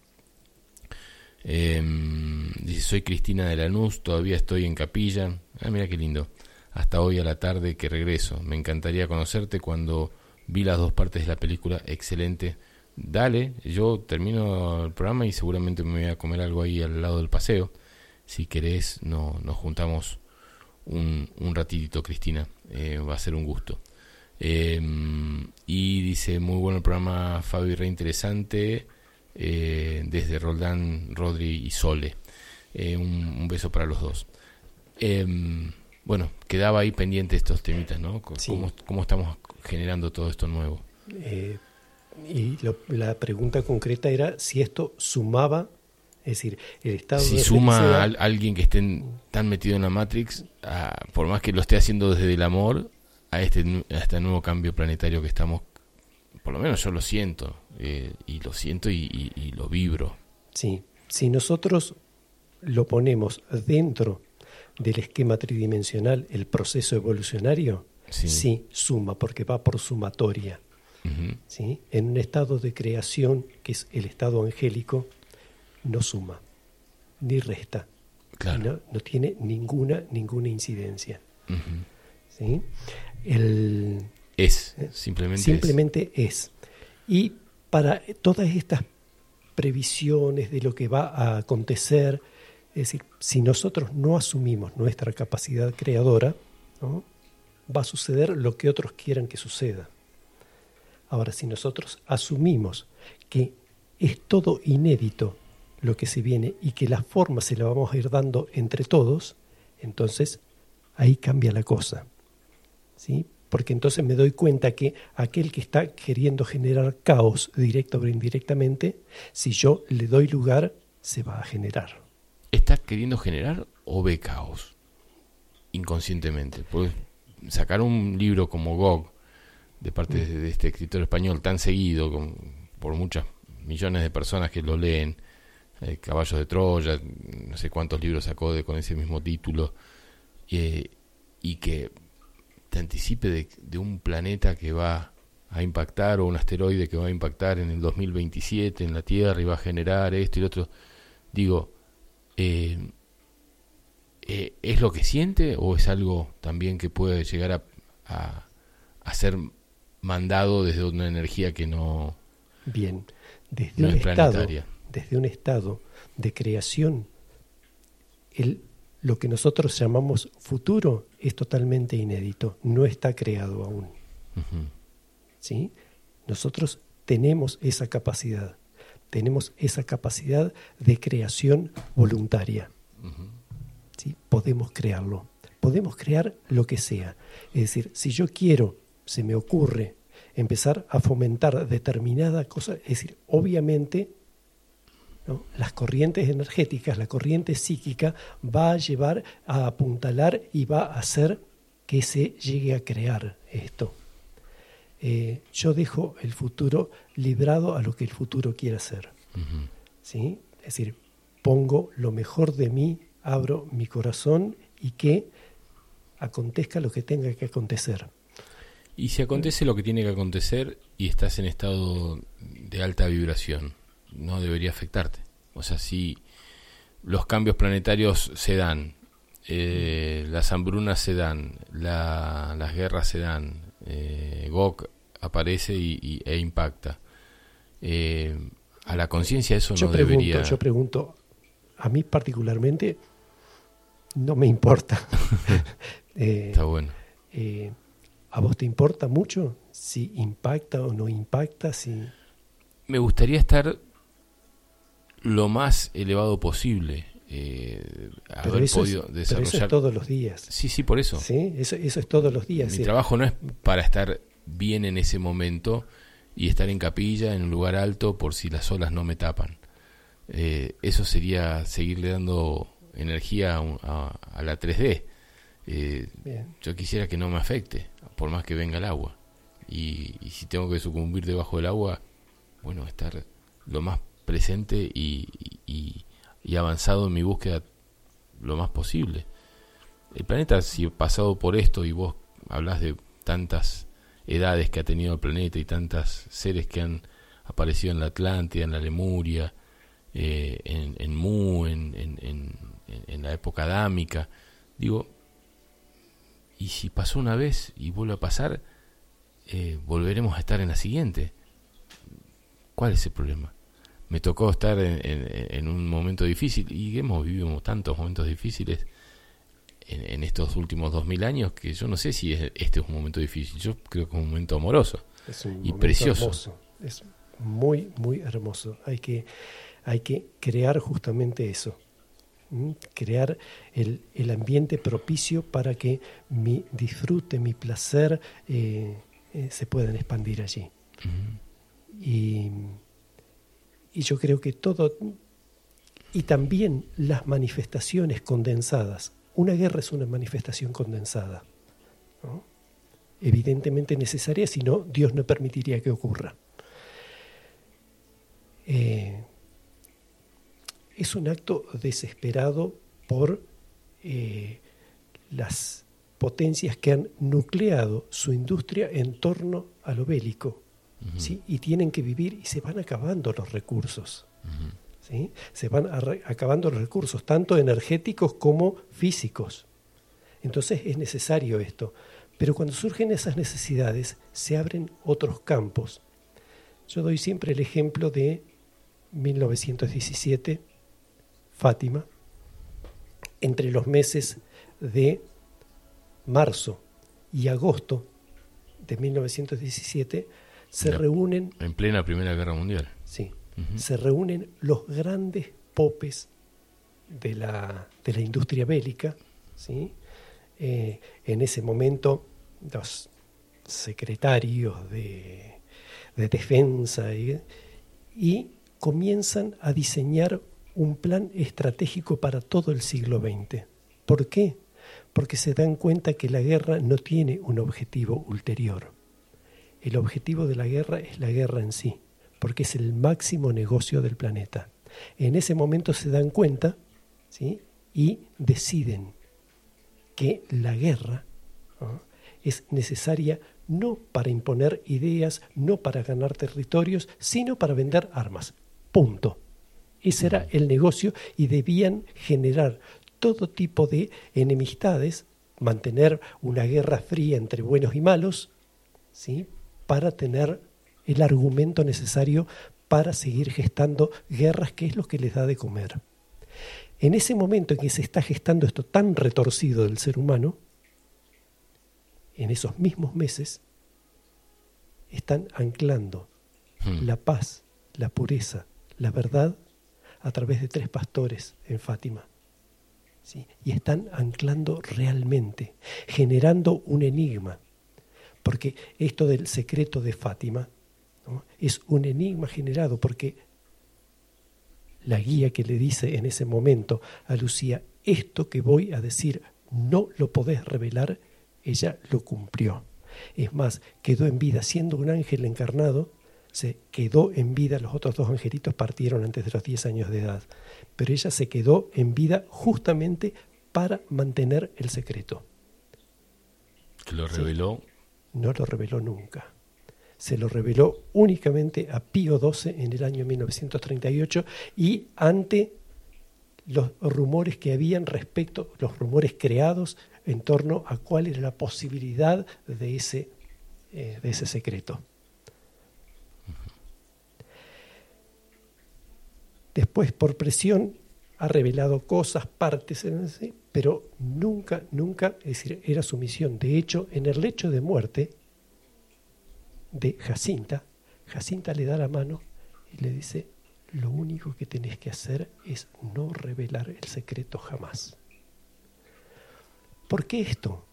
Em, dice, soy Cristina de Lanús, todavía estoy en capilla. Ah, mira qué lindo. Hasta hoy a la tarde que regreso. Me encantaría conocerte cuando vi las dos partes de la película. Excelente. Dale, yo termino el programa y seguramente me voy a comer algo ahí al lado del paseo. Si querés, no, nos juntamos un, un ratito, Cristina. Eh, va a ser un gusto. Eh, y dice, muy bueno el programa, Fabi, re interesante, eh, desde Roldán, Rodri y Sole. Un, beso para los dos. bueno, quedaba ahí pendiente estos temitas, ¿no? ¿Cómo, estamos generando todo esto nuevo? y la pregunta concreta era si esto sumaba es decir, el estado si suma a alguien que esté tan metido en la Matrix, por más que lo esté haciendo desde el amor, a este, este nuevo cambio planetario que estamos, por lo menos yo lo siento, eh, y lo siento y, lo vibro. Sí, si nosotros lo ponemos dentro del esquema tridimensional, el proceso evolucionario, sí, suma, porque va por sumatoria. ¿sí? En un estado de creación, que es el estado angélico, no suma, ni resta. No, no, tiene ninguna, ninguna incidencia. ¿sí? El, es, eh, simplemente, simplemente es. Y para todas estas previsiones de lo que va a acontecer, es decir, si nosotros no asumimos nuestra capacidad creadora, va a suceder lo que otros quieran que suceda. Ahora, si nosotros asumimos que es todo inédito lo que se viene y que la forma se la vamos a ir dando entre todos, entonces ahí cambia la cosa. ¿sí? Porque entonces me doy cuenta que aquel que está queriendo generar caos directo o indirectamente, si yo le doy lugar, se va a generar. ¿Está queriendo generar o ve caos? Inconscientemente. Pues sacar un libro como Gog, de parte de, este escritor español tan seguido por muchas millones de personas que lo leen, eh, Caballos de Troya, no sé cuántos libros sacó de, con ese mismo título, eh, y que te anticipe de, de, un planeta que va a impactar o un asteroide que va a impactar en el 2027 en la Tierra y va a generar esto y lo otro. Digo, eh, eh, ¿es lo que siente o es algo también que puede llegar a, a, ser mandado desde una energía que no, Bien, desde un estado, desde un estado de creación, el, lo que nosotros llamamos futuro es totalmente inédito, no está creado aún. ¿Sí? Nosotros tenemos esa capacidad, tenemos esa capacidad de creación voluntaria. ¿Sí? Podemos crearlo, podemos crear lo que sea. Es decir, si yo quiero, se me ocurre empezar a fomentar determinada cosa, es decir, obviamente las corrientes energéticas, la corriente psíquica va a llevar a apuntalar y va a hacer que se llegue a crear esto. Eh, yo dejo el futuro librado a lo que el futuro quiera hacer. ¿sí? Es decir, pongo lo mejor de mí, abro mi corazón y que acontezca lo que tenga que acontecer. Y si acontece lo que tiene que acontecer y estás en estado de alta vibración, no debería afectarte. O sea, si los cambios planetarios se dan, eh, las hambrunas se dan, las guerras se dan, eh, Gok aparece y, e impacta. Eh, a la conciencia eso no debería. Yo pregunto, a mí particularmente no me importa. Eh, Está bueno. ¿A vos te importa mucho si impacta o no impacta? Si... Me gustaría estar lo más elevado posible. Eh, haber podido desarrollar. eso es todos los días. Sí, sí, por eso. Sí, eso, eso es todos los días. Mi trabajo no es para estar bien en ese momento y estar en capilla, en un lugar alto, por si las olas no me tapan. Eh, eso sería seguirle dando energía a, la 3D. Eh, yo quisiera que no me afecte, por más que venga el agua. Y, y si tengo que sucumbir debajo del agua, bueno, estar lo más presente y, y, avanzado en mi búsqueda lo más posible. El planeta, si he pasado por esto y vos hablas de tantas edades que ha tenido el planeta y tantas seres que han aparecido en la Atlántida, en la Lemuria, eh, en, en, Mu, en, en, en, la época adámica, digo, y si pasó una vez y vuelve a pasar, eh, volveremos a estar en la siguiente. ¿Cuál es el problema? Me tocó estar en, un momento difícil y hemos vivido tantos momentos difíciles en, estos últimos dos mil años que yo no sé si este es un momento difícil. Yo creo que es un momento amoroso y precioso. Es muy, muy hermoso. Hay que, hay que crear justamente eso. crear el, el, ambiente propicio para que mi disfrute, mi placer eh, eh, se puedan expandir allí. Y y yo creo que todo, y también las manifestaciones condensadas. Una guerra es una manifestación condensada, evidentemente necesaria, si no, Dios no permitiría que ocurra. Eh, es un acto desesperado por eh, las potencias que han nucleado su industria en torno a lo bélico. ¿Sí? Y tienen que vivir y se van acabando los recursos. ¿sí? Se van acabando los recursos, tanto energéticos como físicos. Entonces es necesario esto. Pero cuando surgen esas necesidades, se abren otros campos. Yo doy siempre el ejemplo de 1917, Fátima, entre los meses de marzo y agosto de 1917 se reúnen... En plena Primera Guerra Mundial. Sí, se reúnen los grandes popes de la, de la industria bélica, ¿sí? Eh, en ese momento los secretarios de, de defensa y, y comienzan a diseñar un plan estratégico para todo el siglo XX. ¿Por qué? Porque se dan cuenta que la guerra no tiene un objetivo ulterior. El objetivo de la guerra es la guerra en sí, porque es el máximo negocio del planeta. En ese momento se dan cuenta ¿sí? y deciden que la guerra es necesaria no para imponer ideas, no para ganar territorios, sino para vender armas. Punto. Ese era el negocio y debían generar todo tipo de enemistades, mantener una guerra fría entre buenos y malos, ¿sí? Para tener el argumento necesario para seguir gestando guerras, que es lo que les da de comer. En ese momento en que se está gestando esto tan retorcido del ser humano, en esos mismos meses, están anclando hmm. la paz, la pureza, la verdad a través de tres pastores en Fátima. ¿sí? Y están anclando realmente, generando un enigma. Porque esto del secreto de Fátima es un enigma generado porque la guía que le dice en ese momento a Lucía, esto que voy a decir no lo podés revelar, ella lo cumplió. Es más, quedó en vida siendo un ángel encarnado, se quedó en vida, los otros dos angelitos partieron antes de los 10 años de edad, pero ella se quedó en vida justamente para mantener el secreto. ¿Lo reveló? No lo reveló nunca. Se lo reveló únicamente a Pío XII en el año 1938 y ante los rumores que habían respecto, los rumores creados en torno a cuál era la posibilidad de ese, eh, de ese secreto. Después, por presión, ha revelado cosas, partes, pero nunca, nunca, es decir, era su misión. De hecho, en el lecho de muerte de Jacinta, Jacinta le da la mano y le dice, lo único que tenés que hacer es no revelar el secreto jamás. ¿Por qué esto?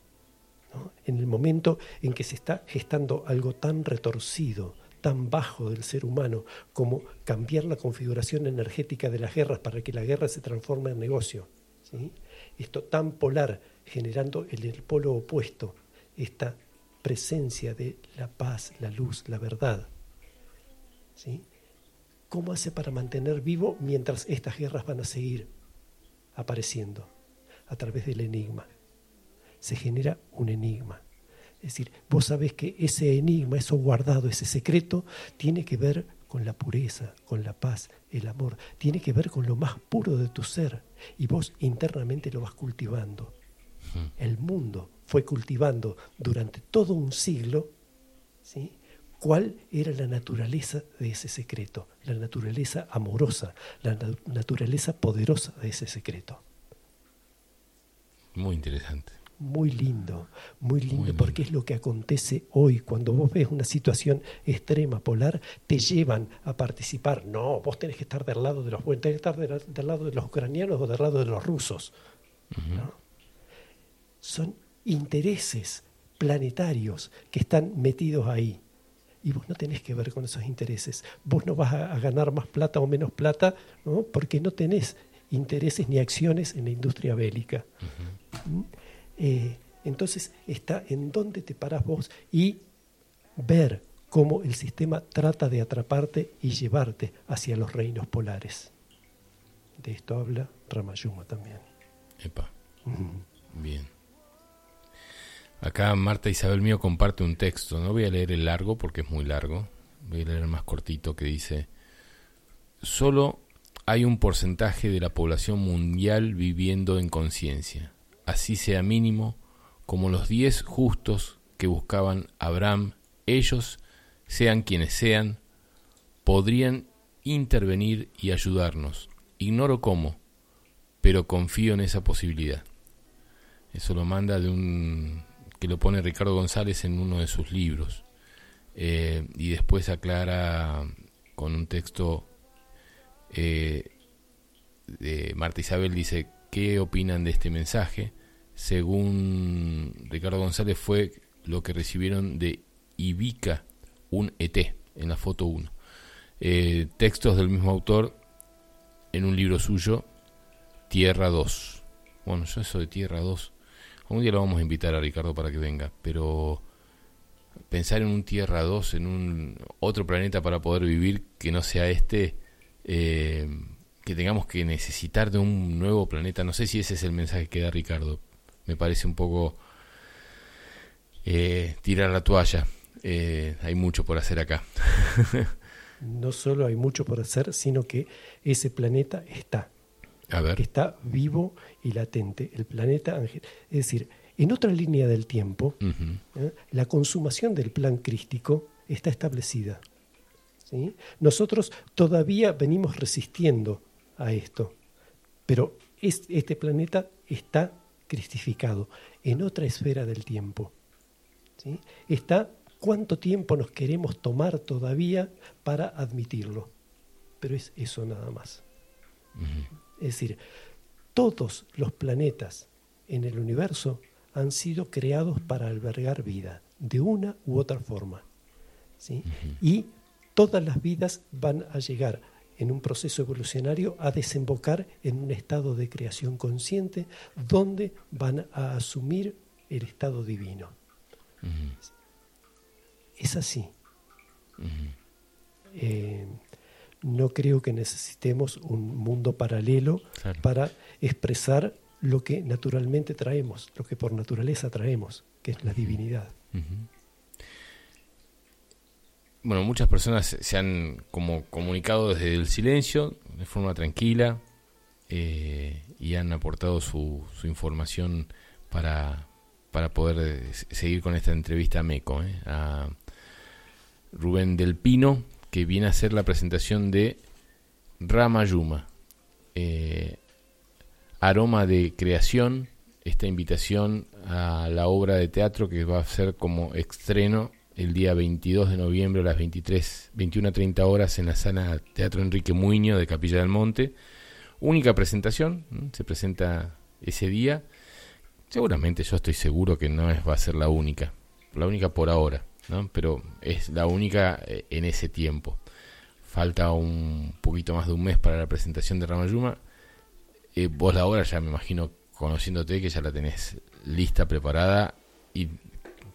En el momento en que se está gestando algo tan retorcido, tan bajo del ser humano como cambiar la configuración energética de las guerras para que la guerra se transforme en negocio. Esto tan polar, generando en el polo opuesto esta presencia de la paz, la luz, la verdad. ¿sí? ¿Cómo hace para mantener vivo mientras estas guerras van a seguir apareciendo? A través del enigma. Se genera un enigma. Es decir, vos sabés que ese enigma, eso guardado, ese secreto, tiene que ver con la pureza, con la paz, el amor, tiene que ver con lo más puro de tu ser y vos internamente lo vas cultivando. El mundo fue cultivando durante todo un siglo ¿sí? cuál era la naturaleza de ese secreto, la naturaleza amorosa, la naturaleza poderosa de ese secreto. Muy interesante muy lindo, muy lindo, porque es lo que acontece hoy. Cuando vos ves una situación extrema, polar, te llevan a participar. No, vos tenés que estar del lado de los tenés que estar del, lado de los ucranianos o del lado de los rusos. Son intereses planetarios que están metidos ahí. Y vos no tenés que ver con esos intereses. Vos no vas a, ganar más plata o menos plata, ¿no? porque no tenés intereses ni acciones en la industria bélica. Eh, entonces está en dónde te paras vos y ver cómo el sistema trata de atraparte y llevarte hacia los reinos polares. De esto habla Ramayuma también. Epa. Bien. Acá Marta Isabel mío comparte un texto. No voy a leer el largo porque es muy largo. Voy a leer el más cortito que dice, solo hay un porcentaje de la población mundial viviendo en conciencia, así sea mínimo, como los diez justos que buscaban Abraham, ellos, sean quienes sean, podrían intervenir y ayudarnos. Ignoro cómo, pero confío en esa posibilidad. Eso lo manda de un que lo pone Ricardo González en uno de sus libros. Eh, y después aclara con un texto eh, de Marta Isabel, dice, ¿qué opinan de este mensaje? Según Ricardo González fue lo que recibieron de Ivica, un ET, en la foto 1. Eh, textos del mismo autor en un libro suyo, Tierra 2. Bueno, yo eso de Tierra 2 un día lo vamos a invitar a Ricardo para que venga, pero pensar en un Tierra 2, en un otro planeta para poder vivir que no sea este, eh, que tengamos que necesitar de un nuevo planeta, no sé si ese es el mensaje que da Ricardo, me parece un poco eh, tirar la toalla, eh, hay mucho por hacer acá. no solo hay mucho por hacer, sino que ese planeta está que está vivo y latente, el planeta ángel. Es decir, en otra línea del tiempo, ¿eh? la consumación del plan crístico está establecida. Nosotros todavía venimos resistiendo a esto, pero este planeta está cristificado en otra esfera del tiempo. Está cuánto tiempo nos queremos tomar todavía para admitirlo, pero es eso nada más. Es decir, todos los planetas en el universo han sido creados para albergar vida, de una u otra forma. Y todas las vidas van a llegar en un proceso evolucionario a desembocar en un estado de creación consciente donde van a asumir el estado divino. Es así. No creo que necesitemos un mundo paralelo para expresar lo que naturalmente traemos, lo que por naturaleza traemos, que es la divinidad. Bueno, muchas personas se han como comunicado desde el silencio, de forma tranquila, eh, y han aportado su, su información para, para poder eh, seguir con esta entrevista a MECO, eh, a Rubén Del Pino, que viene a ser la presentación de Ramayuma, eh, aroma de creación, esta invitación a la obra de teatro que va a ser como estreno el día 22 de noviembre a las 23, 21 a 30 horas en la sala Teatro Enrique Muño de Capilla del Monte. Única presentación, se presenta ese día. Seguramente yo estoy seguro que no va a ser la única, la única por ahora pero es la única eh, en ese tiempo. Falta un poquito más de un mes para la presentación de Ramayuma. Eh, vos la obra ya me imagino, conociéndote, que ya la tenés lista, preparada y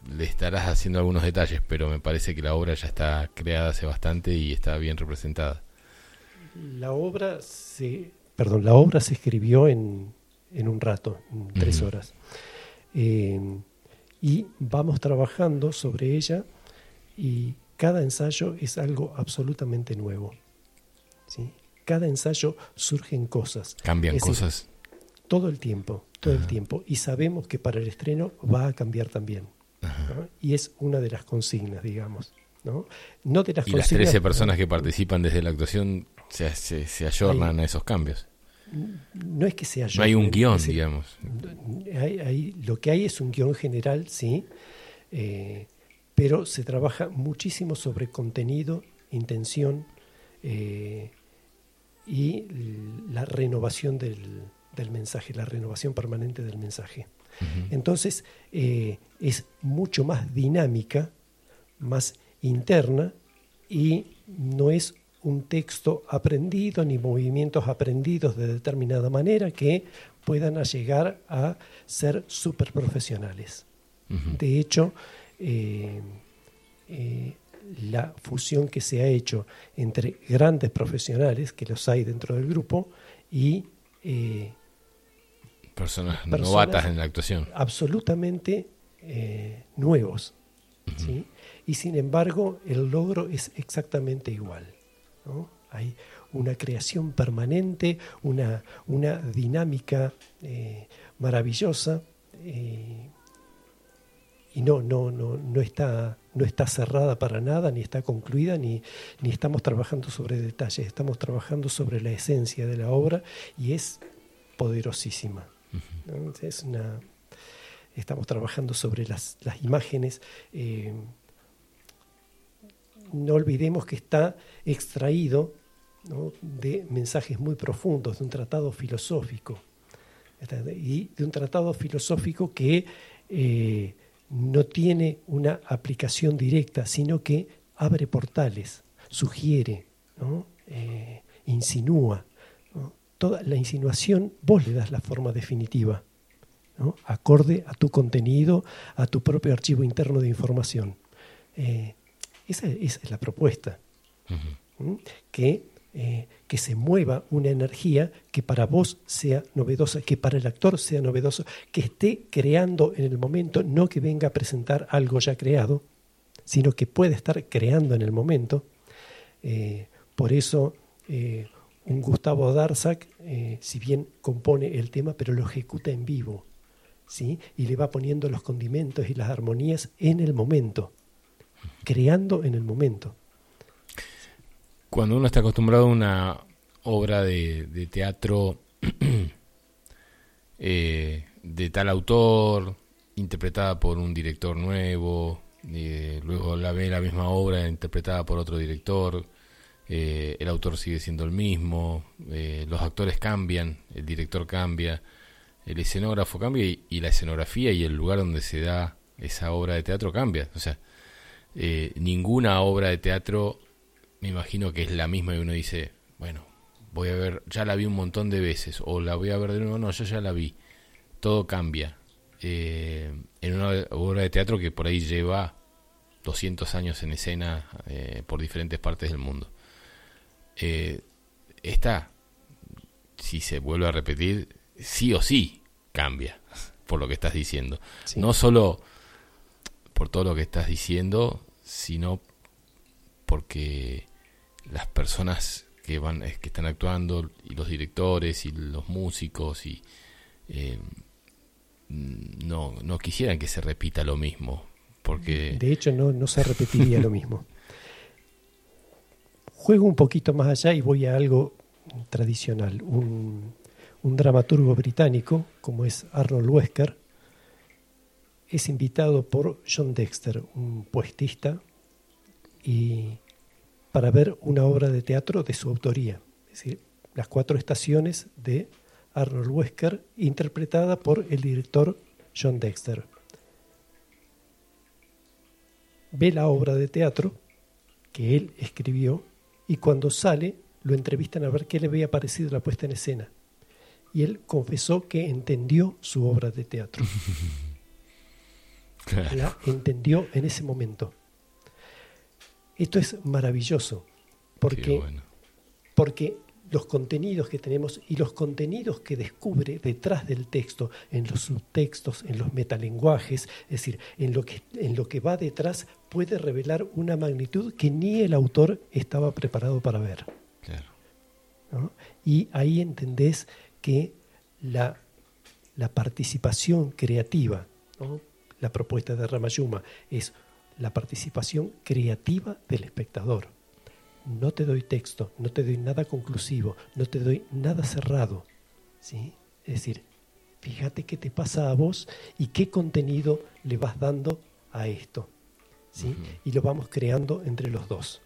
le estarás haciendo algunos detalles, pero me parece que la obra ya está creada hace bastante y está bien representada. La obra se, perdón, la obra se escribió en, en un rato, en tres horas. Eh, y vamos trabajando sobre ella y cada ensayo es algo absolutamente nuevo. ¿sí? Cada ensayo surgen cosas. Cambian cosas. todo el tiempo, todo el tiempo. Y sabemos que para el estreno va a cambiar también. Y es una de las consignas, digamos. ¿no? No de las y las 13 personas que participan desde la actuación se, se, ayornan a esos cambios no es que sea yo. No hay un guion, digamos. lo que hay es un guion general, sí, eh, pero se trabaja muchísimo sobre contenido, intención eh, y la renovación del, mensaje, la renovación permanente del mensaje. Entonces, eh, es mucho más dinámica, más interna y no es un texto aprendido ni movimientos aprendidos de determinada manera que puedan llegar a ser súper profesionales. De hecho, eh, eh, la fusión que se ha hecho entre grandes profesionales, que los hay dentro del grupo, y eh, personas, novatas en la actuación. Absolutamente eh, nuevos. Y sin embargo, el logro es exactamente igual. Hay una creación permanente, una, una dinámica eh, maravillosa y no, no, no, no, está, no está cerrada para nada, ni está concluida, ni, ni estamos trabajando sobre detalles, estamos trabajando sobre la esencia de la obra y es poderosísima. Una, estamos trabajando sobre las, las imágenes. Eh, no olvidemos que está extraído de mensajes muy profundos, de un tratado filosófico, y de un tratado filosófico que eh, no tiene una aplicación directa, sino que abre portales, sugiere, eh, insinúa. Toda la insinuación vos le das la forma definitiva, acorde a tu contenido, a tu propio archivo interno de información. Eh, esa, es la propuesta. Que eh, que se mueva una energía que para vos sea novedosa, que para el actor sea novedoso, que esté creando en el momento, no que venga a presentar algo ya creado, sino que puede estar creando en el momento. Eh, por eso un Gustavo Darzac, si bien compone el tema, pero lo ejecuta en vivo, ¿sí? y le va poniendo los condimentos y las armonías en el momento, creando en el momento cuando uno está acostumbrado a una obra de, teatro eh, de tal autor, interpretada por un director nuevo, eh, luego la ve la misma obra interpretada por otro director, eh, el autor sigue siendo el mismo, los actores cambian, el director cambia, el escenógrafo cambia y, la escenografía y el lugar donde se da esa obra de teatro cambia. O sea, ninguna obra de teatro me imagino que es la misma y uno dice, bueno, voy a ver, ya la vi un montón de veces, o la voy a ver de nuevo, no, yo ya la vi. Todo cambia. Eh, en una obra de teatro que por ahí lleva 200 años en escena eh, por diferentes partes del mundo. Eh, esta, si se vuelve a repetir, sí o sí cambia, por lo que estás diciendo. No solo por todo lo que estás diciendo, sino porque las personas que van que están actuando y los directores y los músicos y eh, no, no quisieran que se repita lo mismo porque de hecho no, no se repetiría lo mismo juego un poquito más allá y voy a algo tradicional un, dramaturgo británico como es Arnold Wesker es invitado por John Dexter un poetista y para ver una obra de teatro de su autoría, es decir, Las cuatro estaciones de Arnold Wesker, interpretada por el director John Dexter. Ve la obra de teatro que él escribió y cuando sale lo entrevistan a ver qué le había parecido la puesta en escena. Y él confesó que entendió su obra de teatro. La entendió en ese momento. Esto es maravilloso, porque, porque los contenidos que tenemos y los contenidos que descubre detrás del texto, en los subtextos, en los metalenguajes, es decir, en lo que, en lo que va detrás, puede revelar una magnitud que ni el autor estaba preparado para ver. Y ahí entendés que la, la participación creativa, la propuesta de Ramayuma, es la participación creativa del espectador. No te doy texto, no te doy nada conclusivo, no te doy nada cerrado. ¿sí? Es decir, fíjate qué te pasa a vos y qué contenido le vas dando a esto. ¿sí? Y lo vamos creando entre los dos.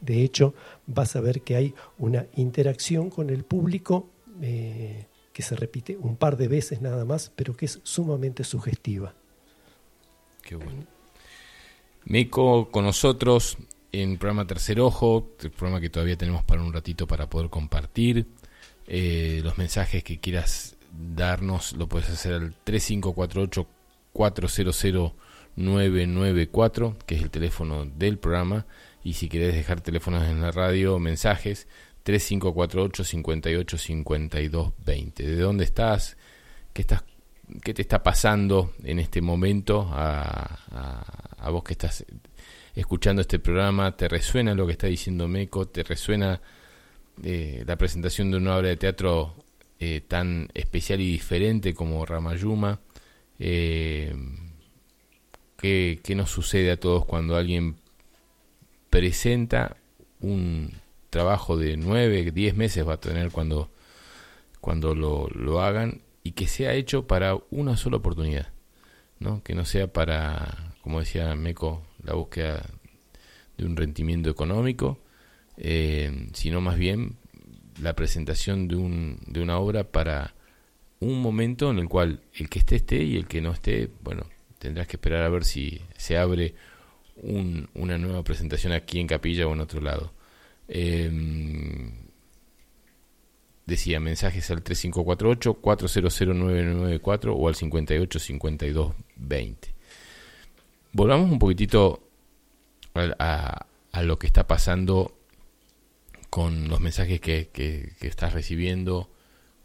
De hecho, vas a ver que hay una interacción con el público eh, que se repite un par de veces nada más, pero que es sumamente sugestiva. Qué bueno. Meco con nosotros en el programa Tercer Ojo, el programa que todavía tenemos para un ratito para poder compartir. Eh, los mensajes que quieras darnos lo puedes hacer al 3548 400 994, que es el teléfono del programa. Y si quieres dejar teléfonos en la radio, mensajes, 3548 58 52 20. ¿De dónde estás? ¿Qué, estás, qué te está pasando en este momento a, a, vos que estás escuchando este programa? ¿Te resuena lo que está diciendo Meco? ¿Te resuena eh, la presentación de una obra de teatro eh, tan especial y diferente como Ramayuma? Eh, ¿qué, ¿Qué nos sucede a todos cuando alguien presenta un trabajo de nueve, diez meses va a tener cuando, cuando lo, lo hagan y que sea hecho para una sola oportunidad, ¿no? que no sea para, como decía Meco, la búsqueda de un rendimiento económico, eh, sino más bien la presentación de, un, de una obra para un momento en el cual el que esté esté y el que no esté, bueno, tendrás que esperar a ver si se abre un, una nueva presentación aquí en Capilla o en otro lado. Eh, decía mensajes al 3548-4009994 o al 585220. Volvamos un poquitito a, a, lo que está pasando con los mensajes que, que, estás recibiendo,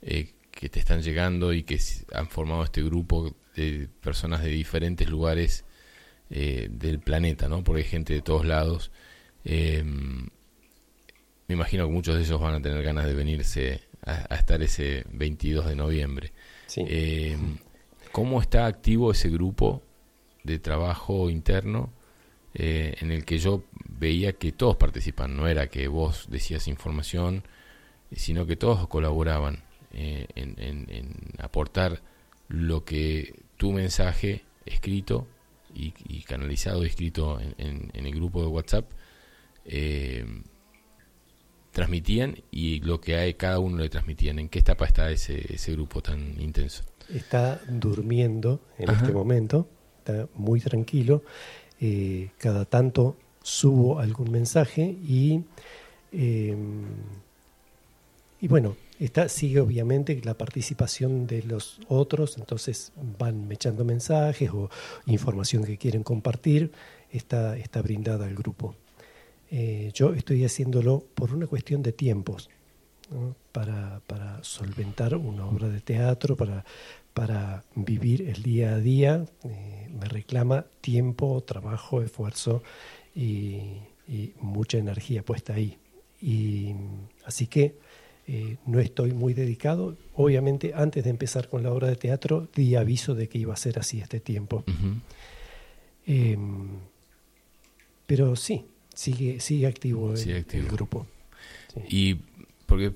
eh, que te están llegando y que han formado este grupo de personas de diferentes lugares eh, del planeta, ¿no? Porque hay gente de todos lados. Eh, me imagino que muchos de ellos van a tener ganas de venirse a, estar ese 22 de noviembre. Eh, ¿Cómo está activo ese grupo de trabajo interno eh, en el que yo veía que todos participan? No era que vos decías información, sino que todos colaboraban eh, en, aportar lo que tu mensaje escrito y, canalizado, escrito en, el grupo de WhatsApp, eh, transmitían y lo que hay, cada uno le transmitían. ¿En qué etapa está ese, ese grupo tan intenso? Está durmiendo en este momento, está muy tranquilo. Eh, cada tanto subo algún mensaje y, eh, y bueno, está, sigue obviamente la participación de los otros, entonces van echando mensajes o información que quieren compartir, está, está brindada al grupo. Eh, yo estoy haciéndolo por una cuestión de tiempos, para, para, solventar una obra de teatro, para, para vivir el día a día. Eh, me reclama tiempo, trabajo, esfuerzo y, mucha energía puesta ahí. Y, así que eh, no estoy muy dedicado. Obviamente, antes de empezar con la obra de teatro, di aviso de que iba a ser así este tiempo. Em, pero sí, sigue, sigue activo, el, grupo. Y porque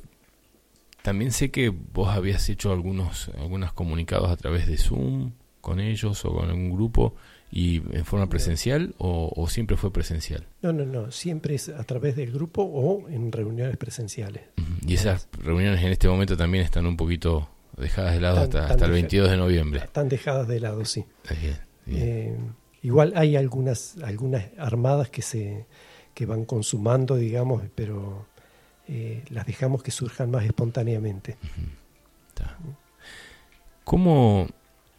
también sé que vos habías hecho algunos, algunos comunicados a través de Zoom con ellos o con algún grupo y en forma presencial o, siempre fue presencial? No, no, no, siempre es a través del grupo o en reuniones presenciales. Y esas reuniones en este momento también están un poquito dejadas de lado hasta, hasta el 22 de noviembre. Están dejadas de lado, sí. Eh, igual hay algunas, algunas armadas que se que van consumando, digamos, pero eh, las dejamos que surjan más espontáneamente. ¿Cómo,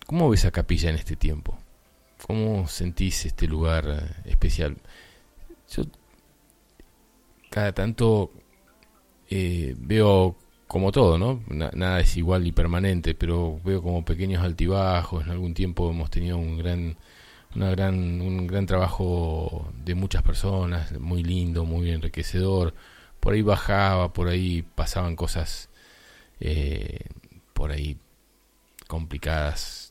¿Cómo ves a Capilla en este tiempo? ¿Cómo sentís este lugar eh, especial? Yo cada tanto eh, veo como todo, ¿no? nada es igual y permanente, pero veo como pequeños altibajos. En algún tiempo hemos tenido un gran una gran, un gran trabajo de muchas personas, muy lindo, muy enriquecedor. Por ahí bajaba, por ahí pasaban cosas eh, por ahí complicadas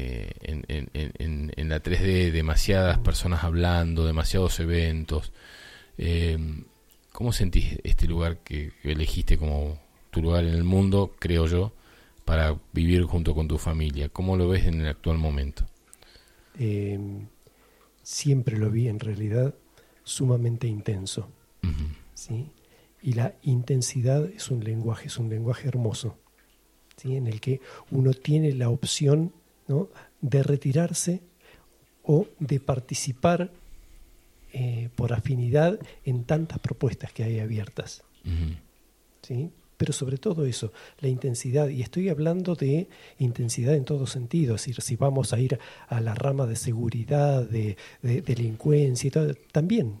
eh, en, en, en, la 3D, demasiadas personas hablando, demasiados eventos. Eh, ¿Cómo sentís este lugar que, elegiste como tu lugar en el mundo, creo yo, para vivir junto con tu familia? ¿Cómo lo ves en el actual momento? Em, siempre lo vi en realidad sumamente intenso. ¿sí? Y la intensidad es un lenguaje, es un lenguaje hermoso, ¿sí? en el que uno tiene la opción ¿no? de retirarse o de participar eh, por afinidad en tantas propuestas que hay abiertas. ¿sí? pero sobre todo eso, la intensidad, y estoy hablando de intensidad en todo sentido, es decir, si vamos a ir a la rama de seguridad, de, delincuencia y todo, también.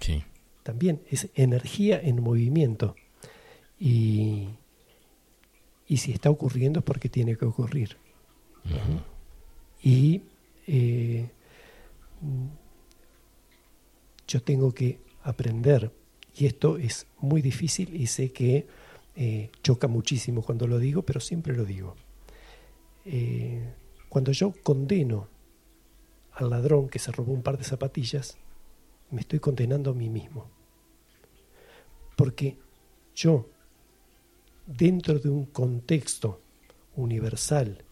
Sí. También es energía en movimiento. Y, y si está ocurriendo es porque tiene que ocurrir. Y eh, yo tengo que aprender, y esto es muy difícil y sé que eh, choca muchísimo cuando lo digo, pero siempre lo digo. Eh, cuando yo condeno al ladrón que se robó un par de zapatillas, me estoy condenando a mí mismo. Porque yo, dentro de un contexto universal,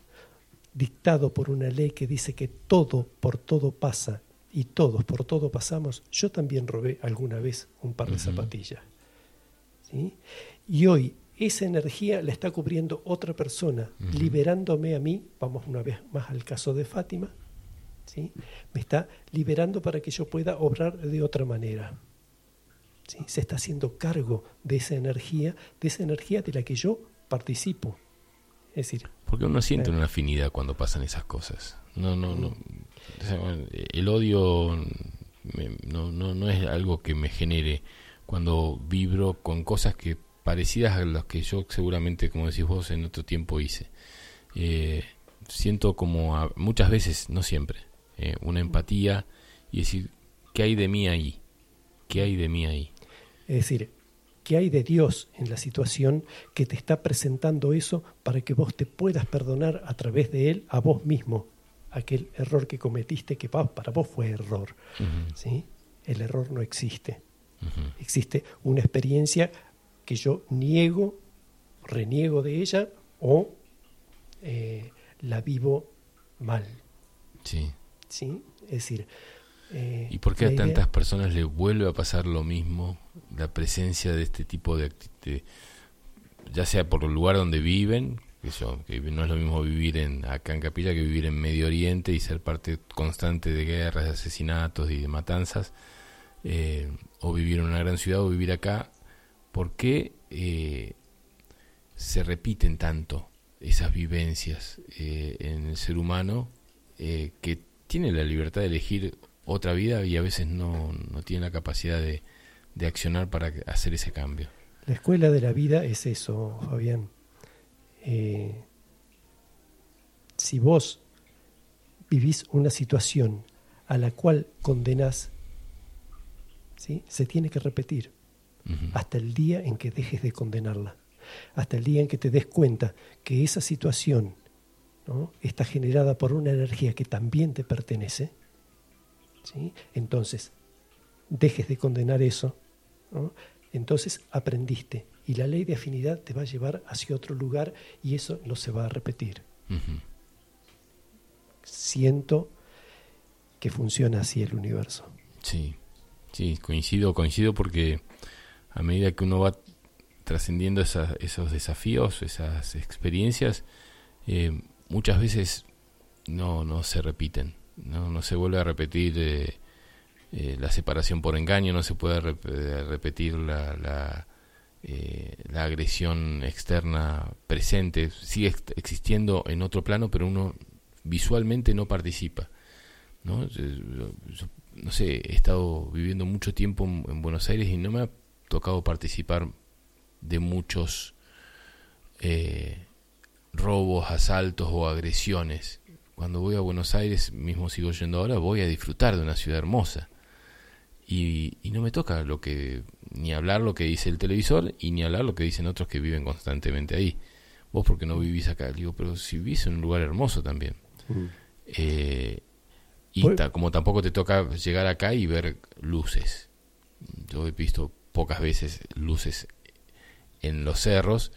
dictado por una ley que dice que todo por todo pasa y todos por todo pasamos, yo también robé alguna vez un par de zapatillas. Y hoy esa energía la está cubriendo otra persona, liberándome a mí, vamos una vez más al caso de Fátima, ¿sí? me está liberando para que yo pueda obrar de otra manera. ¿sí? Se está haciendo cargo de esa energía, de esa energía de la que yo participo. Es decir, porque uno siente una afinidad cuando pasan esas cosas. No, no, no. el odio no, no, no es algo que me genere cuando vibro con cosas que parecidas a las que yo seguramente, como decís vos, en otro tiempo hice. Eh, siento como muchas veces, no siempre, eh, una empatía y decir, ¿qué hay de mí ahí? ¿Qué hay de mí ahí? Es decir, ¿qué hay de Dios en la situación que te está presentando eso para que vos te puedas perdonar a través de Él a vos mismo? Aquel error que cometiste que para vos fue error. ¿sí? El error no existe. Existe una experiencia que yo niego, reniego de ella o eh, la vivo mal. Sí. ¿Sí? Es decir... Eh, ¿Y por qué a tantas personas le vuelve a pasar lo mismo la presencia de este tipo de? Ya sea por el lugar donde viven, que, que no es lo mismo vivir en, acá en Capilla que vivir en Medio Oriente y ser parte constante de guerras, de asesinatos y de matanzas, eh, o vivir en una gran ciudad o vivir acá, ¿por qué eh, se repiten tanto esas vivencias eh, en el ser humano que tiene la libertad de elegir otra vida y a veces no, no tiene la capacidad de, de, accionar para hacer ese cambio? La escuela de la vida es eso, Fabián. si vos vivís una situación a la cual condenás, ¿sí? se tiene que repetir hasta el día en que dejes de condenarla, hasta el día en que te des cuenta que esa situación ¿no? está generada por una energía que también te pertenece, ¿sí? entonces dejes de condenar eso, entonces aprendiste y la ley de afinidad te va a llevar hacia otro lugar y eso no se va a repetir. Siento que funciona así el universo. Sí, sí, coincido, coincido porque a medida que uno va trascendiendo esos desafíos, esas experiencias, eh, muchas veces no, no se repiten, no, no se vuelve a repetir eh, eh, la separación por engaño, no se puede repetir la, la, la, agresión externa presente, sigue existiendo en otro plano, pero uno visualmente no participa. ¿no? no sé, he estado viviendo mucho tiempo en Buenos Aires y no me ha tocado participar de muchos eh, robos, asaltos o agresiones. Cuando voy a Buenos Aires, mismo sigo yendo ahora, voy a disfrutar de una ciudad hermosa. Y, no me toca lo que ni hablar lo que dice el televisor y ni hablar lo que dicen otros que viven constantemente ahí. Vos porque no vivís acá, digo, pero si vivís en un lugar hermoso también. Mm. Eh, y pues como tampoco te toca llegar acá y ver luces. Yo he visto pocas veces luces en los cerros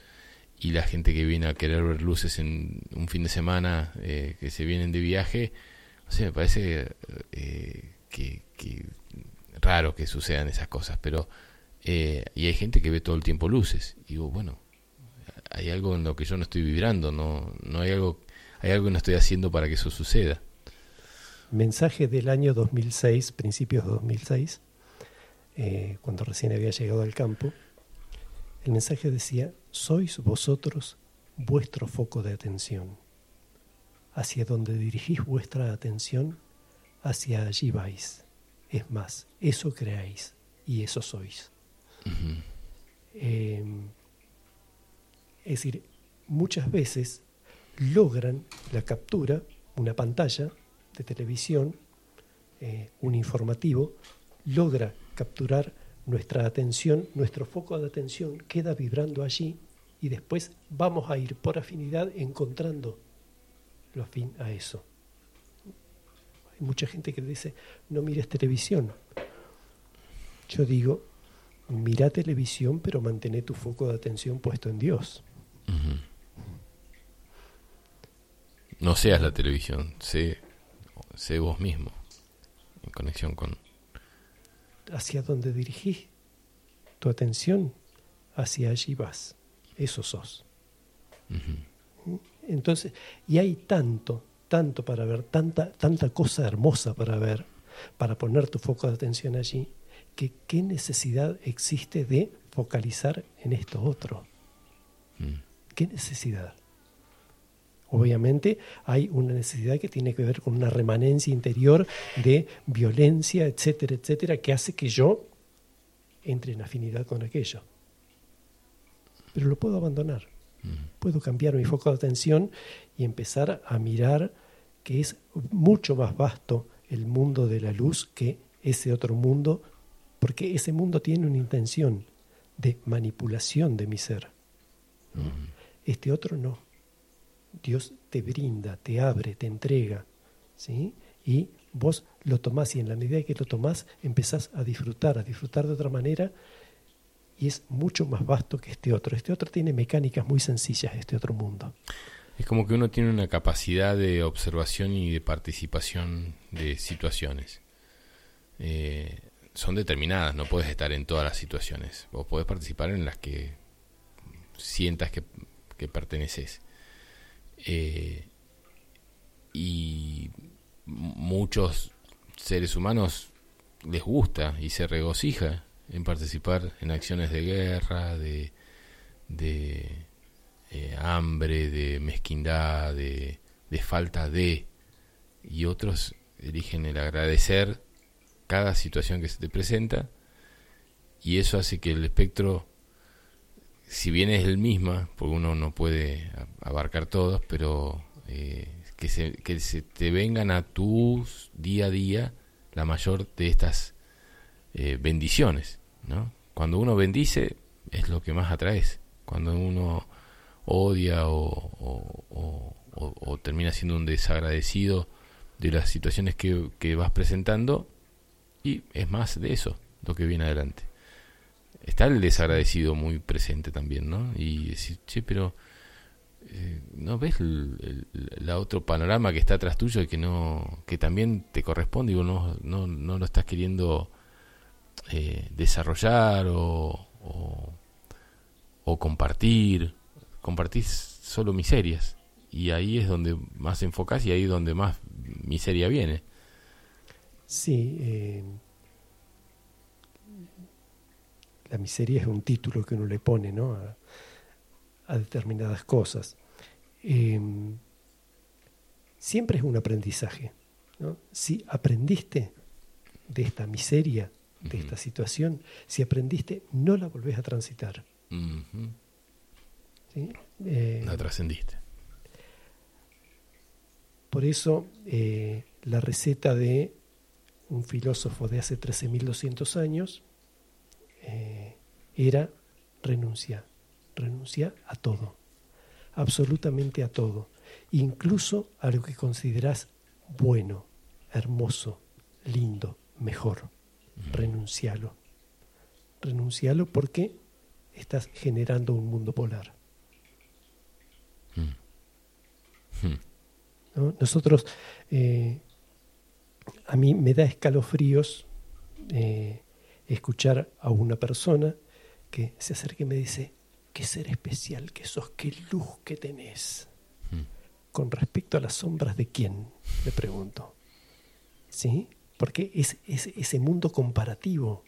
y la gente que viene a querer ver luces en un fin de semana eh, que se vienen de viaje, o sea, me parece eh, que, raro que sucedan esas cosas, pero eh, y hay gente que ve todo el tiempo luces y digo, bueno, hay algo en lo que yo no estoy vibrando, no, no hay algo, hay algo que no estoy haciendo para que eso suceda. Mensaje del año 2006, principios de 2006 eh, cuando recién había llegado al campo, el mensaje decía, sois vosotros vuestro foco de atención. Hacia donde dirigís vuestra atención, hacia allí vais. Es más, eso creáis y eso sois. Em, Es decir, muchas veces logran la captura, una pantalla de televisión, eh, un informativo, logra capturar nuestra atención, nuestro foco de atención queda vibrando allí y después vamos a ir por afinidad encontrando lo afín a eso. Hay mucha gente que dice, no mires televisión. Yo digo, mira televisión, pero mantén tu foco de atención puesto en Dios. No seas la televisión, sé, sé vos mismo, en conexión con... Hacia donde dirigís tu atención, hacia allí vas, eso sos. Entonces, y hay tanto, tanto para ver, tanta, tanta cosa hermosa para ver, para poner tu foco de atención allí, que qué necesidad existe de focalizar en esto otro. Mm. ¿Qué necesidad? Obviamente hay una necesidad que tiene que ver con una remanencia interior de violencia, etcétera, etcétera, que hace que yo entre en afinidad con aquello. Pero lo puedo abandonar. Puedo cambiar mi foco de atención y empezar a mirar que es mucho más vasto el mundo de la luz que ese otro mundo, porque ese mundo tiene una intención de manipulación de mi ser. Este otro no. Dios te brinda, te abre, te entrega, ¿sí? Y vos lo tomás y en la medida que lo tomás empezás a disfrutar, a disfrutar de otra manera y es mucho más vasto que este otro. Este otro tiene mecánicas muy sencillas, este otro mundo. Es como que uno tiene una capacidad de observación y de participación de situaciones. Eh, son determinadas, no puedes estar en todas las situaciones. Vos podés participar en las que sientas que, que perteneces. Eh, y muchos seres humanos les gusta y se regocija en participar en acciones de guerra, de, de eh, hambre, de mezquindad, de, de falta de, y otros eligen el agradecer cada situación que se te presenta, y eso hace que el espectro, si bien es el mismo, porque uno no puede abarcar todos, pero eh, que, se, que se te vengan a tu día a día la mayor de estas eh, bendiciones. ¿no? Cuando uno bendice es lo que más atraes. Cuando uno odia o, o, termina siendo un desagradecido de las situaciones que, que, vas presentando, y es más de eso lo que viene adelante. Está el desagradecido muy presente también, ¿no? Y decir, che, pero eh, ¿no ves el, otro panorama que está atrás tuyo y que no que también te corresponde y no, no, no lo estás queriendo eh, desarrollar o, o, compartir compartís solo miserias y ahí es donde más enfocas y ahí es donde más miseria viene sí eh, la miseria es un título que uno le pone ¿no? a determinadas cosas. Em, siempre es un aprendizaje. Si aprendiste de esta miseria, de esta situación, si aprendiste, no la volvés a transitar. Eh, la trascendiste. Por eso eh, la receta de un filósofo de hace 13.200 años eh, era renunciar renuncia a todo, absolutamente a todo, incluso a lo que consideras bueno, hermoso, lindo, mejor. Renuncialo. Renuncialo porque estás generando un mundo polar. Nosotros, eh, a mí me da escalofríos eh, escuchar a una persona que se acerca y me dice, qué ser especial que sos, qué luz que tenés. Hmm. Con respecto a las sombras de quién, le pregunto. ¿Sí? Porque es, ese mundo comparativo.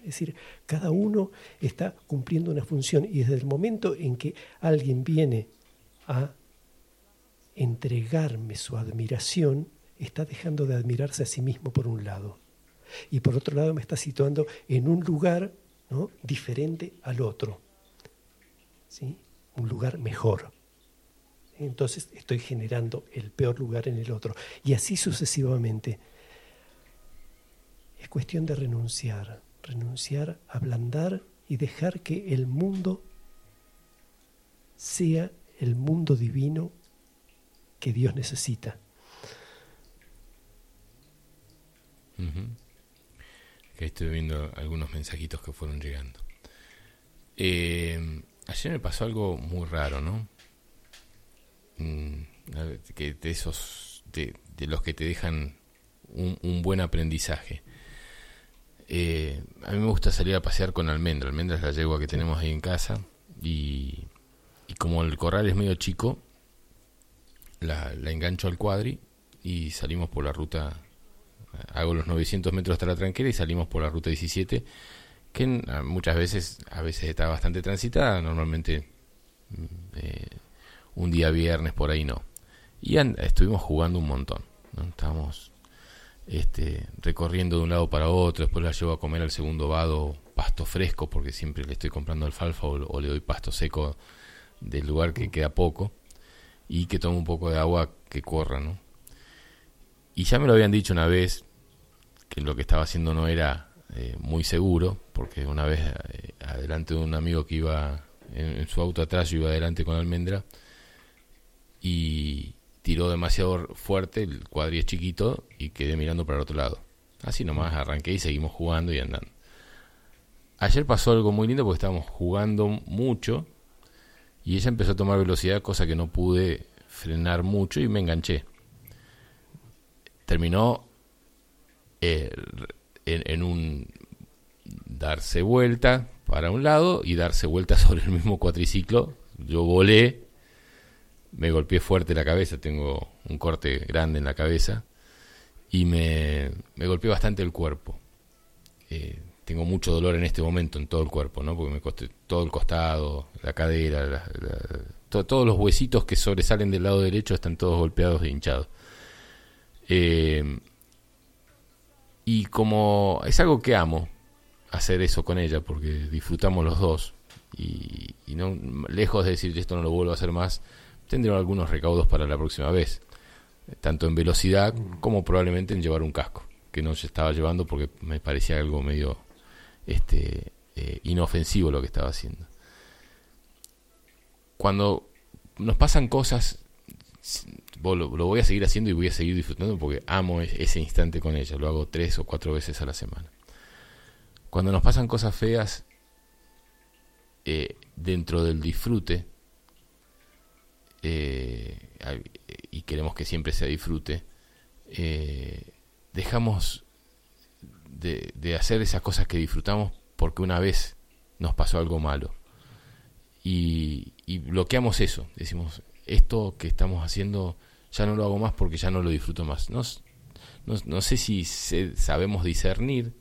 Es decir, cada uno está cumpliendo una función y desde el momento en que alguien viene a entregarme su admiración, está dejando de admirarse a sí mismo por un lado. Y por otro lado me está situando en un lugar ¿no? diferente al otro. ¿sí? un lugar mejor. Entonces estoy generando el peor lugar en el otro. Y así sucesivamente. Es cuestión de renunciar, renunciar, ablandar y dejar que el mundo sea el mundo divino que Dios necesita. Estoy viendo algunos mensajitos que fueron llegando. Eh, ayer me pasó algo muy raro, ¿no? Mm, que de esos, de, los que te dejan un, buen aprendizaje. Eh, a mí me gusta salir a pasear con Almendra. Almendra es la yegua que tenemos ahí en casa. Y, como el corral es medio chico, la engancho al cuadri y salimos por la ruta hago los 900 metros hasta la tranquera y salimos por la ruta 17, que muchas veces, a veces está bastante transitada, normalmente mm, eh, un día viernes por ahí no. Y estuvimos jugando un montón, ¿no? estábamos este, recorriendo de un lado para otro, después la llevo a comer al segundo vado pasto fresco, porque siempre le estoy comprando alfalfa o, o le doy pasto seco del lugar que queda poco, y que tome un poco de agua que corra, ¿no? Y ya me lo habían dicho una vez que lo que estaba haciendo no era eh, muy seguro, porque una vez eh, adelante de un amigo que iba en, su auto atrás, yo iba adelante con almendra y tiró demasiado fuerte, el cuadri es chiquito y quedé mirando para el otro lado. Así nomás arranqué y seguimos jugando y andando. Ayer pasó algo muy lindo porque estábamos jugando mucho y ella empezó a tomar velocidad, cosa que no pude frenar mucho y me enganché terminó eh, en, un darse vuelta para un lado y darse vuelta sobre el mismo cuatriciclo. Yo volé, me golpeé fuerte la cabeza, tengo un corte grande en la cabeza y me, me golpeé bastante el cuerpo. Eh, tengo mucho dolor en este momento en todo el cuerpo, ¿no? Porque me costé todo el costado, la cadera, todos los huesitos que sobresalen del lado derecho están todos golpeados e hinchados. Eh, y como es algo que amo, hacer eso con ella, porque disfrutamos los dos, y, no lejos de decir esto no lo vuelvo a hacer más, tendré algunos recaudos para la próxima vez, tanto en velocidad como probablemente en llevar un casco, que no se estaba llevando porque me parecía algo medio este, eh, inofensivo lo que estaba haciendo. Cuando nos pasan cosas lo, voy a seguir haciendo y voy a seguir disfrutando porque amo ese instante con ella. Lo hago tres o cuatro veces a la semana. Cuando nos pasan cosas feas, eh, dentro del disfrute, eh, y queremos que siempre se disfrute, eh, dejamos de, de, hacer esas cosas que disfrutamos porque una vez nos pasó algo malo. Y, y bloqueamos eso. Decimos, esto que estamos haciendo ya no lo hago más porque ya no lo disfruto más. No, no, sé si sabemos discernir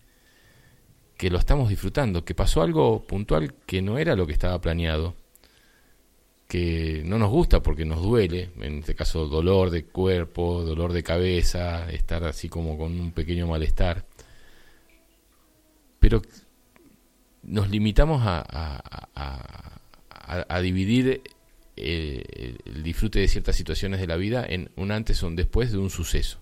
que lo estamos disfrutando, que pasó algo puntual que no era lo que estaba planeado, que no nos gusta porque nos duele, en este caso dolor de cuerpo, dolor de cabeza, estar así como con un pequeño malestar, pero nos limitamos a, a, a dividir eh, el disfrute de ciertas situaciones de la vida en un antes o un después de un suceso.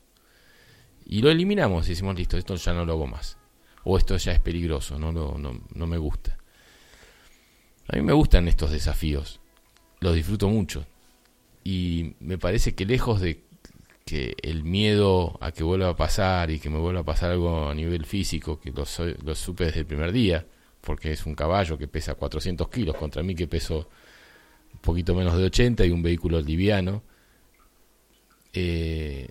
Y lo eliminamos y decimos, listo, esto ya no lo hago más. O esto ya es peligroso, no, no, no me gusta. A mí me gustan estos desafíos, los disfruto mucho. Y me parece que lejos de que el miedo a que vuelva a pasar y que me vuelva a pasar algo a nivel físico, que lo, lo supe desde el primer día, porque es un caballo que pesa 400 kilos contra mí que peso un poquito menos de 80 y un vehículo liviano. Eh,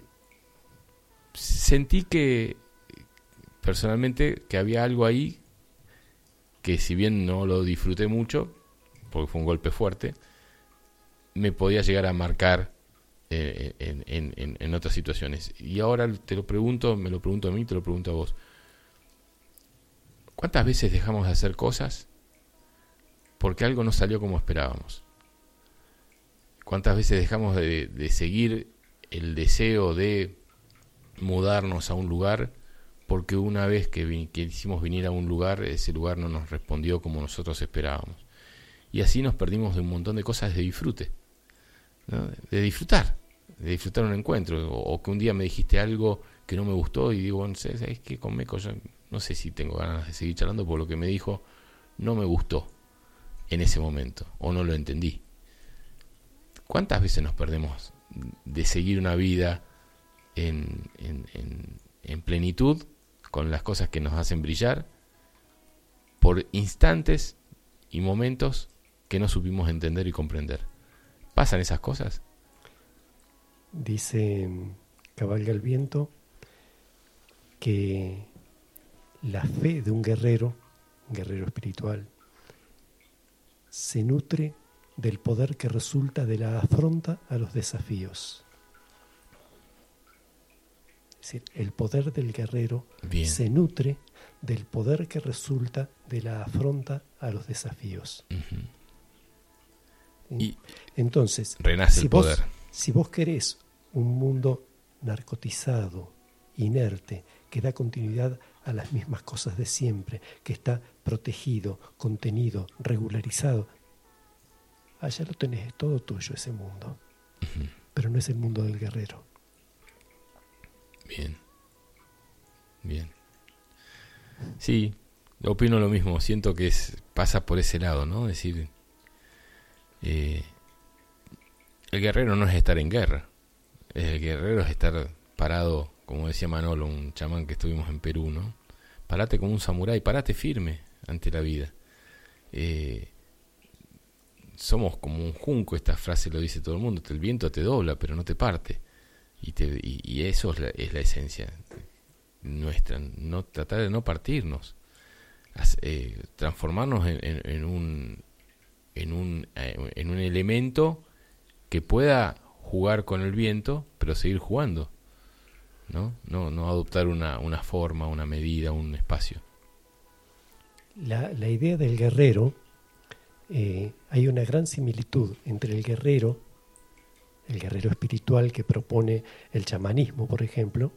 sentí que personalmente que había algo ahí que si bien no lo disfruté mucho, porque fue un golpe fuerte, me podía llegar a marcar eh, en, en, otras situaciones. Y ahora te lo pregunto, me lo pregunto a mí, te lo pregunto a vos. ¿Cuántas veces dejamos de hacer cosas porque algo no salió como esperábamos? ¿Cuántas veces dejamos de, seguir el deseo de mudarnos a un lugar porque una vez que, hicimos venir a un lugar, ese lugar no nos respondió como nosotros esperábamos? Y así nos perdimos de un montón de cosas de disfrute, de disfrutar, de disfrutar un encuentro. O, que un día me dijiste algo que no me gustó y digo, ¿sabes qué? Con Meco yo no sé si tengo ganas de seguir charlando por lo que me dijo, no me gustó en ese momento o no lo entendí. ¿Cuántas veces nos perdemos de seguir una vida en, en, plenitud con las cosas que nos hacen brillar por instantes y momentos que no supimos entender y comprender? ¿Pasan esas cosas? Dice Cabalga el Viento que la fe de un guerrero, un guerrero espiritual, se nutre del poder que resulta de la afronta a los desafíos. Es decir, el poder del guerrero se nutre del poder que resulta de la afronta a los desafíos. Y Entonces, renace el poder. si vos querés un mundo narcotizado, inerte, que da continuidad a las mismas cosas de siempre, que está protegido, contenido, regularizado. Allá lo tenés, es todo tuyo ese mundo. Pero no es el mundo del guerrero. Bien. Bien. Sí, opino lo mismo. Siento que es, pasa por ese lado, ¿no? Es decir, eh, el guerrero no es estar en guerra. El guerrero es estar parado, como decía Manolo, un chamán que estuvimos en Perú, ¿no? Parate como un samurái, parate firme ante la vida. Eh, somos como un junco, esta frase lo dice todo el mundo, el viento te dobla, pero no te parte. Y, te, y, eso es la, es la, esencia nuestra, no tratar de no partirnos, eh, transformarnos en, en, un, en, un, eh, en un elemento que pueda jugar con el viento, pero seguir jugando. ¿no? No, no adoptar una, una forma, una medida, un espacio. La, la idea del guerrero, eh, hay una gran similitud entre el guerrero, el guerrero espiritual que propone el chamanismo, por ejemplo,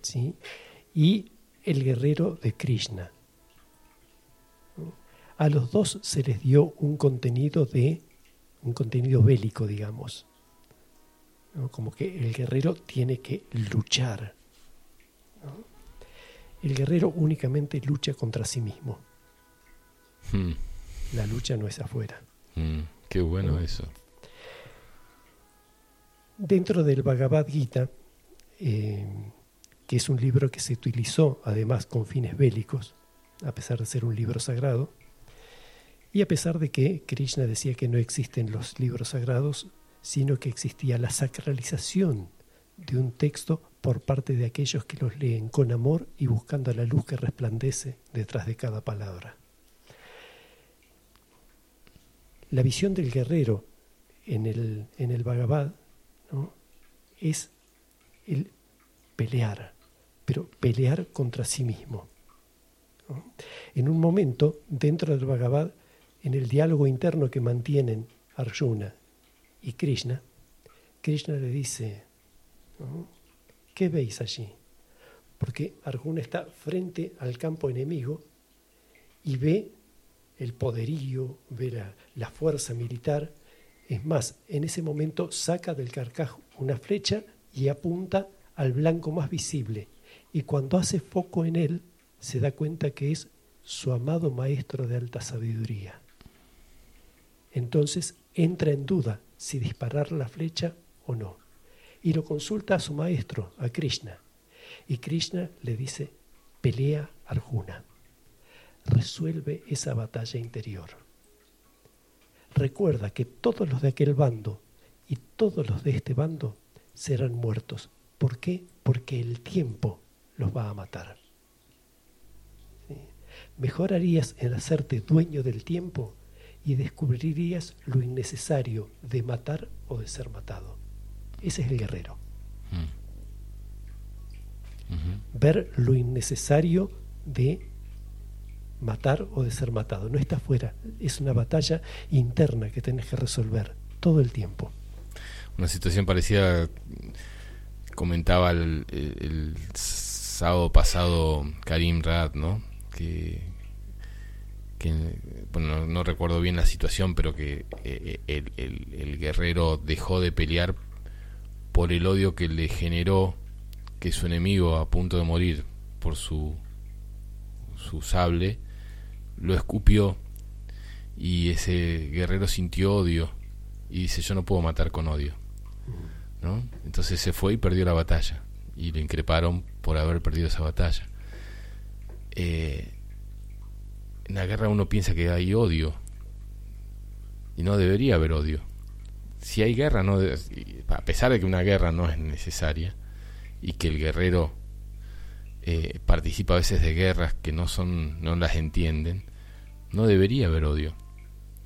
¿sí? y el guerrero de Krishna. A los dos se les dio un contenido de un contenido bélico, digamos como que el guerrero tiene que luchar. El guerrero únicamente lucha contra sí mismo. Hmm. La lucha no es afuera. Hmm. Qué bueno eso. Dentro del Bhagavad Gita, eh, que es un libro que se utilizó además con fines bélicos, a pesar de ser un libro sagrado, y a pesar de que Krishna decía que no existen los libros sagrados, sino que existía la sacralización de un texto por parte de aquellos que los leen con amor y buscando la luz que resplandece detrás de cada palabra. La visión del guerrero en el, en el Bhagavad es el pelear, pero pelear contra sí mismo. En un momento, dentro del Bhagavad, en el diálogo interno que mantienen Arjuna y Krishna, Krishna le dice, ¿qué veis allí? Porque Arjuna está frente al campo enemigo y ve el poderío, ve la, fuerza militar. Es más, en ese momento saca del carcaj una flecha y apunta al blanco más visible. Y cuando hace foco en él, se da cuenta que es su amado maestro de alta sabiduría. Entonces entra en duda si disparar la flecha o no. Y lo consulta a su maestro, a Krishna. Y Krishna le dice, pelea Arjuna. Resuelve esa batalla interior. Recuerda que todos los de aquel bando y todos los de este bando serán muertos. ¿Por qué? Porque el tiempo los va a matar. Mejor harías en hacerte dueño del tiempo y descubrirías lo innecesario de matar o de ser matado. Ese es el guerrero. Mm. Ver lo innecesario de matar o de ser matado. No está afuera, es una batalla interna que tenés que resolver todo el tiempo. Una situación parecida comentaba el, sábado pasado Karim Rad, ¿no? Que bueno, no, recuerdo bien la situación, pero que eh, el, el, guerrero dejó de pelear por el odio que le generó que su enemigo a punto de morir por su, su sable lo escupió y ese guerrero sintió odio y dice yo no puedo matar con odio ¿no? entonces se fue y perdió la batalla y le increparon por haber perdido esa batalla eh, en la guerra uno piensa que hay odio y no debería haber odio. Si hay guerra, no a pesar de que una guerra no es necesaria y que el guerrero eh, participa a veces de guerras que no son no las entienden, no debería haber odio.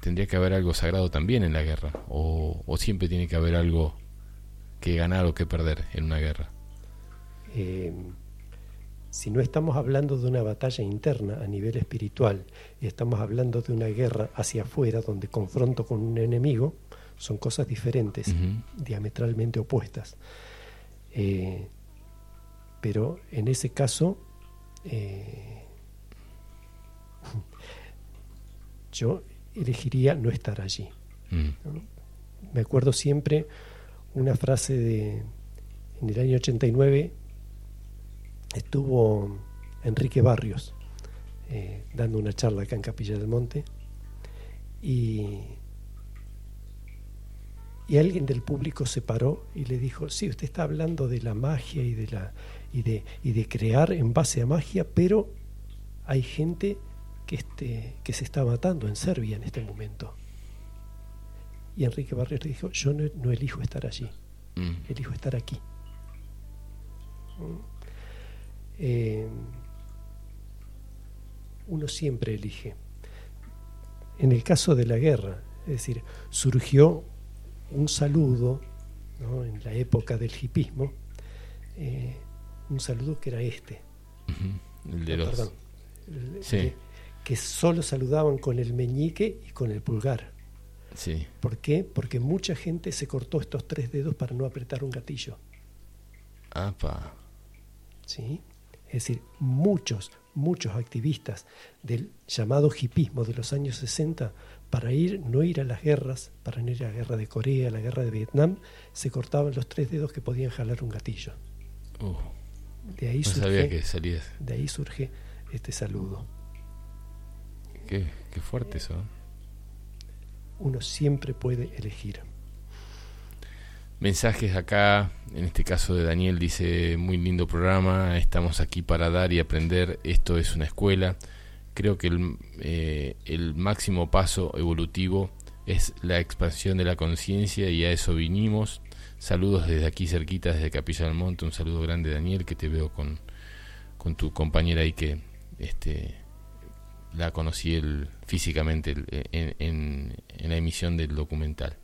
Tendría que haber algo sagrado también en la guerra o, siempre tiene que haber algo que ganar o que perder en una guerra. Eh, si no estamos hablando de una batalla interna a nivel espiritual y estamos hablando de una guerra hacia afuera donde confronto con un enemigo, son cosas diferentes, diametralmente opuestas. Eh, pero en ese caso, eh, yo elegiría no estar allí. Mm. Me acuerdo siempre una frase de, en el año 89, estuvo Enrique Barrios eh, dando una charla acá en Capilla del Monte y, y alguien del público se paró y le dijo, sí, usted está hablando de la magia y de, la, y de, y de crear en base a magia, pero hay gente que, este, que se está matando en Serbia en este momento. Y Enrique Barrios le dijo, yo no, elijo estar allí, mm. elijo estar aquí. ¿Mm? Eh, uno siempre elige. En el caso de la guerra, es decir, surgió un saludo en la época del hipismo, eh, un saludo que era este. El de los... que solo saludaban con el meñique y con el pulgar. Sí. ¿Por qué? Porque mucha gente se cortó estos tres dedos para no apretar un gatillo. Apa. ¿Sí? Es decir, muchos, muchos activistas del llamado hipismo de los años 60, para ir, no ir a las guerras, para no ir a la guerra de Corea, a la guerra de Vietnam, se cortaban los tres dedos que podían jalar un gatillo. Uh, de ahí no surge, que De ahí surge este saludo. Qué, qué fuerte eso. ¿eh? Uno siempre puede elegir mensajes acá, en este caso de Daniel dice, muy lindo programa, estamos aquí para dar y aprender, esto es una escuela. Creo que el, eh, el máximo paso evolutivo es la expansión de la conciencia y a eso vinimos. Saludos desde aquí cerquita, desde Capilla del Monte, un saludo grande Daniel, que te veo con, con tu compañera ahí que este, la conocí físicamente en, en la emisión del documental.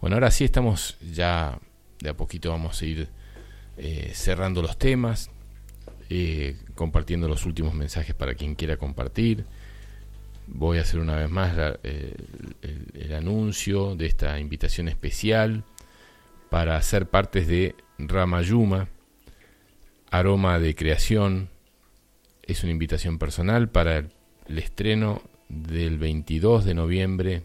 Bueno, ahora sí estamos ya de a poquito vamos a ir eh, cerrando los temas, eh, compartiendo los últimos mensajes para quien quiera compartir. Voy a hacer una vez más eh, el, anuncio de esta invitación especial para ser partes de Ramayuma, Aroma de Creación. Es una invitación personal para el estreno del 22 de noviembre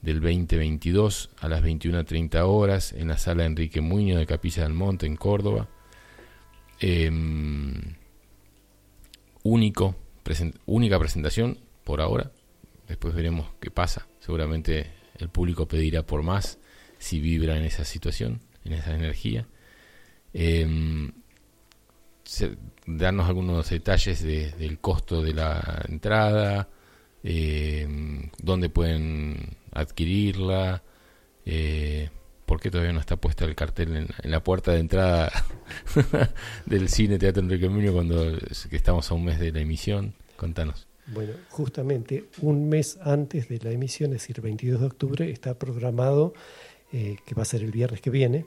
del 2022 a las 21.30 horas en la sala Enrique Muñoz de Capilla del Monte en Córdoba. Em, único, única presentación por ahora. Después veremos qué pasa. Seguramente el público pedirá por más si vibra en esa situación, en esa energía. Eh, darnos algunos detalles del costo de la entrada, eh, dónde pueden adquirirla, eh, por qué todavía no está puesta el cartel en, la puerta de entrada del cine Teatro Enrique Muñoz cuando estamos a un mes de la emisión. Contanos. Bueno, justamente un mes antes de la emisión, es decir, 22 de octubre, está programado, eh, que va a ser el viernes que viene,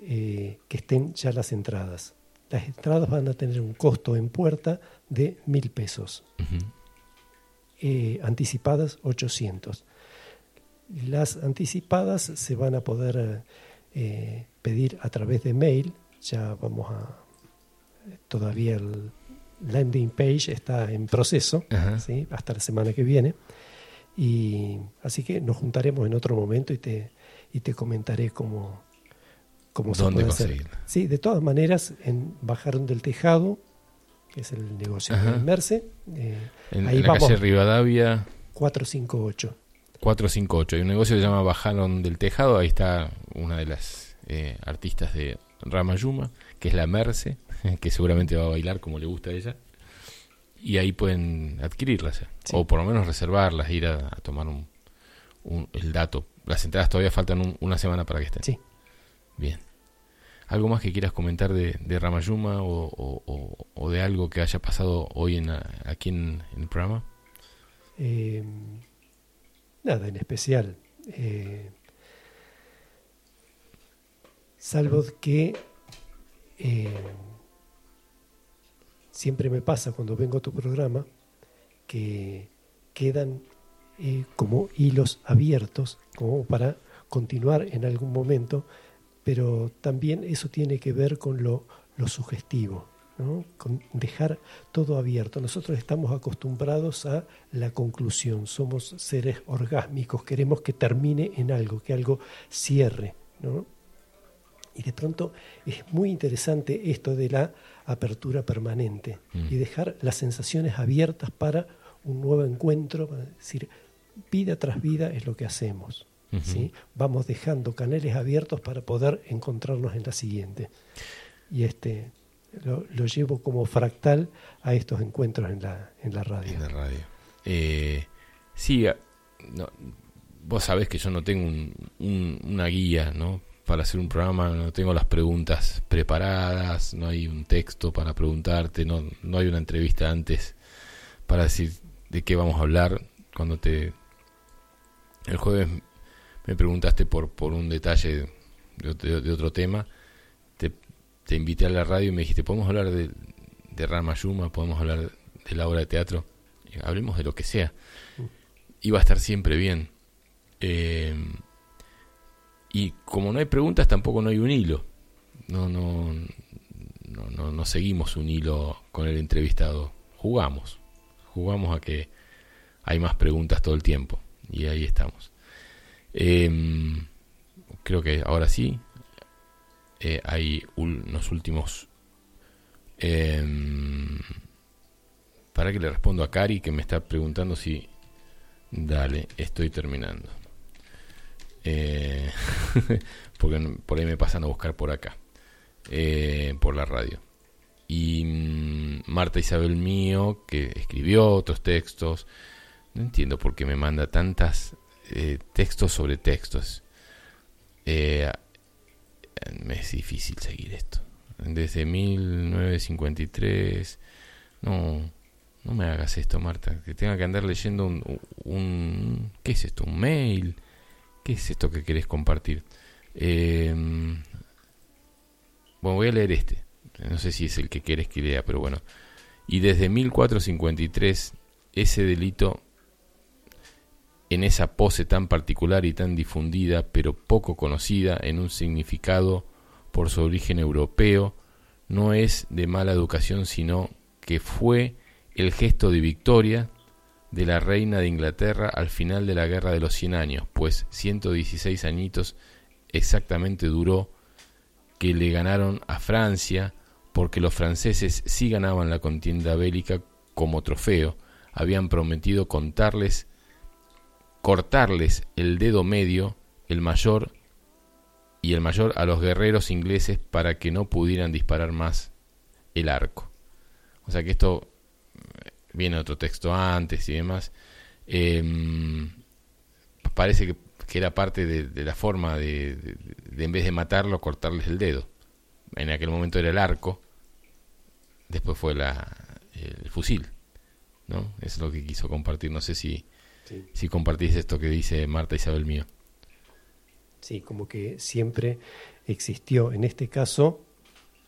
eh, que estén ya las entradas. Las entradas van a tener un costo en puerta de mil pesos. Eh, anticipadas 800. Las anticipadas se van a poder pedir a través de mail, ya vamos a, todavía landing page está en proceso, ¿sí? hasta la semana que viene. Y así que nos juntaremos en otro momento y te, y te comentaré cómo, cómo se puede hacer. Sí, de todas maneras, en Bajaron del Tejado, que es el negocio de Merce, eh, en, ahí la calle Rivadavia 458. 458. Hay un negocio que se llama Bajaron del Tejado, ahí está una de las eh, artistas de Ramayuma, que es la Merce, que seguramente va a bailar como le gusta a ella y ahí pueden adquirirlas, eh. o por lo menos reservarlas, ir a, tomar un, el dato. Las entradas todavía faltan una semana para que estén. Sí. Bien. ¿Algo más que quieras comentar de, de Ramayuma o, de algo que haya pasado hoy en, aquí en, el programa? Em, nada en especial. Eh, salvo que eh, siempre me pasa cuando vengo a tu programa que quedan eh, como hilos abiertos como para continuar en algún momento, pero también eso tiene que ver con lo, sugestivo, con dejar todo abierto. Nosotros estamos acostumbrados a la conclusión, somos seres orgásmicos, queremos que termine en algo, que algo cierre. Y de pronto es muy interesante esto de la apertura permanente mm. y dejar las sensaciones abiertas para un nuevo encuentro, es decir, vida tras vida es lo que hacemos. ¿sí? Vamos dejando canales abiertos para poder encontrarnos en la siguiente. Y este lo, llevo como fractal a estos encuentros en la, en la radio. En la radio. Eh, sí, vos sabés que yo no tengo una guía, ¿no? para hacer un programa, no tengo las preguntas preparadas, no hay un texto para preguntarte, no, no hay una entrevista antes para decir de qué vamos a hablar. Cuando te... El jueves me preguntaste por, por un detalle de, otro tema, te, te, invité a la radio y me dijiste, ¿podemos hablar de, de Ramayuma? ¿Podemos hablar de la obra de teatro? hablemos de lo que sea. Mm. Iba a estar siempre bien. Eh, y como no hay preguntas, tampoco no hay un hilo. No, no, no, no, seguimos un hilo con el entrevistado. Jugamos. Jugamos a que hay más preguntas todo el tiempo. Y ahí estamos. Em, creo que ahora sí. Eh, hay unos últimos... Em, para que le respondo a Cari que me está preguntando si... Dale, estoy terminando. Eh, porque por ahí me pasan a buscar por acá, eh, por la radio. Y mm, Marta Isabel Mío, que escribió otros textos, no entiendo por qué me manda tantas eh, textos sobre textos. me es difícil seguir esto. Desde 1953, no, no me hagas esto, Marta, que tenga que andar leyendo un, ¿qué es esto? Un mail ¿Qué es esto que querés compartir? Em, bueno, voy a leer este. No sé si es el que quieres que lea, pero bueno. Y desde 1453, ese delito, en esa pose tan particular y tan difundida, pero poco conocida en un significado por su origen europeo, no es de mala educación, sino que fue el gesto de victoria de la reina de Inglaterra al final de la Guerra de los Cien Años, pues 116 añitos exactamente duró que le ganaron a Francia, porque los franceses sí ganaban la contienda bélica como trofeo, habían prometido contarles, cortarles el dedo medio, el mayor y el mayor a los guerreros ingleses para que no pudieran disparar más el arco. O sea que esto viene otro texto antes y demás, em, parece que, era parte de, la forma de, en vez de matarlo, cortarles el dedo. En aquel momento era el arco, después fue la, el fusil. ¿no? es lo que quiso compartir. No sé si, si compartís esto que dice Marta Isabel Mío. Sí, como que siempre existió, en este caso,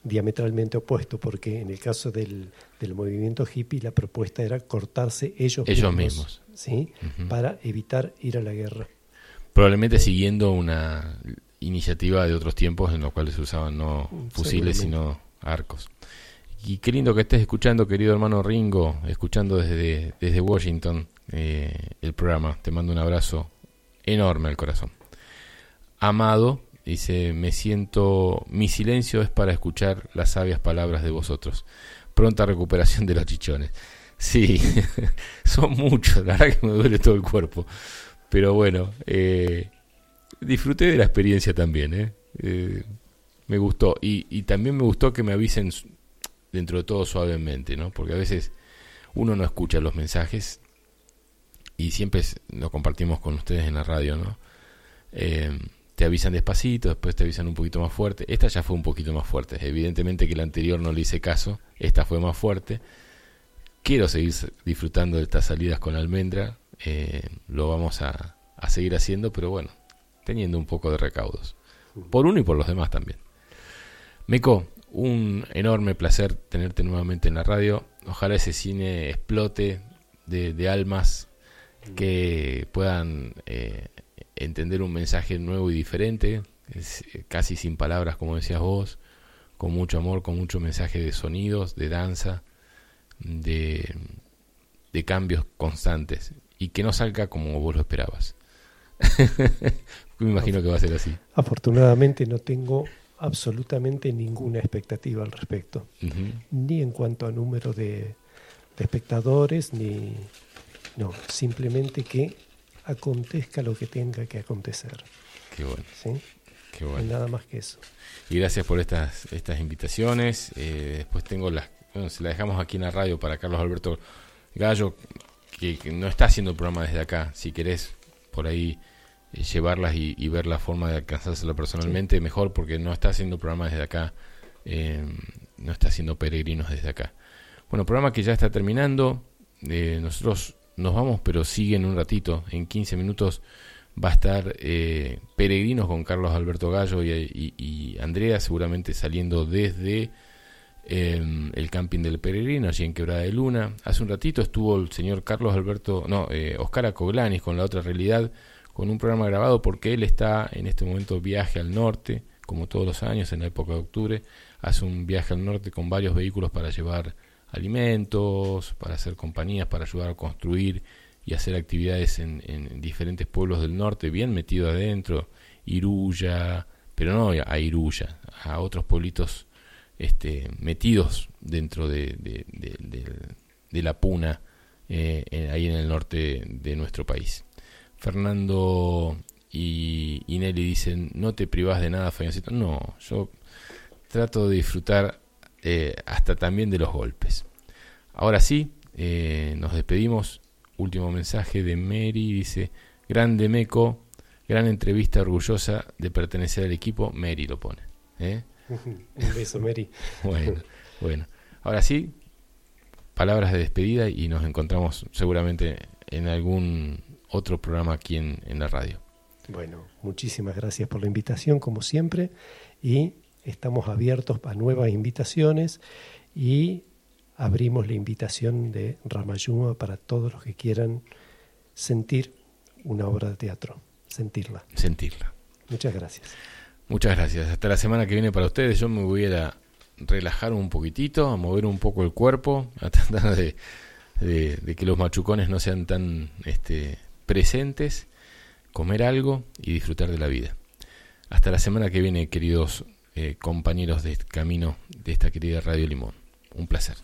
diametralmente opuesto, porque en el caso del, del movimiento hippie la propuesta era cortarse ellos, ellos mismos, ¿sí? para evitar ir a la guerra. Probablemente siguiendo una iniciativa de otros tiempos en los cuales se usaban no fusiles sino arcos. Y qué lindo que estés escuchando, querido hermano Ringo, escuchando desde, desde Washington eh, el programa. Te mando un abrazo enorme al corazón. Amado, dice, me siento, mi silencio es para escuchar las sabias palabras de vosotros. Pronta recuperación de los chichones. Sí, son muchos, la verdad que me duele todo el cuerpo. Pero bueno, eh, disfruté de la experiencia también, ¿eh? eh me gustó. Y, y, también me gustó que me avisen dentro de todo suavemente, ¿no? Porque a veces uno no escucha los mensajes y siempre lo compartimos con ustedes en la radio, ¿no? Eh, te avisan despacito, después te avisan un poquito más fuerte. Esta ya fue un poquito más fuerte. Evidentemente que la anterior no le hice caso, esta fue más fuerte. Quiero seguir disfrutando de estas salidas con almendra, eh, lo vamos a, a seguir haciendo, pero bueno, teniendo un poco de recaudos. Por uno y por los demás también. Meco, un enorme placer tenerte nuevamente en la radio. Ojalá ese cine explote de, almas que puedan eh, entender un mensaje nuevo y diferente, eh, casi sin palabras, como decías vos, con mucho amor, con mucho mensaje de sonidos, de danza, de, de cambios constantes y que no salga como vos lo esperabas. Me imagino que va a ser así. Afortunadamente no tengo absolutamente ninguna expectativa al respecto, ni en cuanto a número de, espectadores, ni... No, simplemente que acontezca lo que tenga que acontecer. Qué bueno. ¿Sí? Qué bueno. nada más que eso. Y gracias por estas, estas invitaciones. Eh, después tengo las... Bueno, se las dejamos aquí en la radio para Carlos Alberto Gallo, que, que no está haciendo el programa desde acá. Si querés, por ahí llevarlas y, ver la forma de alcanzárselo personalmente, mejor porque no está haciendo programas desde acá, eh, no está haciendo peregrinos desde acá. Bueno, programa que ya está terminando, eh, nosotros nos vamos, pero sigue en un ratito, en 15 minutos va a estar Peregrinos con Carlos Alberto Gallo y, Andrea, seguramente saliendo desde el camping del Peregrino, allí en Quebrada de Luna. Hace un ratito estuvo el señor Carlos Alberto, no, Oscar Acoglanis con la otra realidad con un programa grabado porque él está en este momento viaje al norte, como todos los años en la época de octubre, hace un viaje al norte con varios vehículos para llevar alimentos, para hacer compañías, para ayudar a construir y hacer actividades en, diferentes pueblos del norte, bien metido adentro, Iruya, pero no a Iruya, a otros pueblitos este, metidos dentro de, de, la puna, eh, ahí en el norte de nuestro país. Fernando y, Nelly dicen, no te privas de nada, Fabiancito. No, yo trato de disfrutar eh, hasta también de los golpes. Ahora sí, eh, nos despedimos. Último mensaje de Mary, dice, grande Meco, gran entrevista orgullosa de pertenecer al equipo. Mary lo pone. ¿eh? Un beso, Mary. bueno, bueno. Ahora sí, palabras de despedida y nos encontramos seguramente en algún otro programa aquí en, la radio. Bueno, muchísimas gracias por la invitación, como siempre, y estamos abiertos a nuevas invitaciones y abrimos la invitación de Ramayuma para todos los que quieran sentir una obra de teatro, sentirla. Sentirla. Muchas gracias. Muchas gracias. Hasta la semana que viene para ustedes. Yo me voy a relajar un poquitito, a mover un poco el cuerpo, a tratar de, de que los machucones no sean tan este, presentes, comer algo y disfrutar de la vida. Hasta la semana que viene, queridos eh, compañeros de camino de esta querida Radio Limón. Un placer.